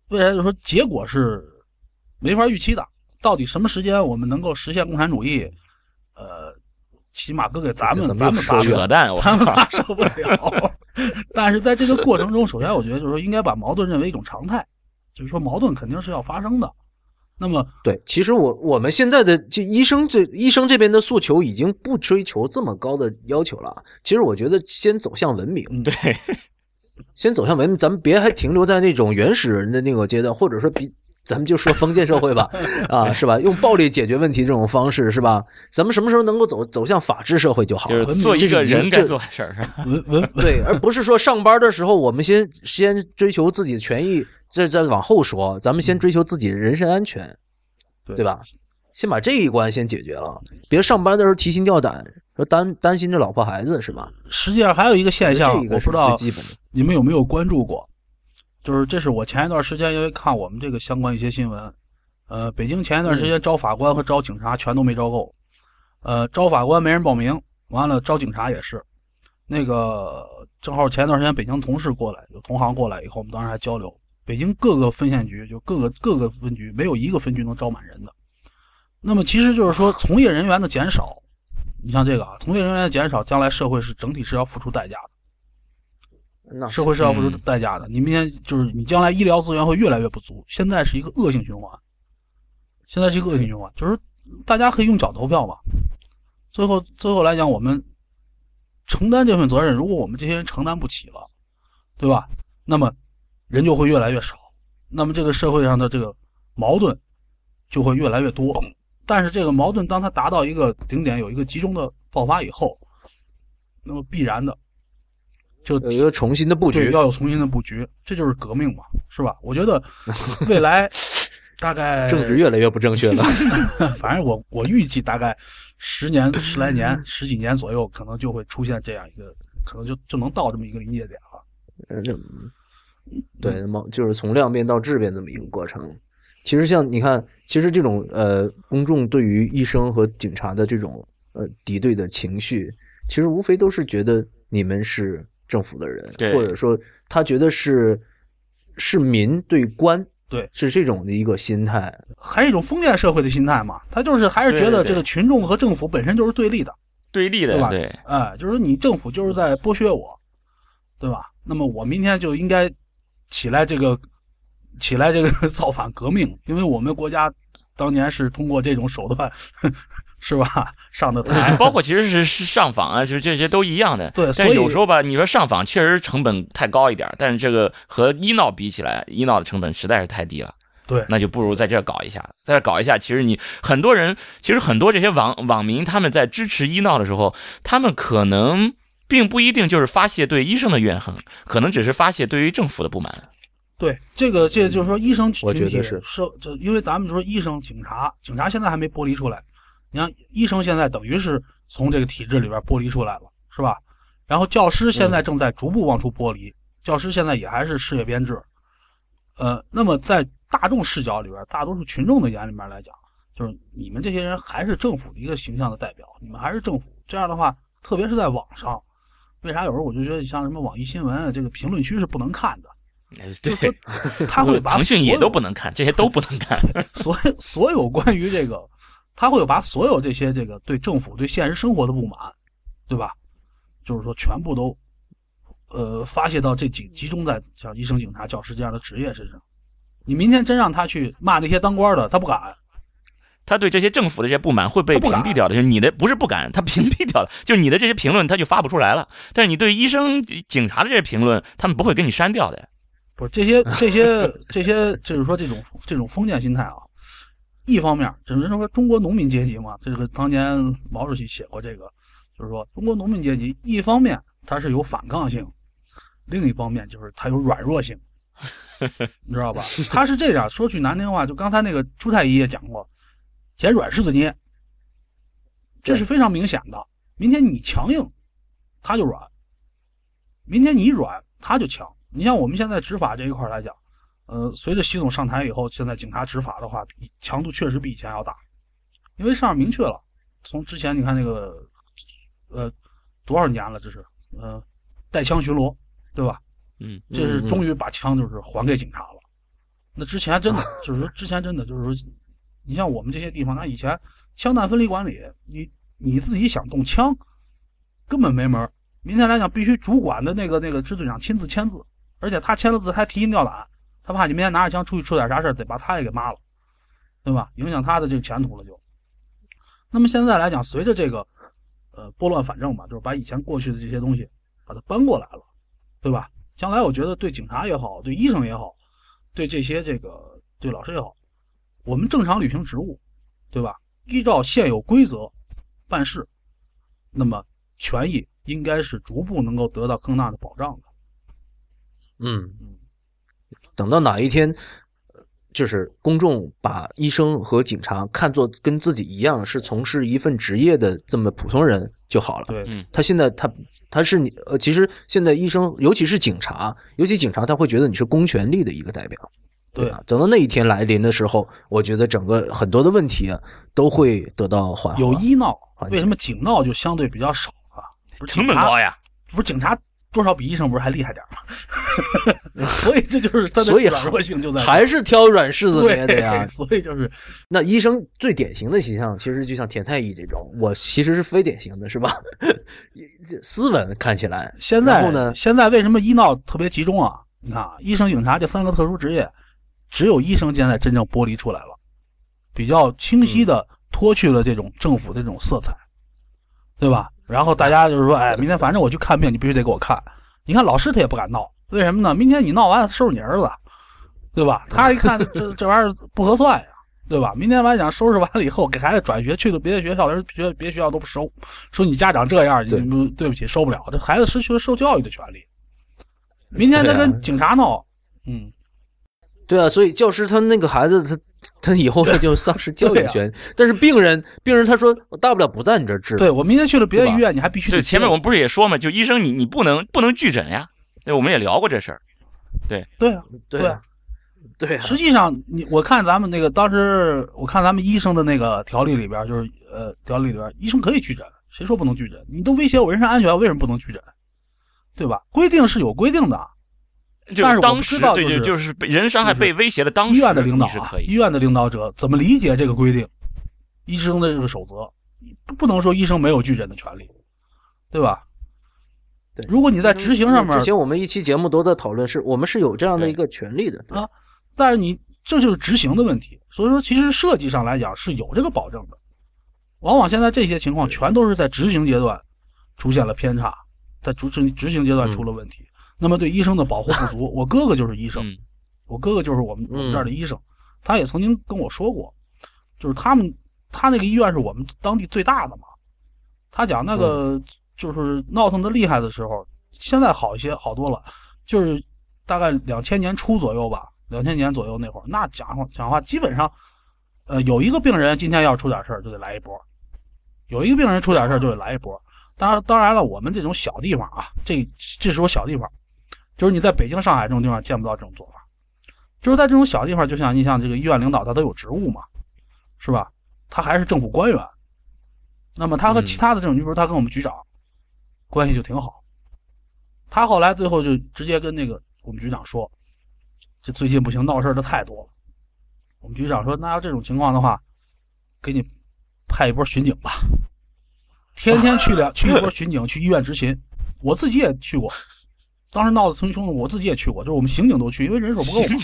未来就说结果是没法预期的。到底什么时间我们能够实现共产主义？呃，起码搁给咱们咱们扯淡，我咱们操！仨受不了。但是在这个过程中，首先我觉得就是说，应该把矛盾认为一种常态，就是说矛盾肯定是要发生的。那么，对，其实我我们现在的这医生这医生这边的诉求已经不追求这么高的要求了。其实我觉得先走向文明，对，先走向文明，咱们别还停留在那种原始人的那个阶段，或者说比咱们就说封建社会吧，[LAUGHS] 啊，是吧？用暴力解决问题这种方式是吧？咱们什么时候能够走走向法治社会就好了。就是做一个人该做的事儿，是吧？文文 [LAUGHS] 对，而不是说上班的时候我们先先追求自己的权益，再再往后说，咱们先追求自己的人身安全，对对吧？先把这一关先解决了，别上班的时候提心吊胆，说担担心着老婆孩子是吧？实际上还有一个现象，这个我不知道。你们有没有关注过？就是这是我前一段时间因为看我们这个相关一些新闻，呃，北京前一段时间招法官和招警察全都没招够，呃，招法官没人报名，完了招警察也是，那个正好前一段时间北京同事过来，有同行过来以后，我们当时还交流，北京各个分县局就各个各个分局没有一个分局能招满人的，那么其实就是说从业人员的减少，你像这个啊，从业人员的减少，将来社会是整体是要付出代价的。那社会是要付出嗯代价的。你明天就是你将来医疗资源会越来越不足，现在是一个恶性循环，现在是一个恶性循环，就是大家可以用脚投票嘛。最后最后来讲，我们承担这份责任，如果我们这些人承担不起了，对吧？那么人就会越来越少，那么这个社会上的这个矛盾就会越来越多。但是这个矛盾当它达到一个顶点，有一个集中的爆发以后，那么必然的就有一个重新的布，局，要有重新的布局，这就是革命嘛，是吧？我觉得未来大概 [LAUGHS] 政治越来越不正确了。[LAUGHS] 反正我我预计大概十年、十来年、十几年左右，可能就会出现这样一个，可能就就能到这么一个临界点了。嗯，这对，毛就是从量变到质变这么一个过程。其实像你看，其实这种呃，公众对于医生和警察的这种呃敌对的情绪，其实无非都是觉得你们是政府的人，或者说他觉得是是民对官，对，是这种的一个心态。还是一种封建社会的心态嘛，他就是还是觉得这个群众和政府本身就是对立的，对立的对吧对，哎，就是说你政府就是在剥削我，对吧？那么我明天就应该起来这个起来这个 [LAUGHS] 造反革命，因为我们国家当年是通过这种手段，是吧？[LAUGHS] 上的台，包括 [LAUGHS] 其实是是上访啊，就是这些都一样的。但对所以有时候吧，你说上访确实成本太高一点，但是这个和医闹比起来，医闹的成本实在是太低了。对那就不如在这儿搞一下，在这搞一下。其实你很多人，其实很多这些网网民，他们在支持医闹的时候，他们可能并不一定就是发泄对医生的怨恨，可能只是发泄对于政府的不满。对这个，这就是说医生我群体觉得是是这，因为咱们说医生、警察，警察现在还没剥离出来，你看医生现在等于是从这个体制里边剥离出来了，是吧？然后教师现在正在逐步往出剥离，教师现在也还是事业编制，呃，那么在大众视角里边，大多数群众的眼里面来讲，就是你们这些人还是政府的一个形象的代表，你们还是政府。这样的话，特别是在网上，为啥有时候我就觉得像什么网易新闻这个评论区是不能看的，对是，他会把腾讯也都不能看，这些都不能看。[LAUGHS] 所有所有关于这个，他会把所有这些这个对政府、对现实生活的不满，对吧？就是说全部都，呃，发泄到这几集中在像医生、警察、教师这样的职业身上。你明天真让他去骂那些当官的，他不敢。他对这些政府的这些不满会被屏蔽掉的，就是你的不是不敢，他屏蔽掉了，就你的这些评论他就发不出来了。但是你对医生、警察的这些评论，他们不会给你删掉的。不是这些这些这些，就是说这种这种封建心态啊。一方面，只能说中国农民阶级嘛，这个当年毛主席写过这个，就是说中国农民阶级一方面它是有反抗性，另一方面就是它有软弱性，你知道吧？他是这样说句难听话，就刚才那个朱太医也讲过，捡软柿子捏，这是非常明显的。明天你强硬，他就软；明天你软，他就强。你像我们现在执法这一块来讲，呃，随着习总上台以后，现在警察执法的话，强度确实比以前要大，因为上面明确了，从之前你看那个，呃，多少年了，这是呃，带枪巡逻，对吧？嗯，这是终于把枪就是还给警察了。那之前真的就是说，之前真的就是说，你像我们这些地方，那以前枪弹分离管理，你你自己想动枪，根本没门儿明天来讲，必须主管的那个那个支队长亲自签字，而且他签了字还提心吊胆，他怕你明天拿着枪出去出点啥事儿，得把他也给骂了，对吧？影响他的这个前途了就。那么现在来讲，随着这个呃拨乱反正吧，就是把以前过去的这些东西把它搬过来了，对吧？将来我觉得对警察也好，对医生也好，对这些这个对老师也好，我们正常履行职务，对吧？依照现有规则办事，那么权益应该是逐步能够得到更大的保障的。嗯嗯，等到哪一天，就是公众把医生和警察看作跟自己一样是从事一份职业的这么普通人就好了。对，嗯他现在他他是你呃，其实现在医生，尤其是警察，尤其警察，他会觉得你是公权力的一个代表。对啊？等到那一天来临的时候，我觉得整个很多的问题啊都会得到缓和。有医闹为什么警闹就相对比较少啊？成本高呀。不是警察多少比医生不是还厉害点吗？[LAUGHS] 所以这就是他的所以软弱性就在还是挑软柿子捏的呀。所以就是那医生最典型的形象，其实就像田太医这种，我其实是非典型的，是吧？[LAUGHS] 斯文看起来，现在呢，现在为什么医闹特别集中啊？你看啊，医生、警察这三个特殊职业，只有医生现在真正剥离出来了，比较清晰的脱去了这种政府的这种色彩，对吧？然后大家就是说，哎，明天反正我去看病，你必须得给我看。你看老师他也不敢闹，为什么呢？明天你闹完收拾你儿子，对吧？[LAUGHS] 他一看这这玩意儿不合算呀，对吧？明天完讲收拾完了以后，给孩子转学去了别的学校，人学别的学校都不收，说你家长这样，你对不对不起收不了，这孩子失去了受教育的权利。明天他跟警察闹，嗯，对啊，所以教师他那个孩子，他他以后他就丧失 [LAUGHS] 教育权。但是病人，病人他说，我大不了不在你这儿治。对我明天去了别的医院，你还必须得对，前面我们不是也说嘛，就医生你你不能不能拒诊呀。对，我们也聊过这事儿。对对啊，对啊，对啊，实际上，你我看咱们那个当时，我看咱们医生的那个条例里边，就是呃，条例里边，医生可以拒诊，谁说不能拒诊？你都威胁我人身安全，为什么不能拒诊？对吧？规定是有规定的，就但是当时对对，知道就是就是被人伤害被威胁的当时，医院的领导啊是可，以。医院的领导者怎么理解这个规定？医生的这个守则，不不能说医生没有拒诊的权利，对吧？对如果你在执行上面之前我们一期节目都在讨论，是我们是有这样的一个权利的。啊但是你这就是执行的问题。所以说，其实设计上来讲是有这个保证的。往往现在这些情况全都是在执行阶段出现了偏差，在执执执行阶段出了问题。那么对医生的保护不足，[LAUGHS] 我哥哥就是医生，嗯我哥哥就是我们我们嗯这儿的医生，他也曾经跟我说过，就是他们他那个医院是我们当地最大的嘛。他讲那个就是闹腾的厉害的时候，现在好一些，好多了。就是大概两千年初左右吧，两千年左右那会儿，那讲话讲话基本上，呃，有一个病人今天要出点事儿就得来一波，有一个病人出点事儿就得来一波。当然，当然了，我们这种小地方啊，这这是我小地方，就是你在北京、上海这种地方见不到这种做法。就是在这种小地方，就像你像这个医院领导，他都有职务嘛，是吧？他还是政府官员。那么他和嗯其他的这种，你比如他跟我们局长关系就挺好。他后来最后就直接跟那个我们局长说，这最近不行，闹事的太多了。我们局长说，那要这种情况的话，给你派一波巡警吧，天天去两去一波巡警去医院执勤。我自己也去过，当时闹得挺凶的，我自己也去过，就是我们刑警都去，因为人手不够嘛。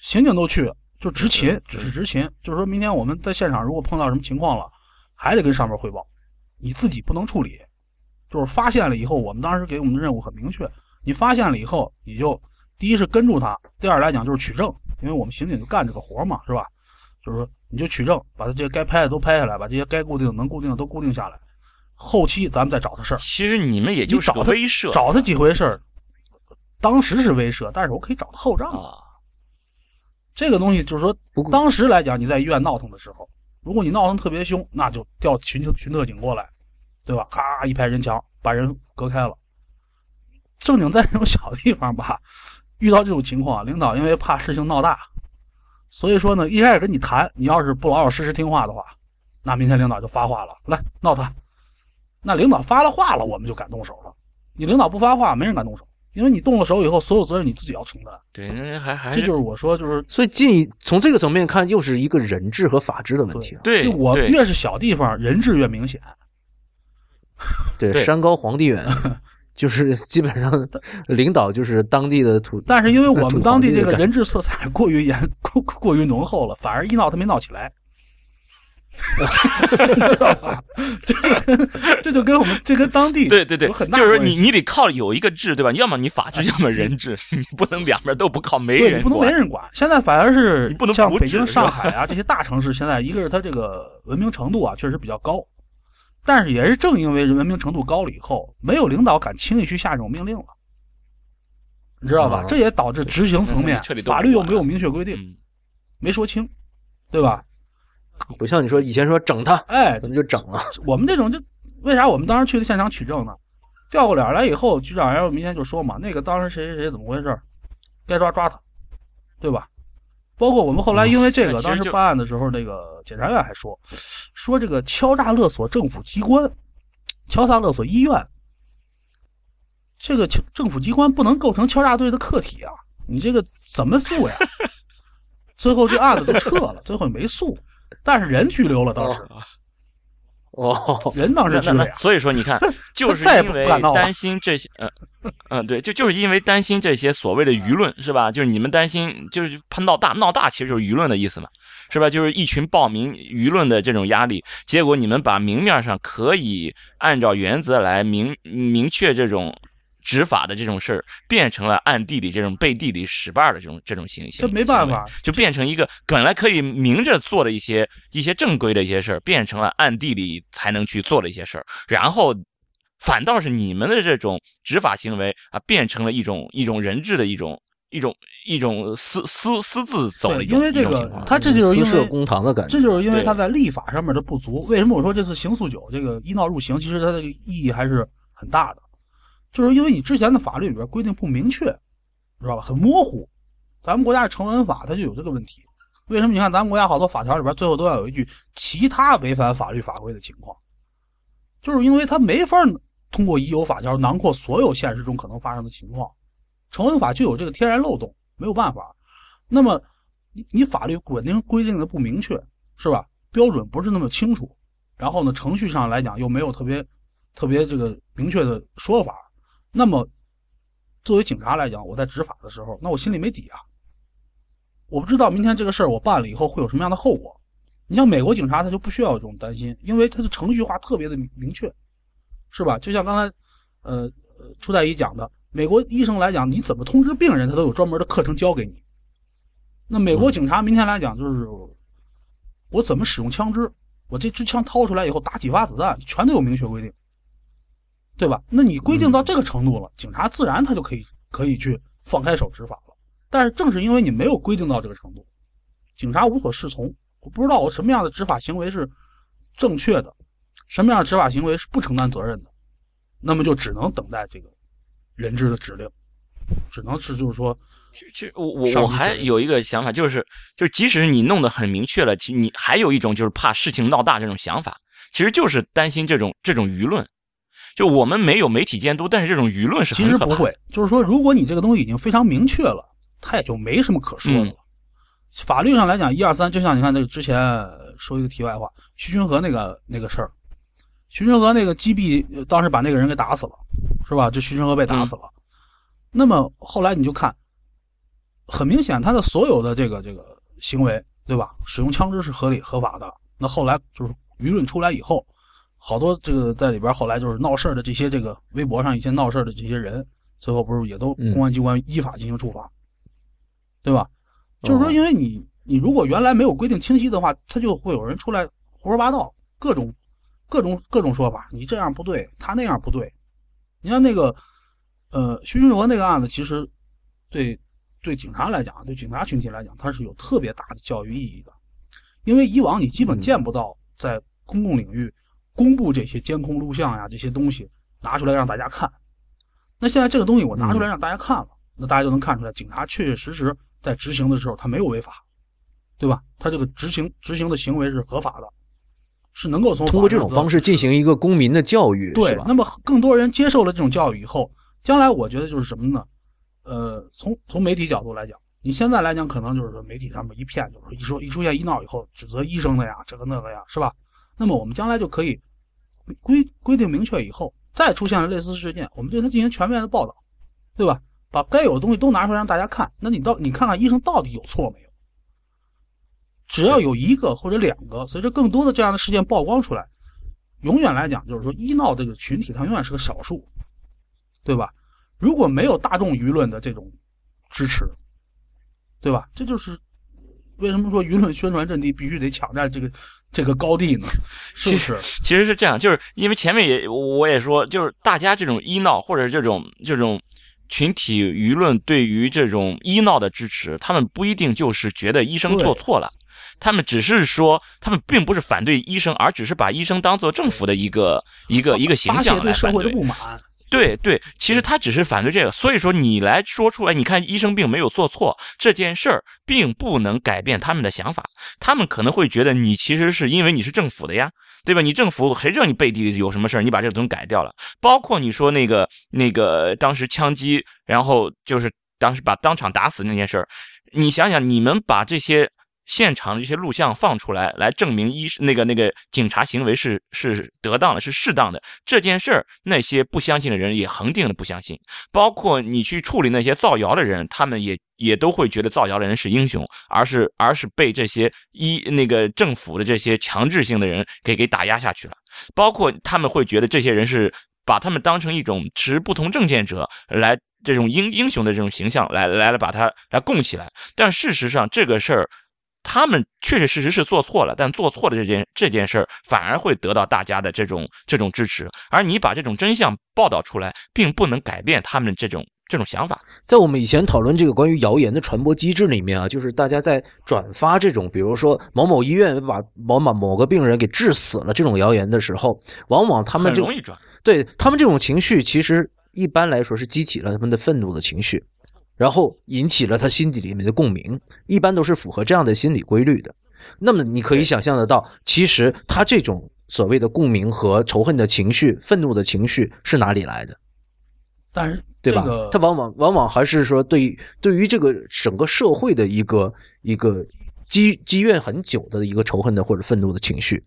刑警都去，就执勤，只是执勤，就是说明天我们在现场如果碰到什么情况了，还得跟上面汇报，你自己不能处理。就是发现了以后，我们当时给我们的任务很明确，你发现了以后，你就第一是跟住他，第二来讲就是取证，因为我们刑警就干这个活嘛，是吧？就是说你就取证，把他这些该拍的都拍下来，把这些该固定的能固定的都固定下来，后期咱们再找他事儿。其实你们也就找他威慑找他几回事儿，当时是威慑，但是我可以找他后账。啊，这个东西就是说当时来讲，你在医院闹腾的时候，如果你闹腾特别凶，那就调巡警巡特警过来，对吧？咔一排人墙把人隔开了。正经在这种小地方吧，[LAUGHS] 遇到这种情况，领导因为怕事情闹大，所以说呢，一开始跟你谈，你要是不老老实实听话的话，那明天领导就发话了，来闹他。那领导发了话了，我们就敢动手了。你领导不发话，没人敢动手，因为你动了手以后，所有责任你自己要承担。对，那还还这就是我说，就是所以进从这个层面看，又是一个人治和法治的问题了。对就我越是小地方，人治越明显。对，对山高皇帝远，[LAUGHS] 就是基本上领导就是当地的土。但是因为我们当地这个人治色彩过于严、过过于浓厚了，反而一闹他没闹起来，知道吧？这就跟这就跟我们这跟当地对对对就是说你你得靠有一个治，对吧？要么你法治，要么人治，你不能两边都不靠，没人对你不能没管。人管。现在反而是你不能像北京、上海啊这些大城市，现在一个是它这个文明程度啊确实比较高，但是也是正因为文明程度高了以后，没有领导敢轻易去下这种命令了。你知道吧哦？这也导致执行层面法律又没有明确规定，嗯，没说清，对吧？不像你说以前说整他，哎，咱们就整了。我们这种就为啥我们当时去的现场取证呢？调过脸来以后，局长要明天就说嘛，那个当时谁谁谁怎么回事，该抓抓他，对吧？包括我们后来因为这个，当时办案的时候，那个检察院还说，说这个敲诈勒索政府机关、敲诈勒索医院，这个敲政府机关不能构成敲诈罪的客体啊！你这个怎么诉呀？[LAUGHS] 最后这案子都撤了，最后也没诉，但是人拘留了，当时哦，人当时那拘留所以说你看，[LAUGHS] 就是因为担心这些，嗯嗯，对，就就是因为担心这些所谓的舆论是吧？就是你们担心，就是怕闹大，闹大其实就是舆论的意思嘛，是吧？就是一群暴民舆论的这种压力，结果你们把明面上可以按照原则来明明确这种。执法的这种事儿变成了暗地里这种背地里使绊儿的这种这种行行，这没办法，就变成一个本来可以明着做的一些一些正规的一些事儿，变成了暗地里才能去做的一些事儿，然后反倒是你们的这种执法行为啊，变成了一种一种人质的一种一种一种私私私自走的，一种因为这个一种情况，他这就是因为公堂的感觉。这就是因为他在立法上面的不足。为什么我说这次刑诉九这个一闹入刑，其实它的意义还是很大的，就是因为你之前的法律里边规定不明确，知道吧？很模糊。咱们国家的成文法它就有这个问题。为什么？你看咱们国家好多法条里边最后都要有一句其他违反法律法规的情况，就是因为它没法通过已有法条囊括所有现实中可能发生的情况。成文法就有这个天然漏洞，没有办法。那么你你法律稳定规定的不明确，是吧？标准不是那么清楚，然后呢，程序上来讲又没有特别特别这个明确的说法。那么作为警察来讲，我在执法的时候，那我心里没底啊。我不知道明天这个事儿我办了以后会有什么样的后果。你像美国警察，他就不需要有这种担心，因为他的程序化特别的明明确，是吧？就像刚才呃呃初代一讲的，美国医生来讲，你怎么通知病人，他都有专门的课程教给你。那美国警察明天来讲，就是我怎么使用枪支，我这支枪掏出来以后打几发子弹，全都有明确规定，对吧？那你规定到这个程度了，警察自然他就可以可以去放开手执法了。但是正是因为你没有规定到这个程度，警察无所适从，我不知道我什么样的执法行为是正确的，什么样的执法行为是不承担责任的，那么就只能等待这个人质的指令，只能是就是说，其实我我我还有一个想法，就是就是即使你弄得很明确了，其你还有一种就是怕事情闹大这种想法，其实就是担心这种这种舆论。就我们没有媒体监督，但是这种舆论是其。实不会，就是说，如果你这个东西已经非常明确了，它也就没什么可说的了。法律上来讲，一二三，就像你看这个之前呃说一个题外话，徐君和那个那个事儿，徐君和那个击毙，呃当时把那个人给打死了，是吧？这徐君和被打死了。那么后来你就看，很明显他的所有的这个这个行为，对吧？使用枪支是合理合法的。那后来就是舆论出来以后，好多这个在里边后来就是闹事儿的这些这个微博上一些闹事儿的这些人，最后不是也都嗯公安机关依法进行处罚，对吧？就是说，哦因为你你如果原来没有规定清晰的话，他就会有人出来胡说八道，各种各种各种说法，你这样不对，他那样不对。你看那个呃徐君和那个案子，其实对对警察来讲，对警察群体来讲，它是有特别大的教育意义的，因为以往你基本见不到在公共领域公布这些监控录像呀这些东西拿出来让大家看。那现在这个东西我拿出来让大家看了，那大家就能看出来，警察确确实实在执行的时候他没有违法，对吧？他这个执行执行的行为是合法的，是能够从通过这种方式进行一个公民的教育，对那么更多人接受了这种教育以后，将来我觉得就是什么呢？呃，从从媒体角度来讲，你现在来讲，可能就是说媒体上面一片就是说一说一出现医闹以后，指责医生的呀，这个那个呀，是吧？那么我们将来就可以规规定明确以后，再出现了类似事件，我们对它进行全面的报道，对吧？把该有的东西都拿出来让大家看。那你到你看看医生到底有错没有？只要有一个或者两个，随着更多的这样的事件曝光出来，永远来讲就是说医闹这个群体它永远是个少数，对吧？如果没有大众舆论的这种支持，对吧？这就是为什么说舆论宣传阵地必须得抢占这个这个高地呢？是不是？其实是这样，就是因为前面也我也说，就是大家这种医闹或者这种这种群体舆论对于这种医闹的支持，他们不一定就是觉得医生做错了，他们只是说，他们并不是反对医生，而只是把医生当做政府的一个一个一个形象对社会的不满。对对，其实他只是反对这个，所以说你来说出来，你看医生并没有做错这件事儿，并不能改变他们的想法。他们可能会觉得你其实是因为你是政府的呀，对吧？你政府谁知道你背地里有什么事儿？你把这个东西改掉了，包括你说那个那个当时枪击，然后就是当时把当场打死那件事儿，你想想，你们把这些。现场的这些录像放出来，来证明一那个那个警察行为是是得当的，是适当的。这件事儿，那些不相信的人也恒定的不相信。包括你去处理那些造谣的人，他们也也都会觉得造谣的人是英雄，而是而是被这些一那个政府的这些强制性的人给给打压下去了。包括他们会觉得这些人是把他们当成一种持不同政见者来这种英英雄的这种形象来来来把他来供起来。但事实上，这个事儿。他们确确实实是做错了，但做错了这件这件事儿反而会得到大家的这种这种支持。而你把这种真相报道出来，并不能改变他们这种这种想法。在我们以前讨论这个关于谣言的传播机制里面啊，就是大家在转发这种，比如说某某医院把某某某个病人给治死了这种谣言的时候，往往他们很容易转。对他们这种情绪，其实一般来说是激起了他们的愤怒的情绪。然后引起了他心底里面的共鸣，一般都是符合这样的心理规律的。那么你可以想象得到，其实他这种所谓的共鸣和仇恨的情绪、愤怒的情绪是哪里来的？但是，对吧？他往往往往还是说，对对于这个整个社会的一个一个积积怨很久的一个仇恨的或者愤怒的情绪，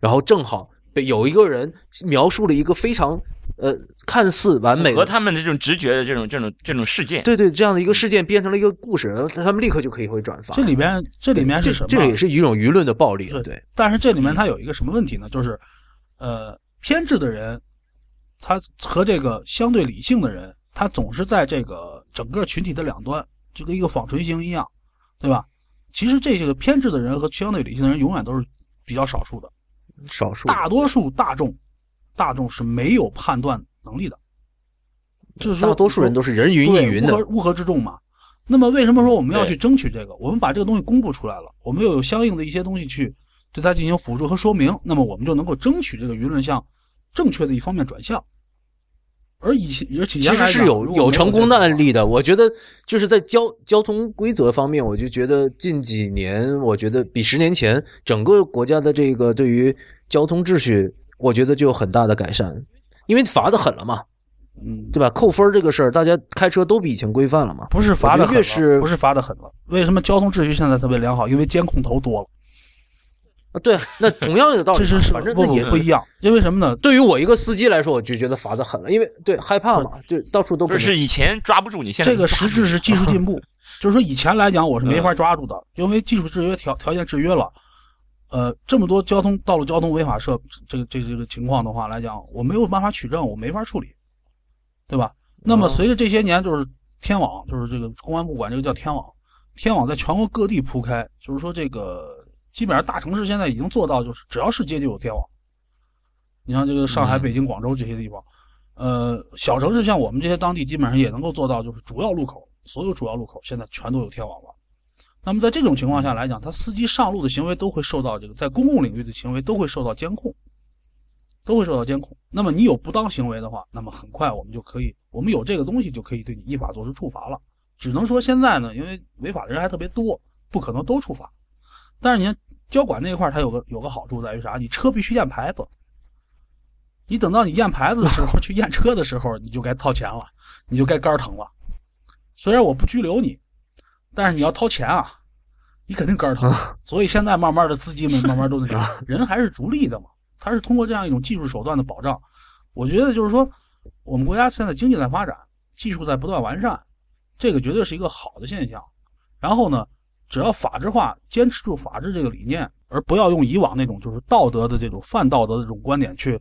然后正好被有一个人描述了一个非常。呃，看似完美和他们的这种直觉的这种这种这种事件，对对，这样的一个事件变成了一个故事，然后他们立刻就可以会转发。这里面这里面是什么？这个也是一种舆论的暴力，对。但是这里面它有一个什么问题呢？就是，呃，偏执的人，他和这个相对理性的人，他总是在这个整个群体的两端，就跟一个纺锤形一样，对吧？其实这些个偏执的人和相对理性的人永远都是比较少数的，少数，大多数大众。大众是没有判断能力的，就是说，大多数人都是人云亦云的，乌合乌合之众嘛。那么，为什么说我们要去争取这个？我们把这个东西公布出来了，我们又有相应的一些东西去对它进行辅助和说明，那么我们就能够争取这个舆论向正确的一方面转向。而以前，而且其实是有有成功的案例的。我觉得就是在交交通规则方面，我就觉得近几年，我觉得比十年前整个国家的这个对于交通秩序。我觉得就有很大的改善，因为罚的狠了嘛，嗯，对吧？扣分这个事儿，大家开车都比以前规范了嘛。不是罚的狠了，不是罚的狠了。为什么交通秩序现在特别良好？因为监控头多了。啊，对，那同样的道理，[LAUGHS] 这是反正那也不一样。因为什么呢？对于我一个司机来说，我就觉得罚的狠了，因为对害怕嘛，就到处都不是以前抓不住你，现在这个实质是技术进步。[LAUGHS] 就是说以前来讲，我是没法抓住的，因为技术制约条条件制约了。呃，这么多交通道路交通违法设这个这个这个情况的话来讲，我没有办法取证，我没法处理，对吧？那么随着这些年，就是天网，就是这个公安部管这个叫天网，天网在全国各地铺开，就是说这个基本上大城市现在已经做到，就是只要是街就有天网。你像这个上海、北京、广州这些地方，呃，小城市像我们这些当地，基本上也能够做到，就是主要路口，所有主要路口现在全都有天网了。那么在这种情况下来讲，他司机上路的行为都会受到这个在公共领域的行为都会受到监控，都会受到监控。那么你有不当行为的话，那么很快我们就可以，我们有这个东西就可以对你依法作出处罚了。只能说现在呢，因为违法的人还特别多，不可能都处罚。但是你看交管那一块，它有个有个好处在于啥？你车必须验牌子，你等到你验牌子的时候去验车的时候，你就该掏钱了，你就该肝疼了。虽然我不拘留你。但是你要掏钱啊，你肯定肝疼。所以现在慢慢的资金们慢慢都那啥，[LAUGHS] 人还是逐利的嘛。他是通过这样一种技术手段的保障。我觉得就是说，我们国家现在经济在发展，技术在不断完善，这个绝对是一个好的现象。然后呢，只要法制化，坚持住法治这个理念，而不要用以往那种就是道德的这种泛道德的这种观点去，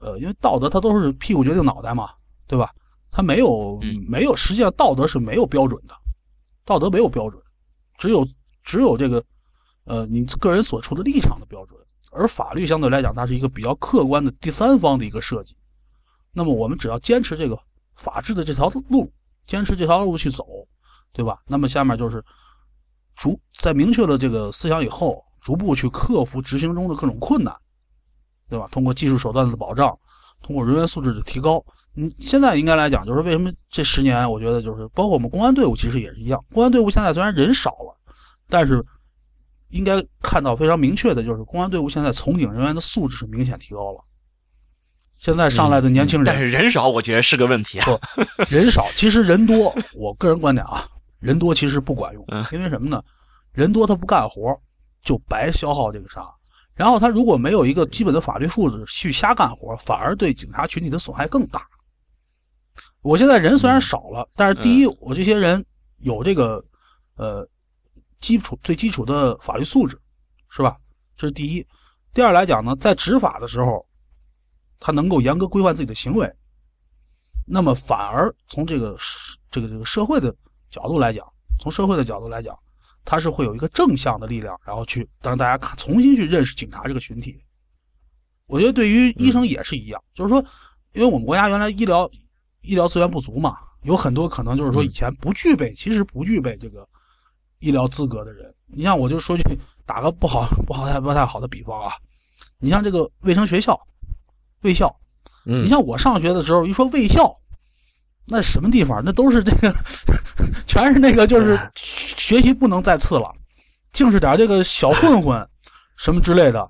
呃，因为道德它都是屁股决定脑袋嘛，对吧？它没有没有，实际上道德是没有标准的。道德没有标准，只有只有这个，呃，你个人所处的立场的标准。而法律相对来讲，它是一个比较客观的第三方的一个设计。那么我们只要坚持这个法治的这条路，坚持这条路去走，对吧？那么下面就是逐在明确了这个思想以后，逐步去克服执行中的各种困难，对吧？通过技术手段的保障，通过人员素质的提高。嗯，现在应该来讲，就是为什么这十年，我觉得就是包括我们公安队伍，其实也是一样。公安队伍现在虽然人少了，但是应该看到非常明确的，就是公安队伍现在从警人员的素质是明显提高了。现在上来的年轻人，但是人少，我觉得是个问题啊。不，[LAUGHS] 人少，其实人多。我个人观点啊，人多其实不管用，因为什么呢？人多他不干活，就白消耗这个啥。然后他如果没有一个基本的法律素质去瞎干活，反而对警察群体的损害更大。我现在人虽然少了，但是第一，我这些人有这个呃基础最基础的法律素质，是吧？这是第一。第二来讲呢，在执法的时候，他能够严格规范自己的行为，那么反而从这个这个这个社会的角度来讲，从社会的角度来讲，他是会有一个正向的力量，然后去让大家看重新去认识警察这个群体。我觉得对于医生也是一样，就是说，因为我们国家原来医疗。医疗资源不足嘛，有很多可能就是说以前不具备，其实不具备这个医疗资格的人。你像我就说句打个不好不好太不太好的比方啊，你像这个卫生学校、卫校，你像我上学的时候一说卫校，那什么地方？那都是这个 [LAUGHS] 全是那个就是学习不能再次了，净是点这个小混混什么之类的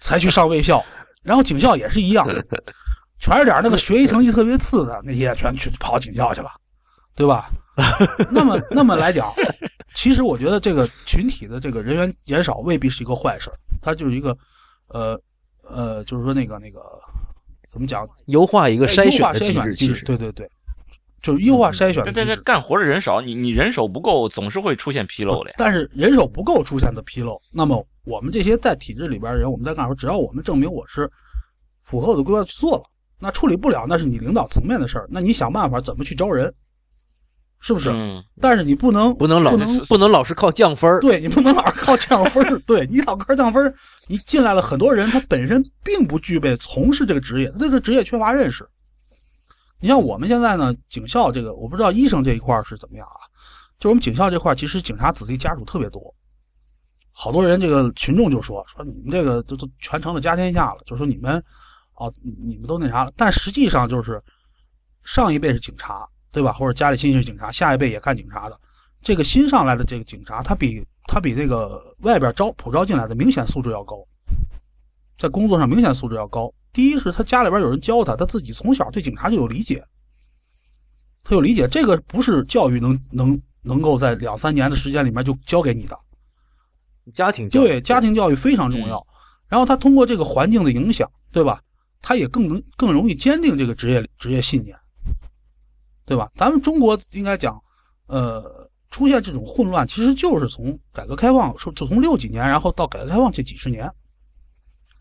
才去上卫校，然后警校也是一样。[LAUGHS] 全是点那个学习成绩特别次的那些，全去跑警校去了，对吧？那么，那么来讲，其实我觉得这个群体的这个人员减少未必是一个坏事它就是一个，呃，呃，就是说那个那个怎么讲？优化一个筛选筛选机制，对对对，就是优化筛选。但在干活的人少，你你人手不够，总是会出现纰漏的。但是人手不够出现的纰漏，那么我们这些在体制里边的人，我们在干活，只要我们证明我是符合我的规划去做了。那处理不了，那是你领导层面的事儿。那你想办法怎么去招人，是不是？嗯。但是你不能不能老不能老是靠降分对你不能老是靠降分对你老靠降分你进来了很多人，他本身并不具备从事这个职业，他对这个职业缺乏认识。你像我们现在呢，警校这个，我不知道医生这一块是怎么样啊？就我们警校这块，其实警察子弟家属特别多，好多人这个群众就说说你们这个都都全成了家天下了，就说你们。哦，你们都那啥了，但实际上就是上一辈是警察，对吧？或者家里亲戚是警察，下一辈也干警察的。这个新上来的这个警察，他比他比这个外边招普招进来的明显素质要高，在工作上明显素质要高。第一是他家里边有人教他，他自己从小对警察就有理解，他有理解。这个不是教育能能能够在两三年的时间里面就教给你的，家庭教育对家庭教育非常重要。然后他通过这个环境的影响，对吧？他也更能更容易坚定这个职业职业信念，对吧？咱们中国应该讲，呃，出现这种混乱，其实就是从改革开放，说就从六几年，然后到改革开放这几十年。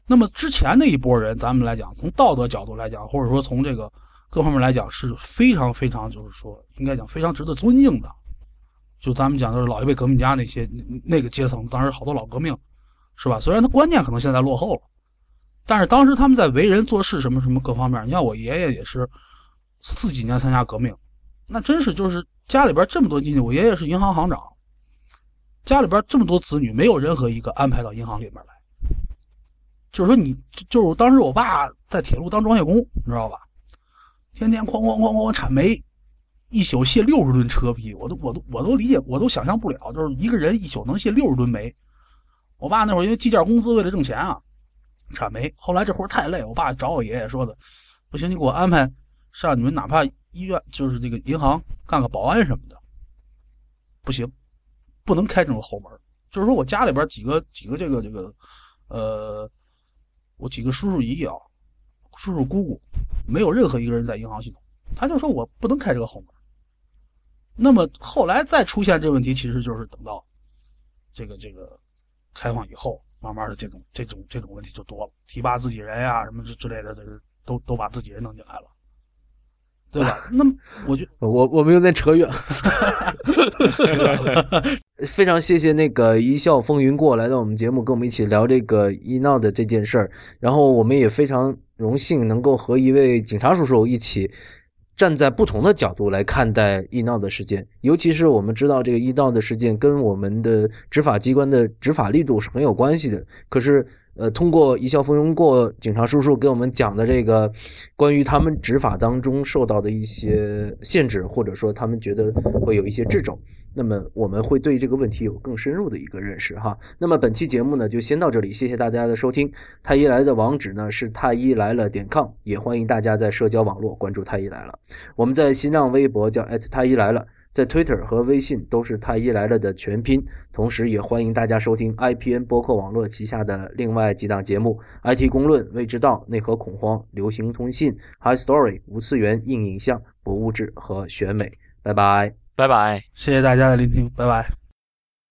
那么之前那一波人，咱们来讲，从道德角度来讲，或者说从这个各方面来讲，是非常非常，就是说应该讲非常值得尊敬的。就咱们讲的是老一辈革命家那些那个阶层，当时好多老革命，是吧？虽然他观念可能现在落后了。但是当时他们在为人做事什么什么各方面，你像我爷爷也是四几年参加革命，那真是就是家里边这么多亲戚，我爷爷是银行行长，家里边这么多子女，没有任何一个安排到银行里面来。就是说，你就是当时我爸在铁路当装卸工，你知道吧？天天哐哐哐哐铲煤，一宿卸六十吨车皮，我都我都我都理解，我都想象不了，就是一个人一宿能卸六十吨煤。我爸那会儿因为计件工资，为了挣钱啊。铲煤，后来这活太累，我爸找我爷爷说的，不行，你给我安排上你们哪怕医院，就是这个银行干个保安什么的，不行，不能开这种后门。就是说我家里边几个几个这个这个，呃，我几个叔叔姨姨啊，叔叔姑姑，没有任何一个人在银行系统，他就说我不能开这个后门。那么后来再出现这问题，其实就是等到这个这个开放以后。慢慢的，这种这种这种问题就多了，提拔自己人呀，什么之之类的，这都都把自己人弄进来了，对吧？[LAUGHS] 那么，我就我我们有点扯远了。[LAUGHS] 非常谢谢那个一笑风云过来到我们节目，跟我们一起聊这个医闹的这件事儿。然后我们也非常荣幸能够和一位警察叔叔一起。站在不同的角度来看待医闹的事件，尤其是我们知道这个医闹的事件跟我们的执法机关的执法力度是很有关系的。可是，呃，通过一笑风云过警察叔叔给我们讲的这个关于他们执法当中受到的一些限制，或者说他们觉得会有一些掣肘。那么我们会对这个问题有更深入的一个认识哈。那么本期节目呢就先到这里，谢谢大家的收听。太医来的网址呢是太医来了点 com，也欢迎大家在社交网络关注太医来了。我们在新浪微博叫太医来了，在 Twitter 和微信都是太医来了的全拼。同时也欢迎大家收听 IPN 播客网络旗下的另外几档节目：IT 公论、未知道、内核恐慌、流行通信、High Story、无次元、硬影像、博物志和选美。拜拜。拜拜，谢谢大家的聆听，拜拜。